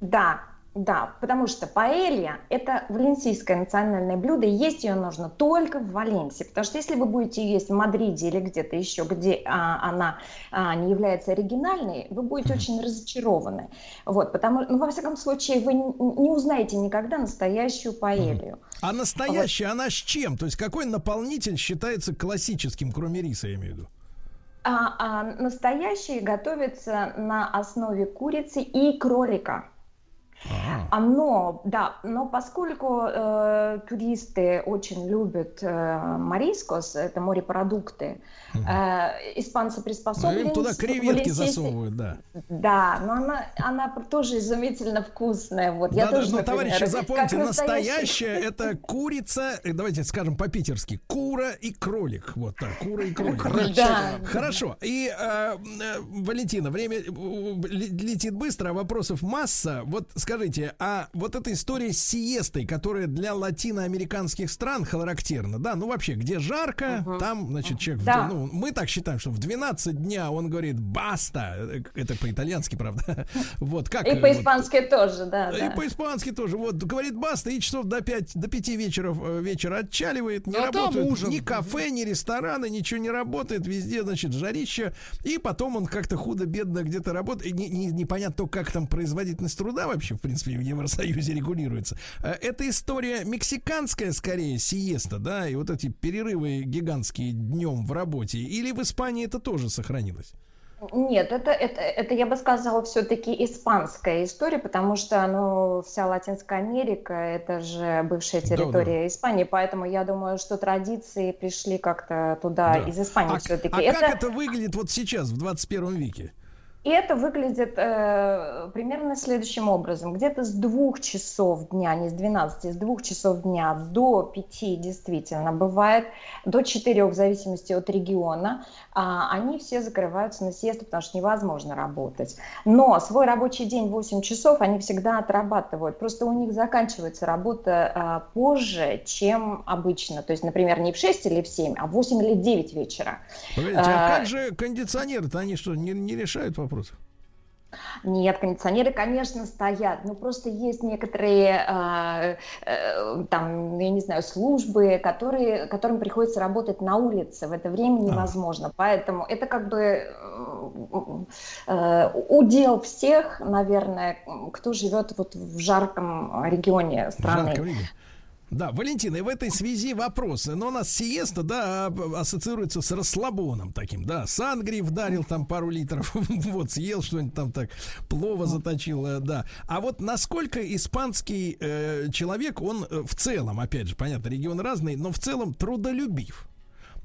Да, да, потому что паэлья – это валенсийское национальное блюдо, и есть ее нужно только в Валенсии. Потому что если вы будете есть в Мадриде или где-то еще, где а, она а, не является оригинальной, вы будете очень разочарованы. Вот, потому, ну, во всяком случае, вы не, не узнаете никогда настоящую паэлью. А настоящая, вот. она с чем? То есть какой наполнитель считается классическим, кроме риса, я имею в виду? А, а, настоящие готовятся на основе курицы и кролика. А. Но, да, но поскольку э, туристы очень любят э, марискос, это морепродукты, э, испанцы приспособлены... Ну, им туда креветки засовывают, да. Да, но она, она тоже изумительно вкусная. Вот, я да, тоже, но, например, товарищи, запомните, настоящая это курица, э, давайте скажем по-питерски, кура и кролик. Вот так, кура и кролик. Да. Хорошо. И, э, э, Валентина, время летит быстро, а вопросов масса. Вот скажите, а вот эта история с сиестой, которая для латиноамериканских стран характерна, да, ну вообще, где жарко, угу. там, значит, человек, да. ну, мы так считаем, что в 12 дня он говорит «баста», это по-итальянски, правда, вот как... И по-испански вот, тоже, да. И да. по-испански тоже, вот, говорит «баста», и часов до 5, до 5 вечера, э, вечера отчаливает, не а работает ни кафе, ни рестораны, ничего не работает, везде, значит, жарище, и потом он как-то худо-бедно где-то работает, не, не, непонятно то, как там производительность труда вообще в принципе, в Евросоюзе регулируется. Э, это история мексиканская, скорее, сиеста, да, и вот эти перерывы гигантские днем в работе. Или в Испании это тоже сохранилось? Нет, это, это, это я бы сказала, все-таки испанская история, потому что ну, вся Латинская Америка это же бывшая территория да, да. Испании, поэтому я думаю, что традиции пришли как-то туда да. из Испании а, все-таки. А это... как это выглядит вот сейчас, в 21 веке? И это выглядит э, примерно следующим образом. Где-то с двух часов дня, не с 12, с двух часов дня до пяти действительно бывает, до четырех в зависимости от региона, э, они все закрываются на сиесту, потому что невозможно работать. Но свой рабочий день 8 часов они всегда отрабатывают. Просто у них заканчивается работа э, позже, чем обычно. То есть, например, не в 6 или в 7, а в 8 или 9 вечера. Погодите, а, а как же кондиционеры-то, они что, не, не решают вопрос? Вопросов? Нет, кондиционеры, конечно, стоят, но просто есть некоторые, э, э, там, я не знаю, службы, которые, которым приходится работать на улице. В это время невозможно. А. Поэтому это как бы э, удел всех, наверное, кто живет вот в жарком регионе страны. Жарком Да, Валентина, и в этой связи вопрос. Но у нас сиеста, да, ассоциируется с расслабоном таким, да. Сангри вдарил там пару литров, вот, съел что-нибудь там так, плова заточил, э, да. А вот насколько испанский э, человек, он э, в целом, опять же, понятно, регион разный, но в целом трудолюбив.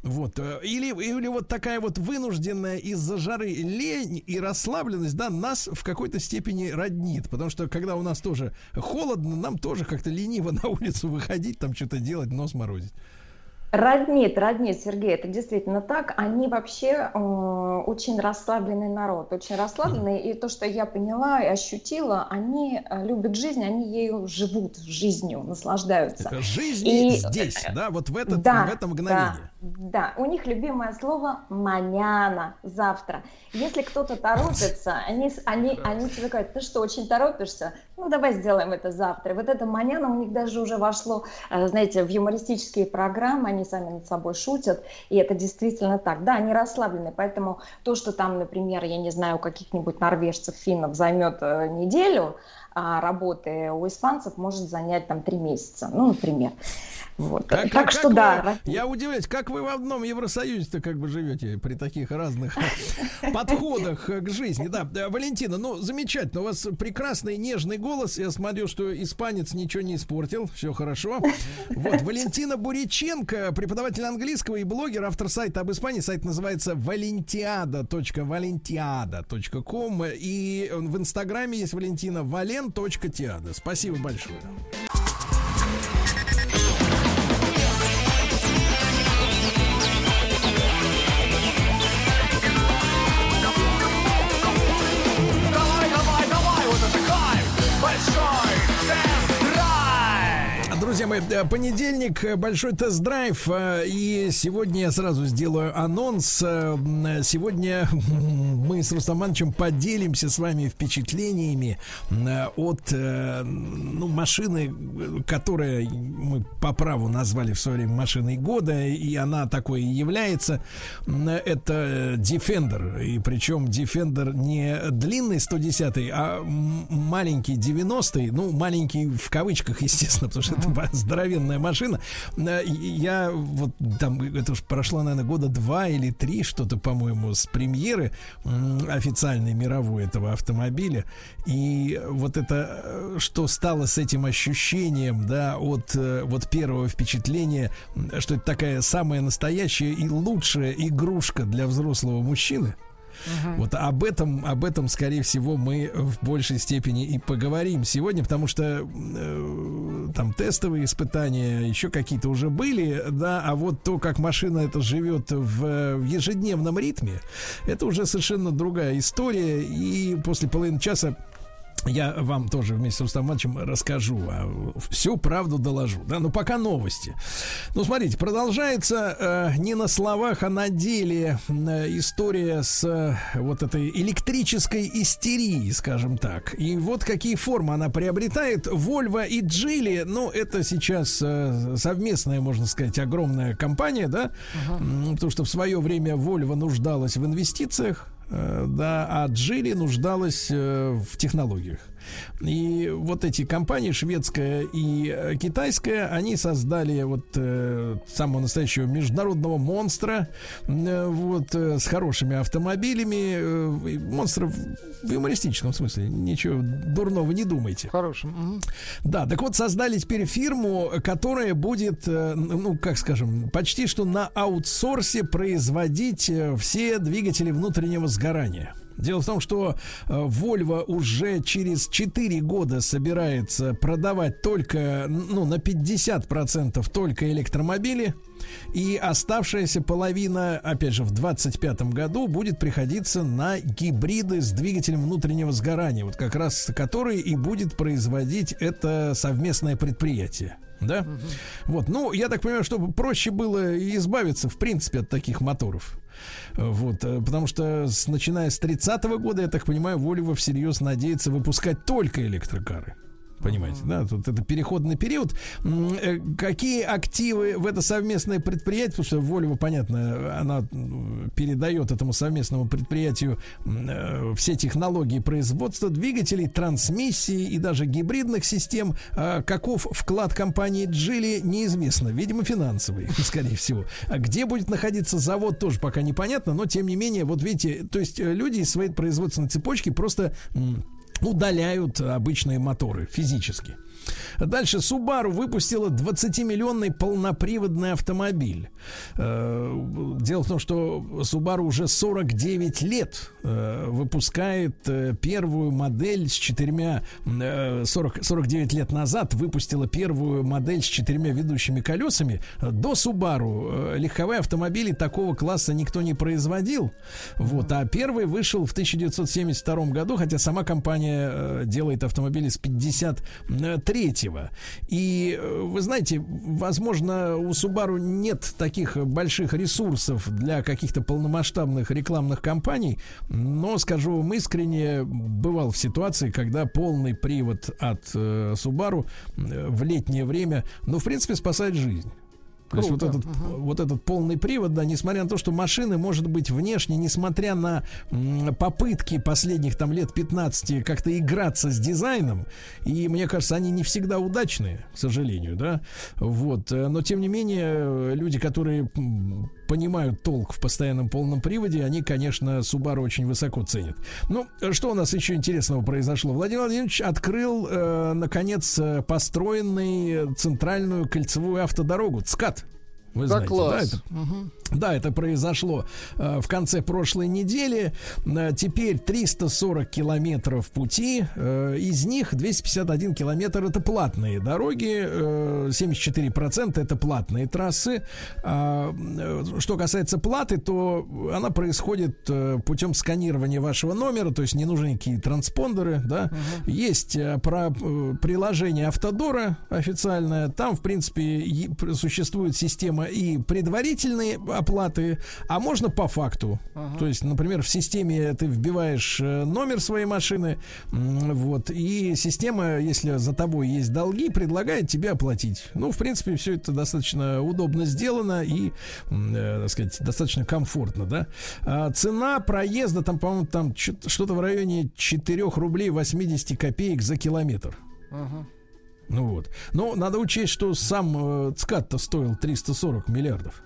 Вот. э, Или, или вот такая вот вынужденная из-за жары лень и расслабленность, да, нас в какой-то степени роднит. Потому что когда у нас тоже холодно, нам тоже как-то лениво на улицу выходить, там что-то делать, нос морозить. Роднит, роднит, Сергей, это действительно так. Они вообще э, очень расслабленный народ, очень расслабленный. И то, что я поняла и ощутила, они э, любят жизнь, они ею живут, жизнью, наслаждаются. Жизнь И- здесь, да, вот в, этот, Да, в это мгновение. Да, у них любимое слово «маняна», завтра. Если кто-то торопится, они, они, они тебе говорят, ты что, очень торопишься? Ну, давай сделаем это завтра. И вот это «маняна» у них даже уже вошло, э, знаете, в юмористические программы, они сами над собой шутят, и это действительно так. Да, они расслаблены, поэтому то, что там, например, я не знаю, у каких-нибудь норвежцев, финнов займет э, неделю, а работы у испанцев может занять там три месяца, ну, например. Вот. Как- так как что вы- да, я удивляюсь, как вы в одном Евросоюзе-то как бы живете при таких разных подходах к жизни. Да, да, Валентина, ну, замечательно, у вас прекрасный нежный голос. Я смотрю, что испанец ничего не испортил, все хорошо. Вот, Валентина Буриченко, преподаватель английского и блогер, автор сайта об Испании. Сайт называется valentiada.valentiada.com и в инстаграме есть Валентина valen.tiada. Спасибо большое. Э, понедельник, э, большой тест-драйв, э, и сегодня я сразу сделаю анонс. Э, Сегодня мы с Рустамановичем поделимся с вами впечатлениями от ну, машины, которая мы по праву назвали в свое время машиной года, и она такой и является. Это Defender, и причем Defender не длинный 110, а маленький 90 ну, маленький в кавычках, естественно, потому что это здоровенная машина. Э, Я вот там, это уж прошло, наверное, года два или три, что-то, по-моему, с премьеры официальной мировой этого автомобиля. И вот это, э, что стало с этим ощущением, да, от э, вот первого впечатления, что это такая самая настоящая и лучшая игрушка для взрослого мужчины. Вот об этом, об этом, скорее всего, мы в большей степени и поговорим сегодня, потому что э, там тестовые испытания еще какие-то уже были, да, а вот то, как машина это живет в, в ежедневном ритме, это уже совершенно другая история. И после половины часа я вам тоже вместе с Рустам Ивановичем расскажу, а, всю правду доложу. Да, ну пока новости. Ну, смотрите, продолжается э, не на словах, а на деле э, история с э, вот этой электрической истерией, скажем так. И вот какие формы она приобретает. Volvo и Geely, ну, это сейчас э, совместная, можно сказать, огромная компания, да, М, потому что в свое время Volvo нуждалась в инвестициях, да, а Джили нуждалась э, в технологиях. И вот эти компании, шведская и э, китайская, они создали вот э, самого настоящего международного монстра, э, вот э, с хорошими автомобилями, э, монстра в, в юмористическом смысле, ничего дурного не думайте. Хорошим. Да, так вот создали теперь фирму, которая будет, э, ну, как скажем, почти что на аутсорсе производить э, все двигатели внутреннего сгорания. Дело в том, что э, Volvo уже через 4 года собирается продавать только, ну, на 50% только электромобили. И оставшаяся половина, опять же, в 25 году будет приходиться на гибриды с двигателем внутреннего сгорания, вот как раз который и будет производить это совместное предприятие. Да? Вот, ну, я так понимаю, чтобы проще было избавиться, в принципе, от таких моторов. Э, Вот, э, потому что с, начиная с 30 года, я так понимаю, Volvo всерьез надеется выпускать только электрокары. Понимаете, да? Тут это переходный период. Э, Какие активы в это совместное предприятие, потому что Volvo, понятно, она передает этому совместному предприятию э, все технологии производства двигателей, трансмиссии и даже гибридных систем. А Каков вклад компании Джили, неизвестно. Видимо, финансовый, скорее всего. А где будет находиться завод, тоже пока непонятно, но тем не менее, вот видите, то есть э, люди из своей производственной цепочки просто удаляют обычные моторы физически. Дальше Subaru выпустила 20-миллионный полноприводный автомобиль. Э, Дело в том, что Subaru уже 49 лет э, выпускает э, первую модель с четырьмя... э, 40, 49 лет назад выпустила первую модель с четырьмя ведущими колесами. До Subaru легковые автомобили такого класса никто не производил. Вот, а первый вышел в 1972 году, хотя сама компания делает автомобили с 53-го. И э, вы знаете, возможно, у Subaru нет таких больших ресурсов для каких-то полномасштабных рекламных кампаний, но, скажу вам искренне, бывал в ситуации, когда полный привод от э, Subaru э, в летнее время, ну, в принципе, спасает жизнь. То есть вот этот, вот этот полный привод, да, несмотря на то, что машины, может быть, внешне, несмотря на м, попытки последних там лет 15 как-то играться с дизайном, и мне кажется, они не всегда удачные, к сожалению, да, вот, э, но тем не менее, э, люди, которые понимают толк в постоянном полном приводе, они, конечно, Subaru очень высоко ценят. Ну, что у нас еще интересного произошло? Владимир Владимирович открыл, э, наконец, э, построенный центральную кольцевую автодорогу ЦКАТ. Вы Да, знаете, класс. да, это Мгм. да, это произошло э, в конце прошлой недели. Э, теперь 340 километров пути. э, из них 251 километр это платные дороги, э, 74% это платные трассы. А, э, что касается платы, то она происходит э, путем сканирования вашего номера, то есть не нужны никакие транспондеры, да. Есть э, про, э, приложение Автодора официальное. Там, в принципе, пр- существует система и предварительные оплаты, а можно по факту. То есть, например, в системе ты вбиваешь э, номер своей машины, вот, и система, если за тобой есть долги, предлагает тебе оплатить. Ну, в принципе, все это достаточно удобно сделано и, э, так сказать, достаточно комфортно, да. А цена проезда там, по-моему, там что-то в районе 4 рублей 80 копеек за километр. Ага. Ну вот. Но надо учесть, что сам э, ЦКАД-то стоил 340 миллиардов.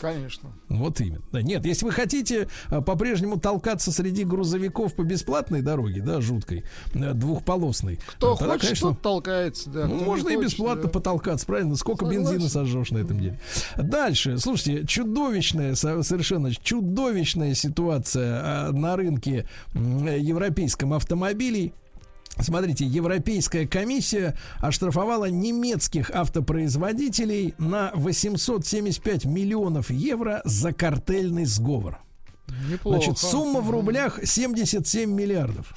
Конечно. Вот именно. Нет, если вы хотите а, по-прежнему толкаться среди грузовиков по бесплатной дороге, да, жуткой, э, двухполосной. Кто э, тогда, хочет, конечно, тот толкается, да. ну, можно и хочет, бесплатно да. потолкаться, правильно? Сколько Согласен. бензина сожжешь на этом деле? Дальше, слушайте, чудовищная, со- совершенно чудовищная ситуация на рынке европейском автомобилей. Смотрите, Европейская комиссия оштрафовала немецких автопроизводителей на 875 миллионов евро за картельный сговор. Неплохо. Значит, сумма в рублях 77 миллиардов.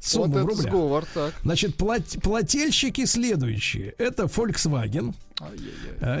Сумма Вот в рублях. сговор, так. Значит, плат- плательщики следующие. Это Volkswagen.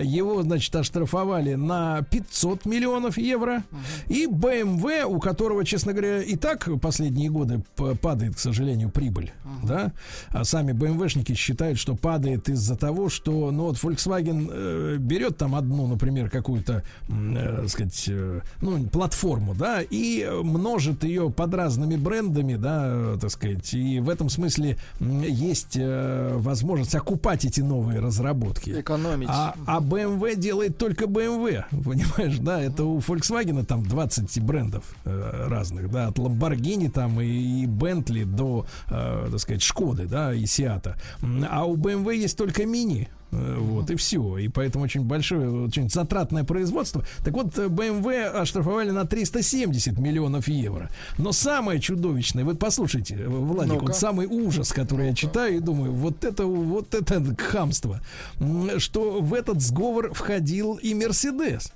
Его, значит, оштрафовали на 500 миллионов евро. И BMW, у которого, честно говоря, и так последние годы падает, к сожалению, прибыль. Да? А сами BMW-шники считают, что падает из-за того, что, ну, вот Volkswagen э, берет там одну, например, какую-то, э, сказать, э, ну, платформу, да, и множит ее под разными брендами, да, так сказать. И в этом смысле есть э, возможность окупать эти новые разработки. Экономить. А, а BMW делает только BMW, понимаешь, да, это у Volkswagen там 20 брендов э, разных, да, от Lamborghini там и, Bentley до, э, так сказать, Шкоды, да, и. М, А у BMW есть только мини. Э, Вот, и все. И поэтому очень большое, очень затратное производство. Так вот, э, BMW оштрафовали на 370 миллионов евро. Но самое чудовищное, вот послушайте, э, Владик, вот самый ужас, который я читаю и думаю, вот это, вот это хамство, что в этот сговор входил и Мерседес.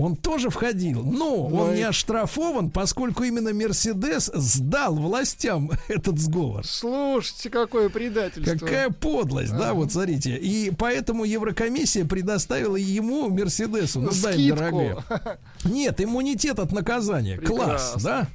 Он тоже входил, но он и- не оштрафован, поскольку именно Мерседес сдал властям этот сговор. Слушайте, какое предательство. Какая подлость, да, вот смотрите. И поэтому Еврокомиссия предоставила ему, Мерседесу, ну дай, дорогая. Нет, иммунитет от наказания. Класс, Прекрасно.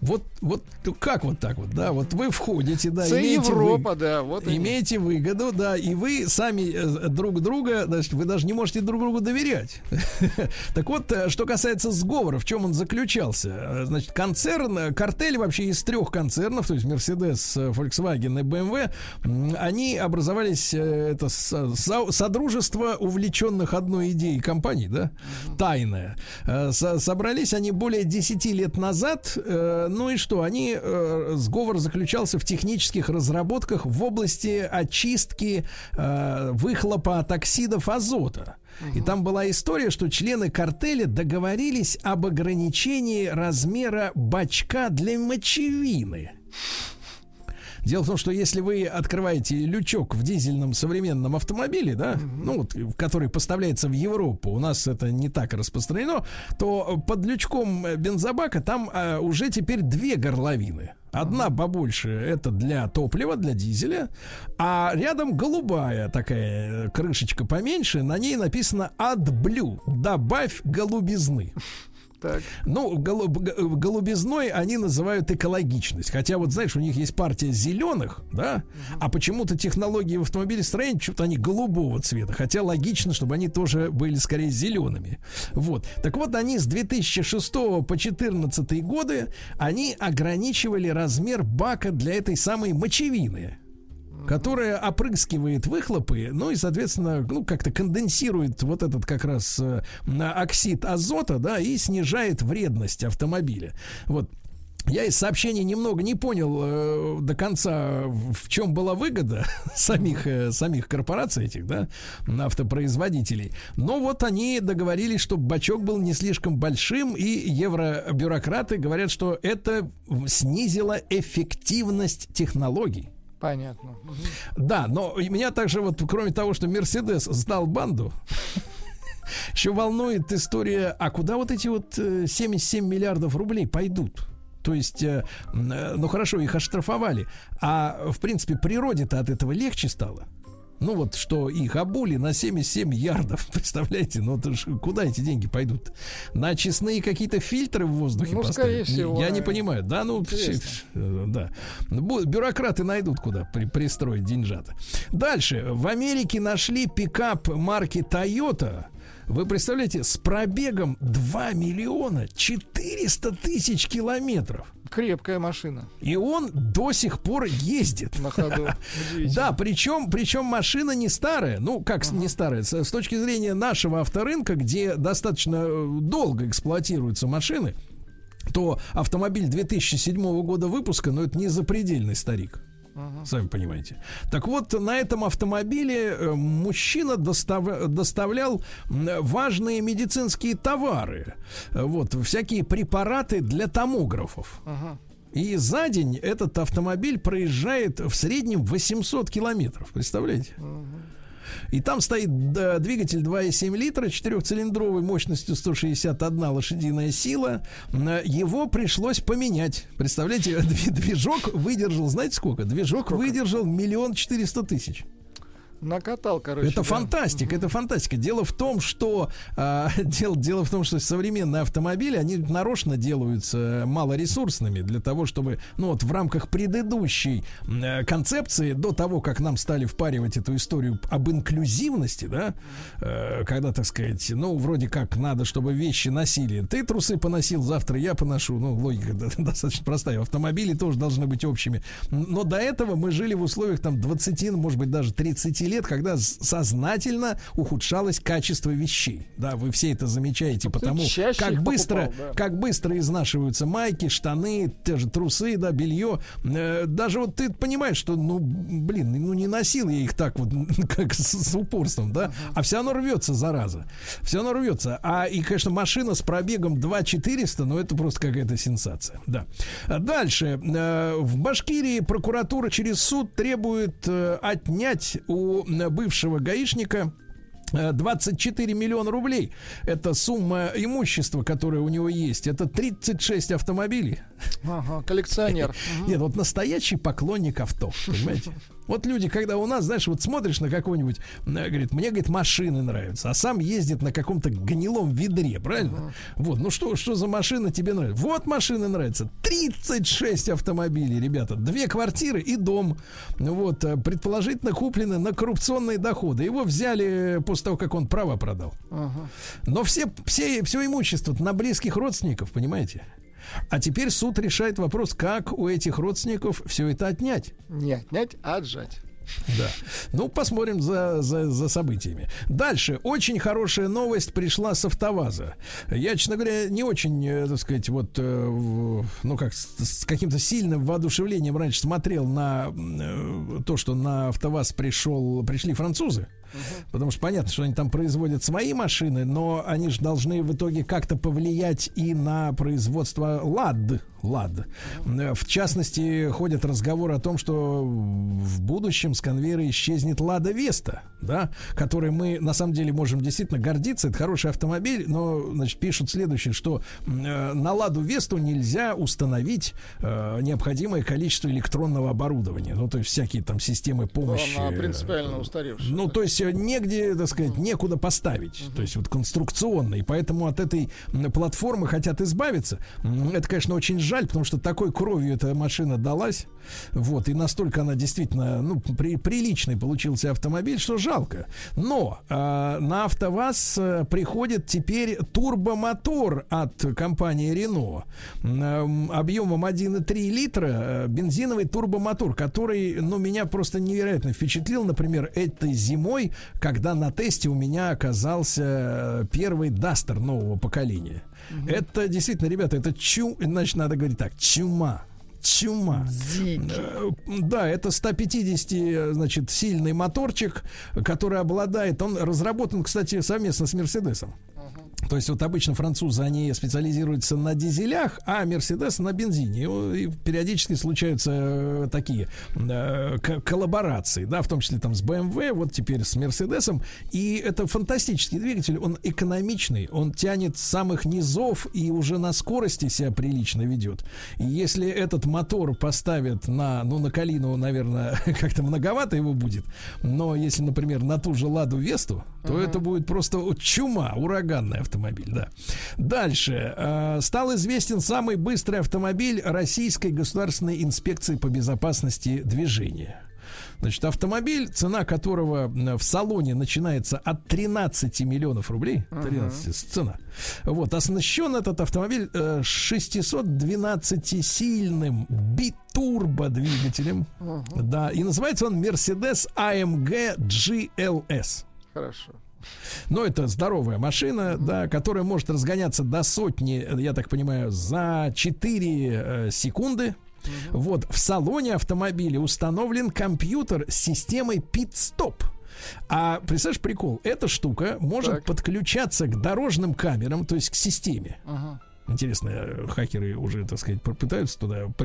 Вот, вот как вот так вот, да, вот вы входите, да, Це имеете, Европа, вы- да, вот и- имеете выгоду, да, и вы сами э, друг друга, значит, вы даже не можете друг другу доверять. Так вот, э, что касается сговора, в чем он заключался? Э, Значит, концерн, картель вообще из трех концернов, то есть Mercedes, Volkswagen и BMW, они образовались, это со- со- содружество увлеченных одной идеей компаний, да, тайное. Со- Собрались они более 10 лет назад, ну и что, они, э, сговор заключался в технических разработках в области очистки э, выхлопа от оксидов азота. И там была история, что члены картеля договорились об ограничении размера бачка для мочевины. Дело в том, что если вы открываете лючок в дизельном современном автомобиле, да, ну вот, который поставляется в Европу, у нас это не так распространено, то под лючком э, бензобака там э, уже теперь две горловины. Одна побольше это для топлива, для дизеля, а рядом голубая такая э, крышечка поменьше, на ней написано AdBlue, добавь голубизны. Так. Ну, голуб- голубизной они называют экологичность. Хотя, вот знаешь, у них есть партия зеленых, да, а почему-то технологии в автомобилестроении что-то они голубого цвета. Хотя логично, чтобы они тоже были скорее зелеными. Вот. Так вот, они с 2006 по 2014 годы они ограничивали размер бака для этой самой мочевины которая опрыскивает выхлопы, ну и, соответственно, ну, как-то конденсирует вот этот как раз э, оксид азота, да, и снижает вредность автомобиля. Вот. Я из сообщений немного не понял э, до конца, в чем была выгода самих, э, самих корпораций этих, да, автопроизводителей. Но вот они договорились, чтобы бачок был не слишком большим, и евробюрократы говорят, что это снизило эффективность технологий. Понятно. Да, но меня также вот, кроме того, что Мерседес сдал банду, еще волнует история, а куда вот эти вот э, 77 миллиардов рублей пойдут? То есть, э, э, ну хорошо, их оштрафовали, а в принципе природе-то от этого легче стало. Ну вот, что их обули на 77 ярдов, представляете? Ну это ж куда эти деньги пойдут? На честные какие-то фильтры в воздухе Ну, скорее поставить? Не- всего, Я не понимаю. Да, ну, э, да. Бюрократы найдут, куда при- пристроить деньжата. Дальше. В Америке нашли пикап марки Toyota. Вы представляете, с пробегом 2 миллиона 400 тысяч километров. Крепкая машина. И он до сих пор ездит. На ходу. Да, причем, причем машина не старая. Ну, как с- не старая? С, с точки зрения нашего авторынка, где достаточно э, долго эксплуатируются машины, то автомобиль 2007 года выпуска, ну, это не запредельный старик. Сами понимаете. Так вот, на этом автомобиле э, мужчина достав- доставлял важные медицинские товары. Э, Вот, всякие препараты для томографов. И за день этот автомобиль проезжает в среднем 800 километров. Представляете? И там стоит двигатель 2,7 литра, четырехцилиндровой мощностью 161 лошадиная сила. М, Его пришлось поменять. Представляете, дви- движок выдержал, знаете сколько? Движок выдержал миллион четыреста тысяч. Накатал, короче. Это да. фантастика, это фантастика. Дело в том, что а, дело, дело в том, что современные автомобили они нарочно делаются малоресурсными для того, чтобы, ну вот в рамках предыдущей э, концепции до того, как нам стали впаривать эту историю об инклюзивности, да, э, когда, так сказать, ну вроде как надо, чтобы вещи носили. Ты трусы поносил, завтра я поношу. Ну логика достаточно простая. Автомобили тоже должны быть общими. Но до этого мы жили в условиях там 20, ну, может быть даже 30 лет, когда сознательно ухудшалось качество вещей. Да, вы все это замечаете, потому чаще как быстро, покупал, да. как быстро изнашиваются майки, штаны, те же трусы, да, белье. Э, даже вот ты понимаешь, что, ну, блин, ну не носил я их так вот, как с, с упорством, да, а все равно рвется, зараза. Все равно рвется. А и, конечно, машина с пробегом 2400, ну, это просто какая-то сенсация, да. Дальше. Э, В Башкирии прокуратура через суд требует э, отнять у э, бывшего гаишника э, 24 миллиона рублей. Это сумма имущества, которое у него есть. Это 36 автомобилей. Ага, коллекционер. Нет, вот настоящий поклонник авто, понимаете? Вот люди, когда у нас, знаешь, вот смотришь на какого-нибудь, э, говорит, мне, говорит, машины нравятся, а сам ездит на каком-то гнилом ведре, правильно? Вот, ну что, что за машина тебе нравится? Вот машины нравятся. 36 автомобилей, ребята, две квартиры и дом. Вот, э, предположительно куплены на коррупционные доходы. Его взяли после того, как он права продал. Но все, все, все имущество на близких родственников, понимаете? А теперь суд решает вопрос, как у этих родственников все это отнять. Не отнять, а отжать. Да. Ну, посмотрим за, за, за событиями. Дальше. Очень хорошая новость пришла с автоваза. Я, честно говоря, не очень, э, так сказать, вот, э, ну, как, с, с каким-то сильным воодушевлением раньше смотрел на э, то, что на автоваз пришел, пришли французы. Потому что понятно, что они там производят свои машины, но они же должны в итоге как-то повлиять и на производство ЛАД. ЛАД. Э, В частности, ходят разговоры о том, что в будущем с конвейера исчезнет Лада Веста, да, которой мы на самом деле можем действительно гордиться. Это хороший автомобиль, но, значит, пишут следующее, что э, на Ладу Весту нельзя установить э, необходимое количество электронного оборудования. Ну, то есть всякие там системы помощи. Она принципиально устаревшая. Ну, то есть э, негде, так сказать, некуда поставить. То есть вот конструкционно. И поэтому от этой платформы хотят избавиться. Это, конечно, очень жаль, потому что такой кровью эта машина далась. Вот. И настолько она действительно, ну, при, приличный получился автомобиль, что жалко. Но э, на АвтоВАЗ э, приходит теперь турбомотор от компании Renault м, объемом 1,3 литра э, бензиновый турбомотор, который, ну, меня просто невероятно впечатлил, например, этой зимой, когда на тесте у меня оказался э, первый Дастер нового поколения. Это действительно, ребята, это чу, значит, надо говорить так, чума. Чума. Э, Да, это 150, э, значит, сильный моторчик, который обладает, он разработан, кстати, совместно с Мерседесом. То есть вот обычно французы, они специализируются на дизелях, а Мерседес на бензине. И, периодически случаются э, такие э, коллаборации, да, в том числе там с BMW, вот теперь с Мерседесом. И это фантастический двигатель, он экономичный, он тянет с самых низов и уже на скорости себя прилично ведет. И если этот мотор поставят на, ну, на Калину, наверное, как-то многовато его будет, но если, например, на ту же Ладу Весту, то это будет просто чума, ураганный автомобиль, да. Дальше. Э, стал известен самый быстрый автомобиль Российской государственной инспекции по безопасности движения. Значит, автомобиль, цена которого в салоне начинается от 13 миллионов рублей. 13 цена. Вот, оснащен этот автомобиль э, 612-сильным битурбо двигателем. Да, и называется он Mercedes AMG GLS. Хорошо. Но это здоровая машина, да, которая может разгоняться до сотни, я так понимаю, за 4 секунды. Вот в салоне автомобиля установлен компьютер с системой пит-стоп. А представляешь, прикол, эта штука может подключаться к дорожным камерам, то есть к системе. Интересно, э, хакеры уже, так сказать, пытаются туда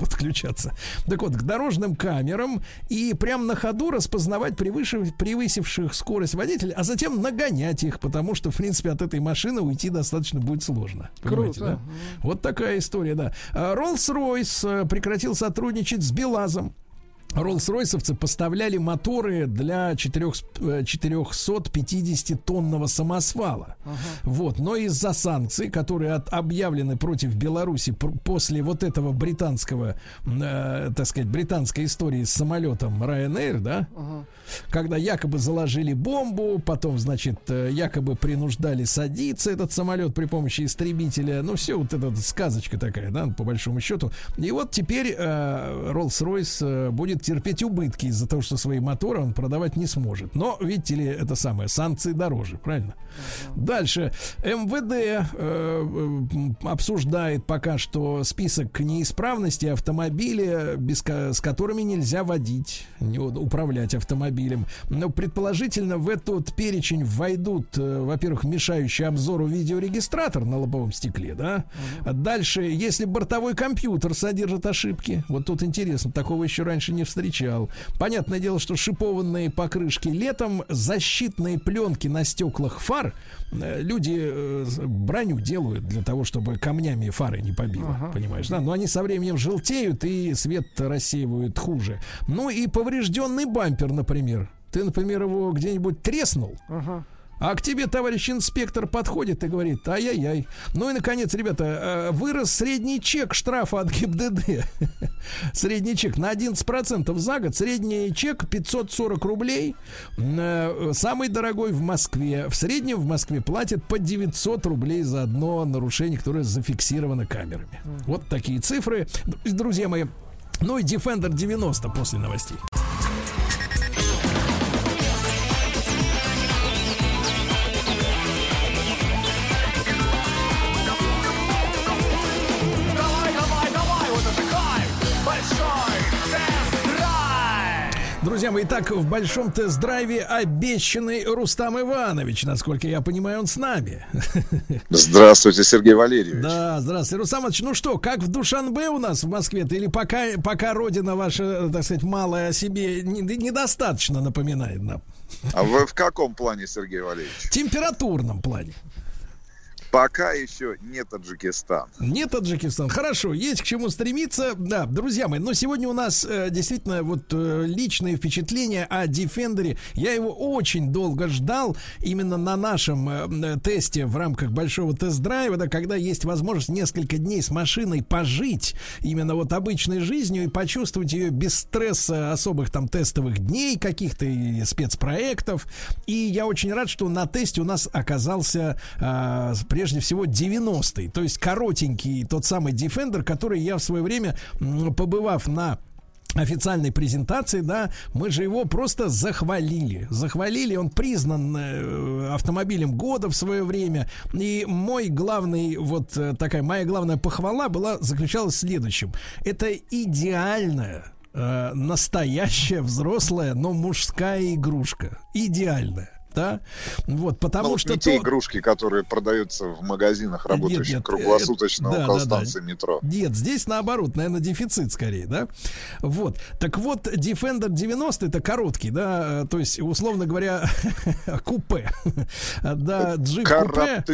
подключаться. Так вот, к дорожным камерам и прям на ходу распознавать превыше- превысивших скорость водителей, а затем нагонять их, потому что, в принципе, от этой машины уйти достаточно будет сложно. Понимаете, Круто. да? Вот такая история, да. А Rolls-Royce э, прекратил сотрудничать с Белазом. Роллс-Ройсовцы поставляли моторы для 4, 450-тонного самосвала. Вот. Но из-за санкций, которые от- объявлены против Беларуси после вот этого британского, э, так сказать, британской истории с самолетом Ryanair, да, когда якобы заложили бомбу, потом, значит, э, якобы принуждали садиться этот самолет при помощи истребителя. Ну, все вот эта вот сказочка такая, да, по большому счету. И вот теперь э, Rolls-Royce э, будет терпеть убытки из-за того, что свои моторы он продавать не сможет. Но, видите ли, это самое, санкции дороже, правильно? Дальше. МВД э, э, обсуждает пока что список неисправностей автомобиля, без, с которыми нельзя водить, не управлять автомобилем. Но предположительно в этот перечень войдут, э, во-первых, мешающий обзору видеорегистратор на лобовом стекле, да. Дальше, если бортовой компьютер содержит ошибки, вот тут интересно, такого еще раньше не, встречал. Понятное дело, что шипованные покрышки летом, защитные пленки на стеклах фар э, люди э, броню делают для того, чтобы камнями фары не побило, ага. понимаешь, да? Но они со временем желтеют и свет рассеивают хуже. Ну и поврежденный бампер, например. Ты, например, его где-нибудь треснул. Ага а к тебе товарищ инспектор подходит и говорит, ай-яй-яй. Ну и, наконец, ребята, э, вырос средний чек штрафа от ГИБДД. Средний чек на 11% за год. Средний чек 540 рублей. Э, самый дорогой в Москве. В среднем в Москве платят по 900 рублей за одно нарушение, которое зафиксировано камерами. Вот такие цифры. Друзья мои, ну и Defender 90 после новостей. Друзья мои, итак, в большом тест-драйве обещанный Рустам Иванович. Насколько я понимаю, он с нами. Здравствуйте, Сергей Валерьевич. Да, здравствуйте, Рустам Иванович. Ну что, как в Душанбе у нас в Москве? Или пока, пока родина ваша, так сказать, малая о себе недостаточно напоминает нам? А вы в каком плане, Сергей Валерьевич? В температурном плане. Пока еще не Таджикистан. Не Таджикистан. Хорошо, есть к чему стремиться. Да, друзья мои, но сегодня у нас э, действительно вот э, личные впечатления о Defender. Я его очень долго ждал именно на нашем э, э, тесте в рамках большого тест-драйва, да, когда есть возможность несколько дней с машиной пожить именно вот обычной жизнью и почувствовать ее без стресса особых там тестовых дней каких-то спецпроектов. И я очень рад, что на тесте у нас оказался э, прежде всего 90-й, то есть коротенький тот самый Defender, который я в свое время, побывав на официальной презентации, да, мы же его просто захвалили. Захвалили, он признан э, автомобилем года в свое время. И мой главный, вот э, такая моя главная похвала была, заключалась в следующем. Это идеальная э, настоящая взрослая, но мужская игрушка. Идеальная да, вот, потому ну, что... Не то... те игрушки, которые продаются в магазинах, работающих нет, нет, круглосуточно это, около да, станции да. метро. Нет, здесь наоборот, наверное, дефицит скорее, да, вот. Так вот, Defender 90 это короткий, да, то есть, условно говоря, купе, да, джип купе.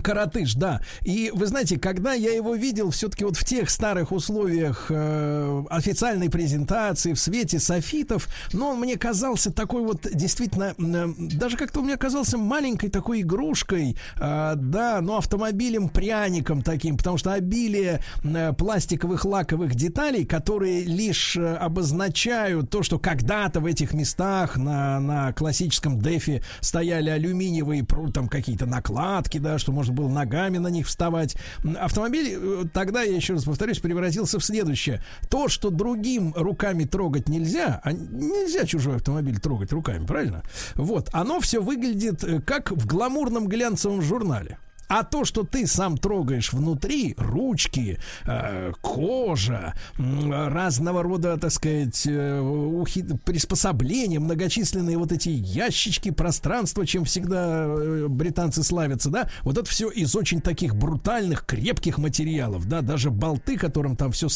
Каратыш. Да. И вы знаете, когда я его видел все-таки вот в тех старых условиях э, официальной презентации, в свете софитов, но он мне казался такой вот действительно, э, даже как-то он мне казался маленькой такой игрушкой, э, да, но автомобилем-пряником таким, потому что обилие э, пластиковых лаковых деталей, которые лишь э, обозначают то, что когда-то в этих местах на, на классическом дефе стояли алюминиевые там какие-то накладки, да, что можно было ногами на них вставать. Автомобиль э, тогда, я еще раз повторюсь, превратился в следующее. То, что другим руками трогать нельзя, а нельзя чужой автомобиль трогать руками, правильно? Вот, оно все выглядит э, как в гламурном глянцевом журнале. А то, что ты сам трогаешь внутри, ручки, э, кожа, разного рода, так сказать, э, ухи, приспособления, многочисленные вот эти ящички, пространства, чем всегда э, британцы славятся, да, вот это все из очень таких брутальных, крепких материалов, да, даже болты, которым там все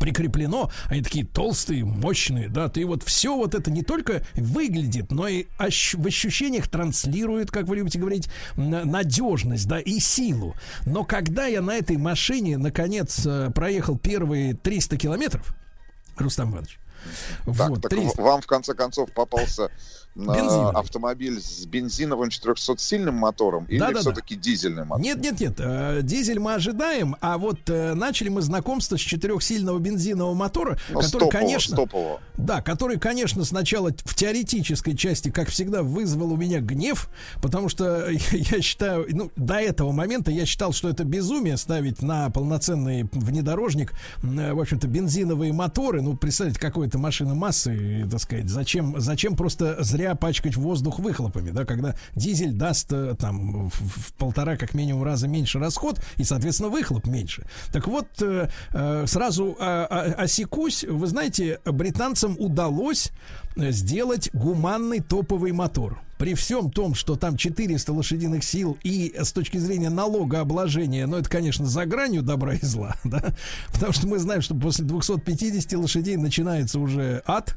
прикреплено, они такие толстые, мощные, да, ты вот все вот это не только выглядит, но и ощ- в ощущениях транслирует, как вы любите говорить, надежность, да, и силу. Но когда я на этой машине, наконец, э, проехал первые 300 километров, Рустам Иванович, так, вот, так 300. вам в конце концов попался Бензиновый. автомобиль с бензиновым 400-сильным мотором или да, все-таки да. дизельным мотором? Нет, нет, нет. Э, дизель мы ожидаем, а вот э, начали мы знакомство с четырехсильного бензинового мотора, ну, который, стопового, конечно, стопового. да, который, конечно, сначала в теоретической части, как всегда, вызвал у меня гнев, потому что я считаю, ну, до этого момента я считал, что это безумие ставить на полноценный внедорожник, э, в общем-то, бензиновые моторы. Ну, представьте, какой-то машина массы, так сказать, зачем, зачем просто зря зря пачкать воздух выхлопами, да, когда дизель даст э, там в, полтора как минимум раза меньше расход и, соответственно, выхлоп меньше. Так вот, э, э, сразу э, осекусь, вы знаете, британцам удалось сделать гуманный топовый мотор. При всем том, что там 400 лошадиных сил и с точки зрения налогообложения, ну, это, конечно, за гранью добра и зла, да, потому что мы знаем, что после 250 лошадей начинается уже ад.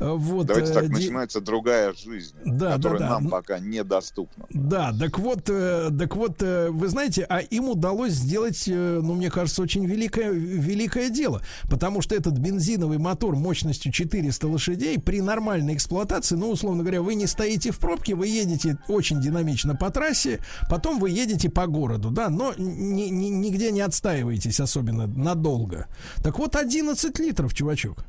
Вот, Давайте так, э, ди- начинается другая жизнь, Да, которая да, да. нам Ну, пока недоступна. Да, так вот, э, так вот, э, вы знаете, а им удалось сделать, э, ну, мне кажется, очень великое, великое дело, потому что этот бензиновый мотор мощностью 400 лошадей при нормальной эксплуатации, ну, условно говоря, вы не стоите в пробке, вы едете очень динамично по трассе, потом вы едете по городу, да, но ни- ни- нигде не отстаиваетесь особенно надолго. Так вот, 11 литров, чувачок.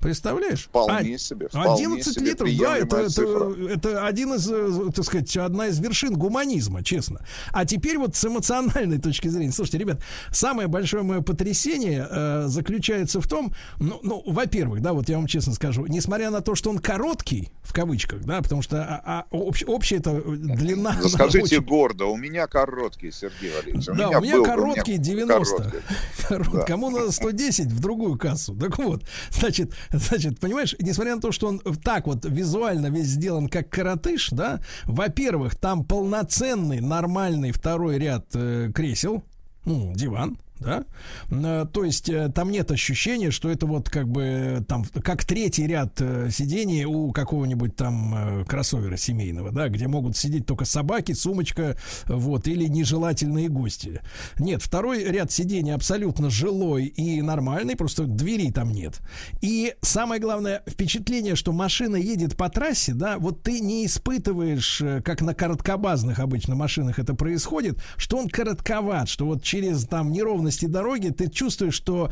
Представляешь? Вполне А- себе, вполне 11 себе литров, да, это, это, это один из, э, так сказать, одна из вершин гуманизма, честно. А теперь вот с эмоциональной точки зрения. Слушайте, ребят, самое большое мое потрясение э, заключается в том, ну, ну, во-первых, да, вот я вам честно скажу, несмотря на то, что он короткий, в кавычках, да, потому что а, а, общ- общая это длина... она Скажите очень- гордо, у меня короткий, Сергей Валерьевич. да, у меня был, короткий 90. короткий. Корот- Да. Кому надо 110 в другую кассу. Так вот, значит, значит, понимаешь, несмотря на то, что он так вот визуально весь сделан как коротыш, да, во-первых, там полноценный нормальный второй ряд э, кресел, ну, диван, да, Э, то есть э, там нет ощущения, что это вот как бы э, там как третий ряд сидений у какого-нибудь там кроссовера семейного, да, где могут сидеть только собаки, сумочка, вот, или нежелательные гости. Нет, второй ряд сидений абсолютно жилой и нормальный, просто двери там нет. И самое главное впечатление, что машина едет по трассе, да, вот ты не испытываешь, как на короткобазных обычно машинах это происходит, что он коротковат, что вот через там неровности дороги ты чувствуешь, что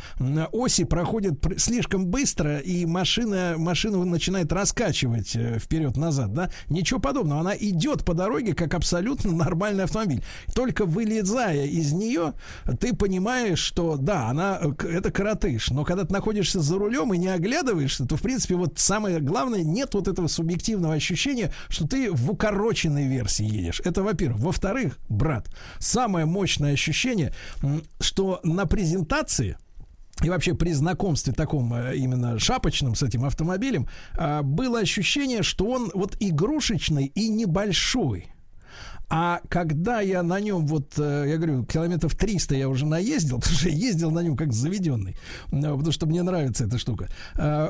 оси проходят пр- слишком быстро, и машина, машину начинает раскачивать э, вперед-назад, да? Ничего подобного. Она идет по дороге, как абсолютно нормальный автомобиль. Только вылезая из нее, ты понимаешь, что да, она э, это коротыш, но когда ты находишься за рулем и не оглядываешься, то в принципе вот самое главное нет вот этого субъективного ощущения, что ты в укороченной версии едешь. Это во-первых. Во-вторых, брат, самое мощное ощущение, м, что на презентации и вообще при знакомстве таком э, именно шапочном с этим автомобилем а, было ощущение, что он вот игрушечный и небольшой. А когда я на нем, вот, э, я говорю, километров 300 я уже наездил, потому что я ездил на нем как заведенный, э, потому что мне нравится эта штука. А,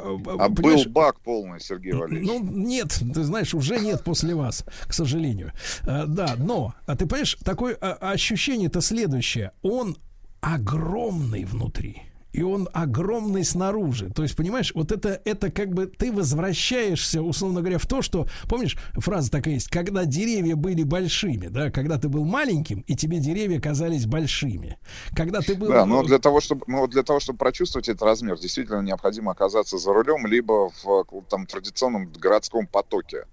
понимаешь, был бак полный, Сергей Валерьевич. ну, нет, ты знаешь, уже нет после вас, к сожалению. Э, Да, но, а ты понимаешь, такое а, ощущение-то следующее. Он огромный внутри. И он огромный снаружи. То есть, понимаешь, вот это, это как бы ты возвращаешься, условно говоря, в то, что, помнишь, фраза такая есть, когда деревья были большими, да, когда ты был маленьким, и тебе деревья казались большими. Когда ты был... Да, но для того, чтобы, ну, для того, чтобы прочувствовать этот размер, действительно необходимо оказаться за рулем, либо в э, там, традиционном городском потоке.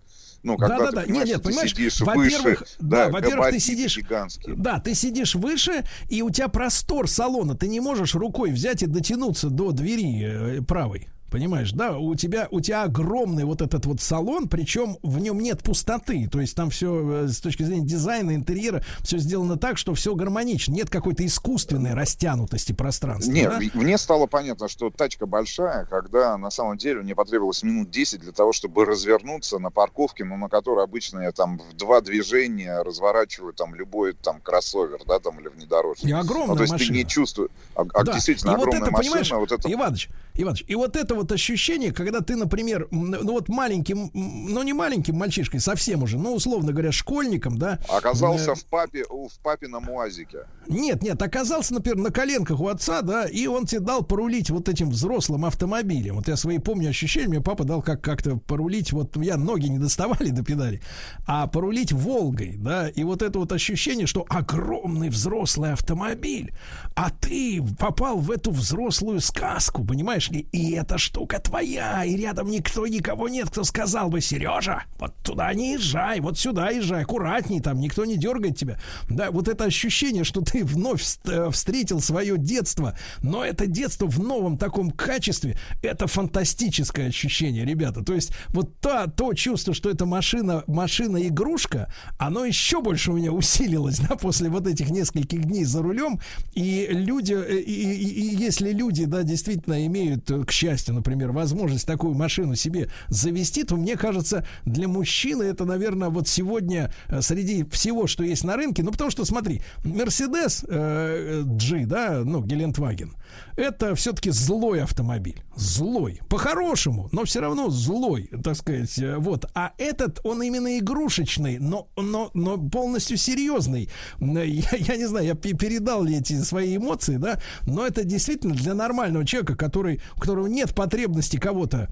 Ну, когда да, ты да, да. понимаешь, Нет, ты понимаешь, сидишь во-первых, выше, да, да, во-первых, ты сидишь, гигантские. да, ты сидишь выше, и у тебя простор салона, ты не можешь рукой взять и дотянуться до двери э, правой. Понимаешь, да, у тебя, у тебя огромный вот этот вот салон, причем в нем нет пустоты. То есть там все с точки зрения дизайна, интерьера, все сделано так, что все гармонично. Нет какой-то искусственной растянутости пространства. Нет, да? мне стало понятно, что тачка большая, когда на самом деле мне потребовалось минут 10 для того, чтобы развернуться на парковке, ну, на которой обычно я там в два движения разворачиваю там любой там кроссовер, да, там или внедорожник. И огромная ну, то есть машина. ты не чувствуешь, а, а Да. действительно И вот огромная это, машина, вот это... Иваныч, Иваныч, и вот это вот ощущение, когда ты, например, ну вот маленьким, ну не маленьким мальчишкой, совсем уже, ну условно говоря, школьником, да. Оказался э, в папе, в папином УАЗике. Нет, нет, оказался, например, на коленках у отца, да, и он тебе дал порулить вот этим взрослым автомобилем. Вот я свои помню ощущения, мне папа дал как как-то порулить, вот я ноги не доставали до педали, а порулить Волгой, да, и вот это вот ощущение, что огромный взрослый автомобиль, а ты попал в эту взрослую сказку, понимаешь ли, и эта штука твоя, и рядом никто, никого нет, кто сказал бы, Сережа, вот туда не езжай, вот сюда езжай, аккуратней, там никто не дергает тебя. Да, вот это ощущение, что ты вновь э, встретил свое детство, но это детство в новом таком качестве, это фантастическое ощущение, ребята. То есть вот та, то чувство, что это машина, машина-игрушка, оно еще больше у меня усилилось, да, после вот этих нескольких дней за рулем. И люди, э, и, и- и если люди, да, действительно имеют э, к счастью, например, возможность такую машину себе завести, то мне кажется, для мужчины это, наверное, вот сегодня э, среди всего, что есть на рынке, ну потому что, смотри, Mercedes э, G, да, ну, Гелендваген, это все-таки злой автомобиль. Злой. По-хорошему, но все равно злой, так сказать. Вот. А этот, он именно игрушечный, но, но, но полностью серьезный. Я, я не знаю, я пе- передал ли эти свои эмоции, да, но это действительно для нормального человека, который, у которого нет потребности кого-то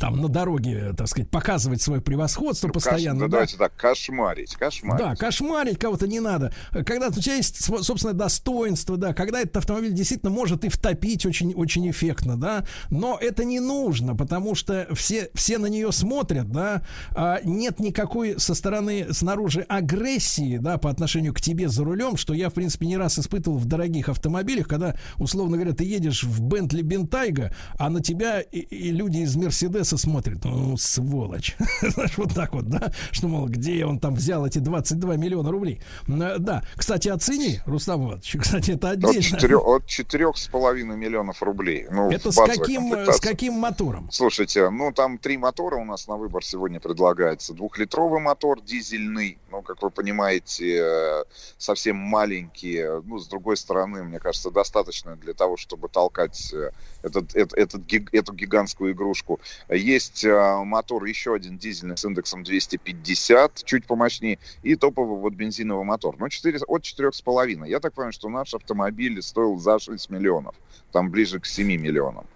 там на дороге, так сказать, показывать свое превосходство Ну, постоянно. кош- ну, да. Давайте так, кошмарить, кошмарить. Да, кошмарить кого-то не надо. Когда у тебя есть собственное достоинство, да, когда этот автомобиль действительно может и втопить очень, очень эффектно, да, но это не нужно, потому что все, все на нее смотрят, да, а нет никакой со стороны снаружи агрессии, да, по отношению к тебе за рулем, что я, в принципе, не раз испытывал в дорогих автомобилях, когда, условно говоря, ты едешь в Бентли Бентайга, а на тебя и, и люди из Мерседеса смотрят, ну, сволочь. Знаешь, вот так вот, да, что, мол, где он там взял эти 22 миллиона рублей. Э, Да, кстати, оцени, Рустам Иванович, кстати, это От отдельно. от четырех с половиной миллионов рублей. Ну, Это с каким, э, с каким мотором? Слушайте, ну там три мотора у нас на выбор сегодня предлагается. Двухлитровый мотор дизельный, ну, как вы понимаете, э, совсем маленький. Ну, с другой стороны, мне кажется, достаточно для того, чтобы толкать э, этот, этот, этот эту гигантскую игрушку. Есть э, мотор еще один дизельный с индексом 250, чуть помощнее, и топовый вот бензиновый мотор. Ну, 4, от 4,5. Я так понимаю, что наш автомобиль стоил за 6 миллионов. Там ближе к 7 миллионам.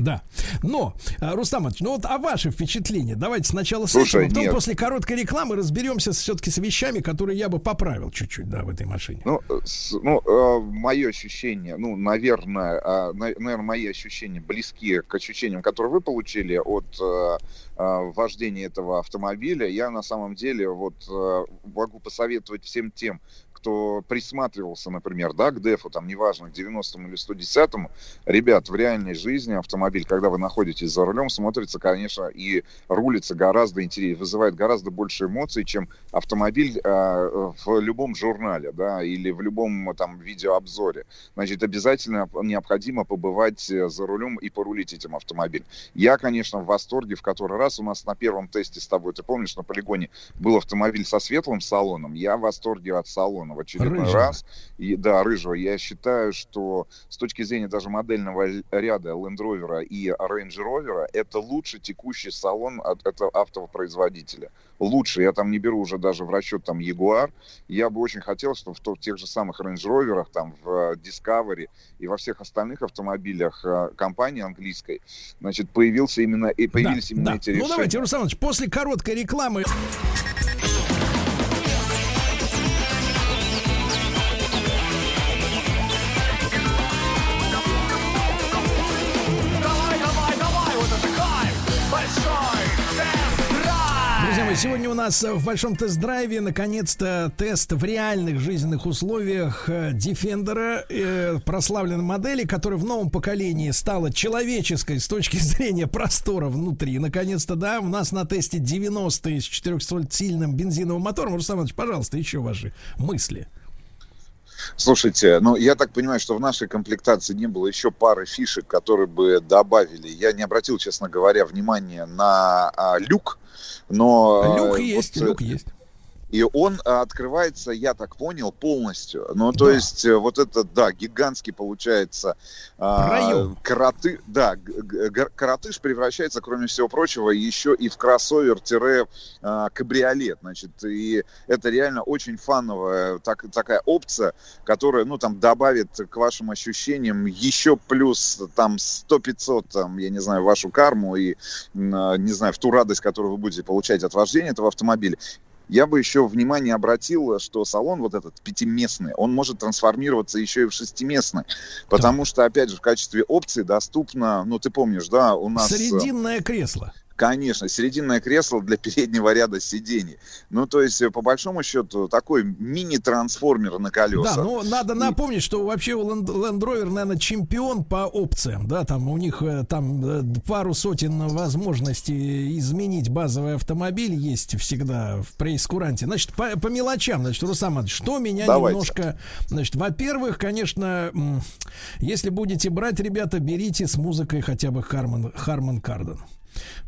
Да. Но, э, Рустам Иванович, ну вот а ваши впечатления? Давайте сначала с Слушай, этим, а потом нет. после короткой рекламы разберемся все-таки с вещами, которые я бы поправил чуть-чуть, да, в этой машине. Ну, с- ну э, мое ощущение, ну, наверное, э, на- наверное, мои ощущения близки к ощущениям, которые вы получили от э, э, вождения этого автомобиля. Я на самом деле вот э, могу посоветовать всем тем, кто присматривался, например, да, к дефу, там, неважно, к 90-му или 110-му, ребят, в реальной жизни автомобиль, когда вы находитесь за рулем, смотрится, конечно, и рулится гораздо интереснее, вызывает гораздо больше эмоций, чем автомобиль э, в любом журнале, да, или в любом там видеообзоре. Значит, обязательно необходимо побывать э, за рулем и порулить этим автомобилем. Я, конечно, в восторге в который раз. У нас на первом тесте с тобой, ты помнишь, на полигоне был автомобиль со светлым салоном. Я в восторге от салона в очередной Рыжего. раз. И, да, рыжего. Я считаю, что с точки зрения даже модельного ряда Land Rover и Range Rover, это лучше текущий салон от этого автопроизводителя. Лучше. Я там не беру уже даже в расчет там Jaguar. Я бы очень хотел, чтобы в, в тех же самых Range Rover, там в э, Discovery и во всех остальных автомобилях э, компании английской, значит, появился именно и появились Да, именно да. эти Ну решения. давайте, Рустам Иванович, после короткой рекламы... сегодня у нас в большом тест-драйве наконец-то тест в реальных жизненных условиях э, Defender, э, прославленной модели, которая в новом поколении стала человеческой с точки зрения простора внутри. Наконец-то, да, у нас на тесте 90 с 400-сильным бензиновым мотором. Рустам Иванович, пожалуйста, еще ваши мысли. Слушайте, ну я так понимаю, что в нашей комплектации не было еще пары фишек, которые бы добавили. Я не обратил, честно говоря, внимания на а, люк, но... Люк э, есть, вот, э, люк есть. И он а, открывается, я так понял, полностью. Ну, то Да. есть, э, вот это, да, гигантский получается а, Проем. Караты, да, каратыш превращается, кроме всего прочего, еще и в кроссовер-кабриолет. Значит, и это реально очень фановая так- такая опция, которая, ну, там, добавит к вашим ощущениям еще плюс, там, 100-500, там, я не знаю, вашу карму и, а, не знаю, в ту радость, которую вы будете получать от вождения этого автомобиля. Я бы еще внимание обратил, что салон вот этот пятиместный, он может трансформироваться еще и в шестиместный. Потому что, опять же, в качестве опции доступно, ну, ты помнишь, да, у нас... э, Срединное кресло. Конечно, серединное кресло для переднего ряда сидений. Ну, то есть, э, по большому счету, такой мини-трансформер на колесах. Да, ну, надо напомнить, что вообще у Land, Rover, наверное, чемпион по опциям, да, там у них э, там э, пару сотен возможностей изменить базовый автомобиль есть всегда в прейскуранте. Значит, по, по мелочам, значит, Русаман, что меня Давайте. немножко... Значит, во-первых, конечно, если будете брать, ребята, берите с музыкой хотя бы Харман, Харман Карден.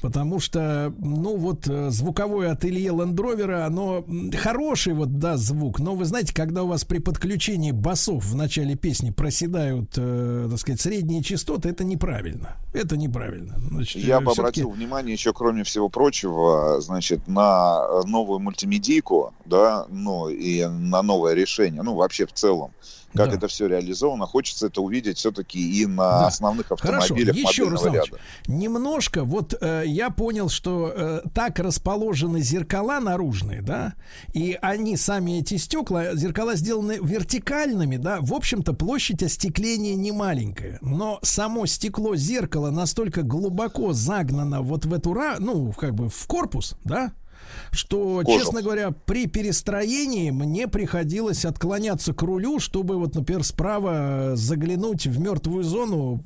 Потому что, ну вот, э, звуковое ателье Лендровера, оно хороший вот, да, звук, но вы знаете, когда у вас при подключении басов в начале песни проседают, э, так сказать, средние частоты, это неправильно. Это неправильно. Значит, Я бы обратил внимание еще, кроме всего прочего, значит, на э, новую мультимедийку, да, ну и на новое решение, ну вообще в целом, как Да. это все реализовано. Хочется это увидеть все-таки и на Да. основных Хорошо, автомобилях еще, модельного Руслан ряда. немножко, вот э, я понял, что э, так расположены зеркала наружные, да, и они сами эти стекла, зеркала сделаны вертикальными, да, в общем-то площадь остекления не маленькая, но само стекло зеркала настолько глубоко загнано вот в эту, ну, как бы в корпус, да, что, Кожу. честно говоря, при перестроении мне приходилось отклоняться к рулю, чтобы вот, например, справа заглянуть в мертвую зону,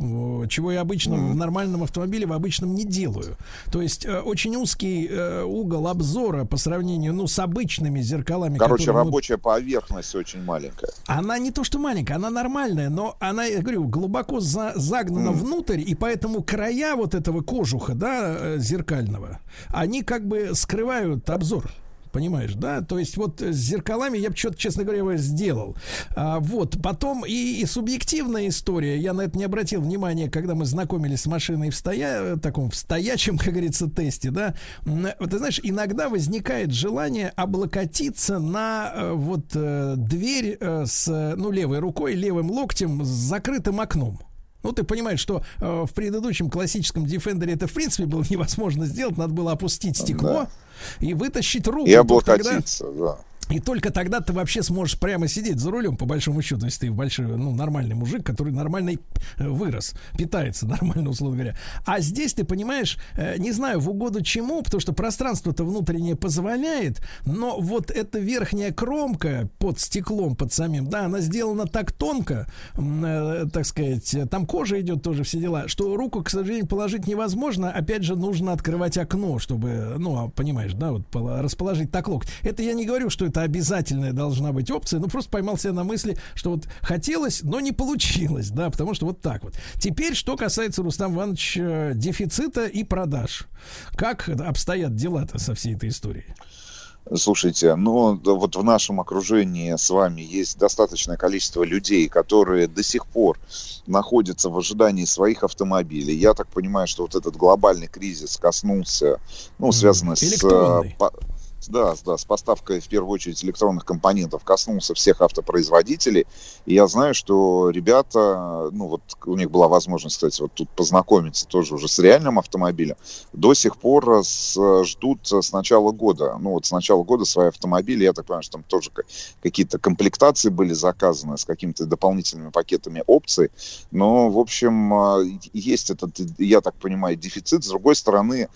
э, чего я обычно в нормальном автомобиле в обычном не делаю. То есть э, очень узкий э, угол обзора по сравнению, ну, с обычными зеркалами. Короче, которые мы рабочая поверхность очень маленькая. она не то что маленькая, она нормальная, но она, я говорю, глубоко за- загнана внутрь, и поэтому края вот этого кожуха, да, э, зеркального, они как бы скрывают обзор. Понимаешь, да? То есть вот с зеркалами я бы что-то, честно говоря, его сделал. А, вот, потом и, и субъективная история. Я на это не обратил внимания, когда мы знакомились с машиной в стоя, таком в стоячем, как говорится, тесте, да. Вот ты знаешь, иногда возникает желание облокотиться на э, вот э, дверь э, с, э, ну, левой рукой, левым локтем с закрытым окном. Ну, ты понимаешь, что э, в предыдущем классическом Defender это, в принципе, было невозможно сделать. Надо было опустить стекло и вытащить руку. И облокотиться, да. И только тогда ты вообще сможешь прямо сидеть за рулем, по большому счету, если ты большой, ну, нормальный мужик, который нормально э, вырос, питается нормально, условно говоря. А здесь, ты понимаешь, э, не знаю, в угоду чему, потому что пространство-то внутреннее позволяет, но вот эта верхняя кромка под стеклом, под самим, да, она сделана так тонко, э, так сказать, там кожа идет тоже, все дела, что руку, к сожалению, положить невозможно. Опять же, нужно открывать окно, чтобы, ну, а, понимаешь, да, вот расположить так локоть. Это я не говорю, что это обязательная должна быть опция, но просто поймал себя на мысли, что вот хотелось, но не получилось, да, потому что вот так вот. Теперь, что касается, Рустам Иванович, э, дефицита и продаж. Как обстоят дела-то со всей этой историей? Слушайте, ну вот в нашем окружении с вами есть достаточное количество людей, которые до сих пор находятся в ожидании своих автомобилей. Я так понимаю, что вот этот глобальный кризис коснулся, ну, связанный с... э, по- Да, да, с поставкой, в первую очередь, электронных компонентов коснулся всех автопроизводителей. И я знаю, что ребята, ну вот у них была возможность, кстати, вот тут познакомиться тоже уже с реальным автомобилем, до сих пор с- ждут с начала года. Ну вот с начала года свои автомобили, я так понимаю, что там тоже ка- какие-то комплектации были заказаны с какими-то дополнительными пакетами опций. Но, в общем, а, есть этот, я так понимаю, дефицит. С другой стороны,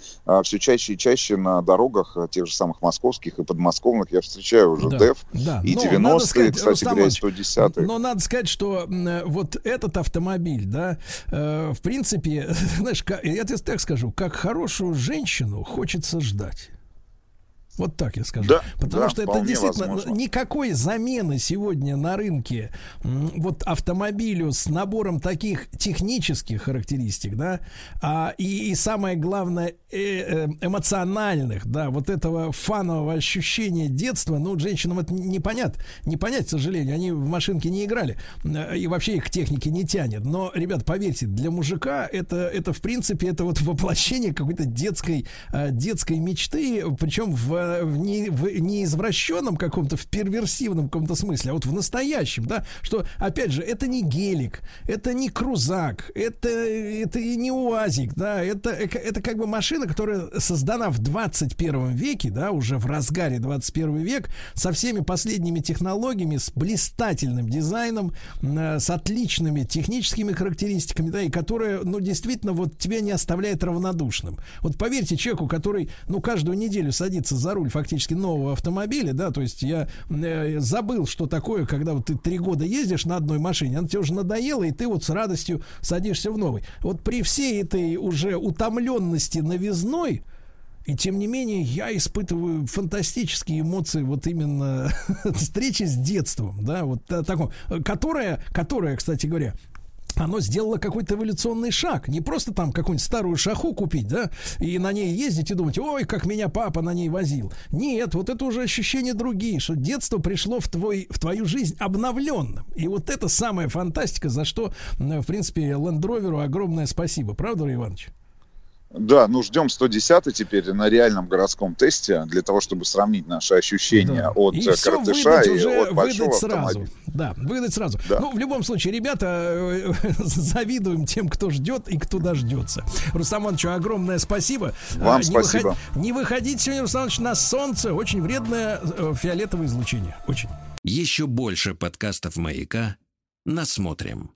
все чаще и чаще на дорогах тех же самых московских и подмосковных я встречаю уже Да, DEF да. и Но 90-е, надо сказать, кстати Рустам говоря, и Иванович, 110 Но надо сказать, что э, вот этот автомобиль, да, э, в принципе, знаешь, я тебе так скажу, как хорошую женщину хочется ждать. Вот так я скажу. Да, Потому да, что это действительно возможно. никакой замены сегодня на рынке вот автомобилю с набором таких технических характеристик, да, а, и, и самое главное э, э, эмоциональных, да, вот этого фанового ощущения детства, ну, женщинам это не понят, не понять, к сожалению, они в машинке не играли, э, и вообще их к технике не тянет. Но, ребят, поверьте, для мужика это, это в принципе, это вот воплощение какой-то детской, э, детской мечты, причем в э, в не, в не извращенном каком-то, в перверсивном каком-то смысле, а вот в настоящем, да, что, опять же, это не гелик, это не крузак, это, это и не УАЗик, да, это, это как бы машина, которая создана в 21 веке, да, уже в разгаре 21 век, со всеми последними технологиями, с блистательным дизайном, э, с отличными техническими характеристиками, да, и которая, ну, действительно, вот тебя не оставляет равнодушным. Вот поверьте человеку, который, ну, каждую неделю садится за руль фактически нового автомобиля, да, то есть я э, забыл, что такое, когда вот ты три года ездишь на одной машине, она тебе уже надоела, и ты вот с радостью садишься в новый. Вот при всей этой уже утомленности новизной, и тем не менее, я испытываю фантастические эмоции вот именно встречи с детством, да, вот э, таком, которая, которая, кстати говоря, оно сделало какой-то эволюционный шаг. Не просто там какую-нибудь старую шаху купить, да, и на ней ездить и думать, ой, как меня папа на ней возил. Нет, вот это уже ощущения другие, что детство пришло в, твой, в твою жизнь обновленным. И вот это самая фантастика, за что, в принципе, Rover огромное спасибо. Правда, Ray Иванович? Да, ну ждем 110 теперь на реальном городском тесте для того, чтобы сравнить наши ощущения да. от и коротыша и уже от большого выдать сразу. автомобиля. Да, выдать сразу. Да. Ну, в любом случае, ребята, завидуем тем, кто ждет и кто дождется. Рустам Иванович, огромное спасибо. Вам не спасибо. Выход... Не выходите сегодня, Рустам Иванович, на солнце. Очень вредное э, фиолетовое излучение. Очень. Еще больше подкастов «Маяка» насмотрим.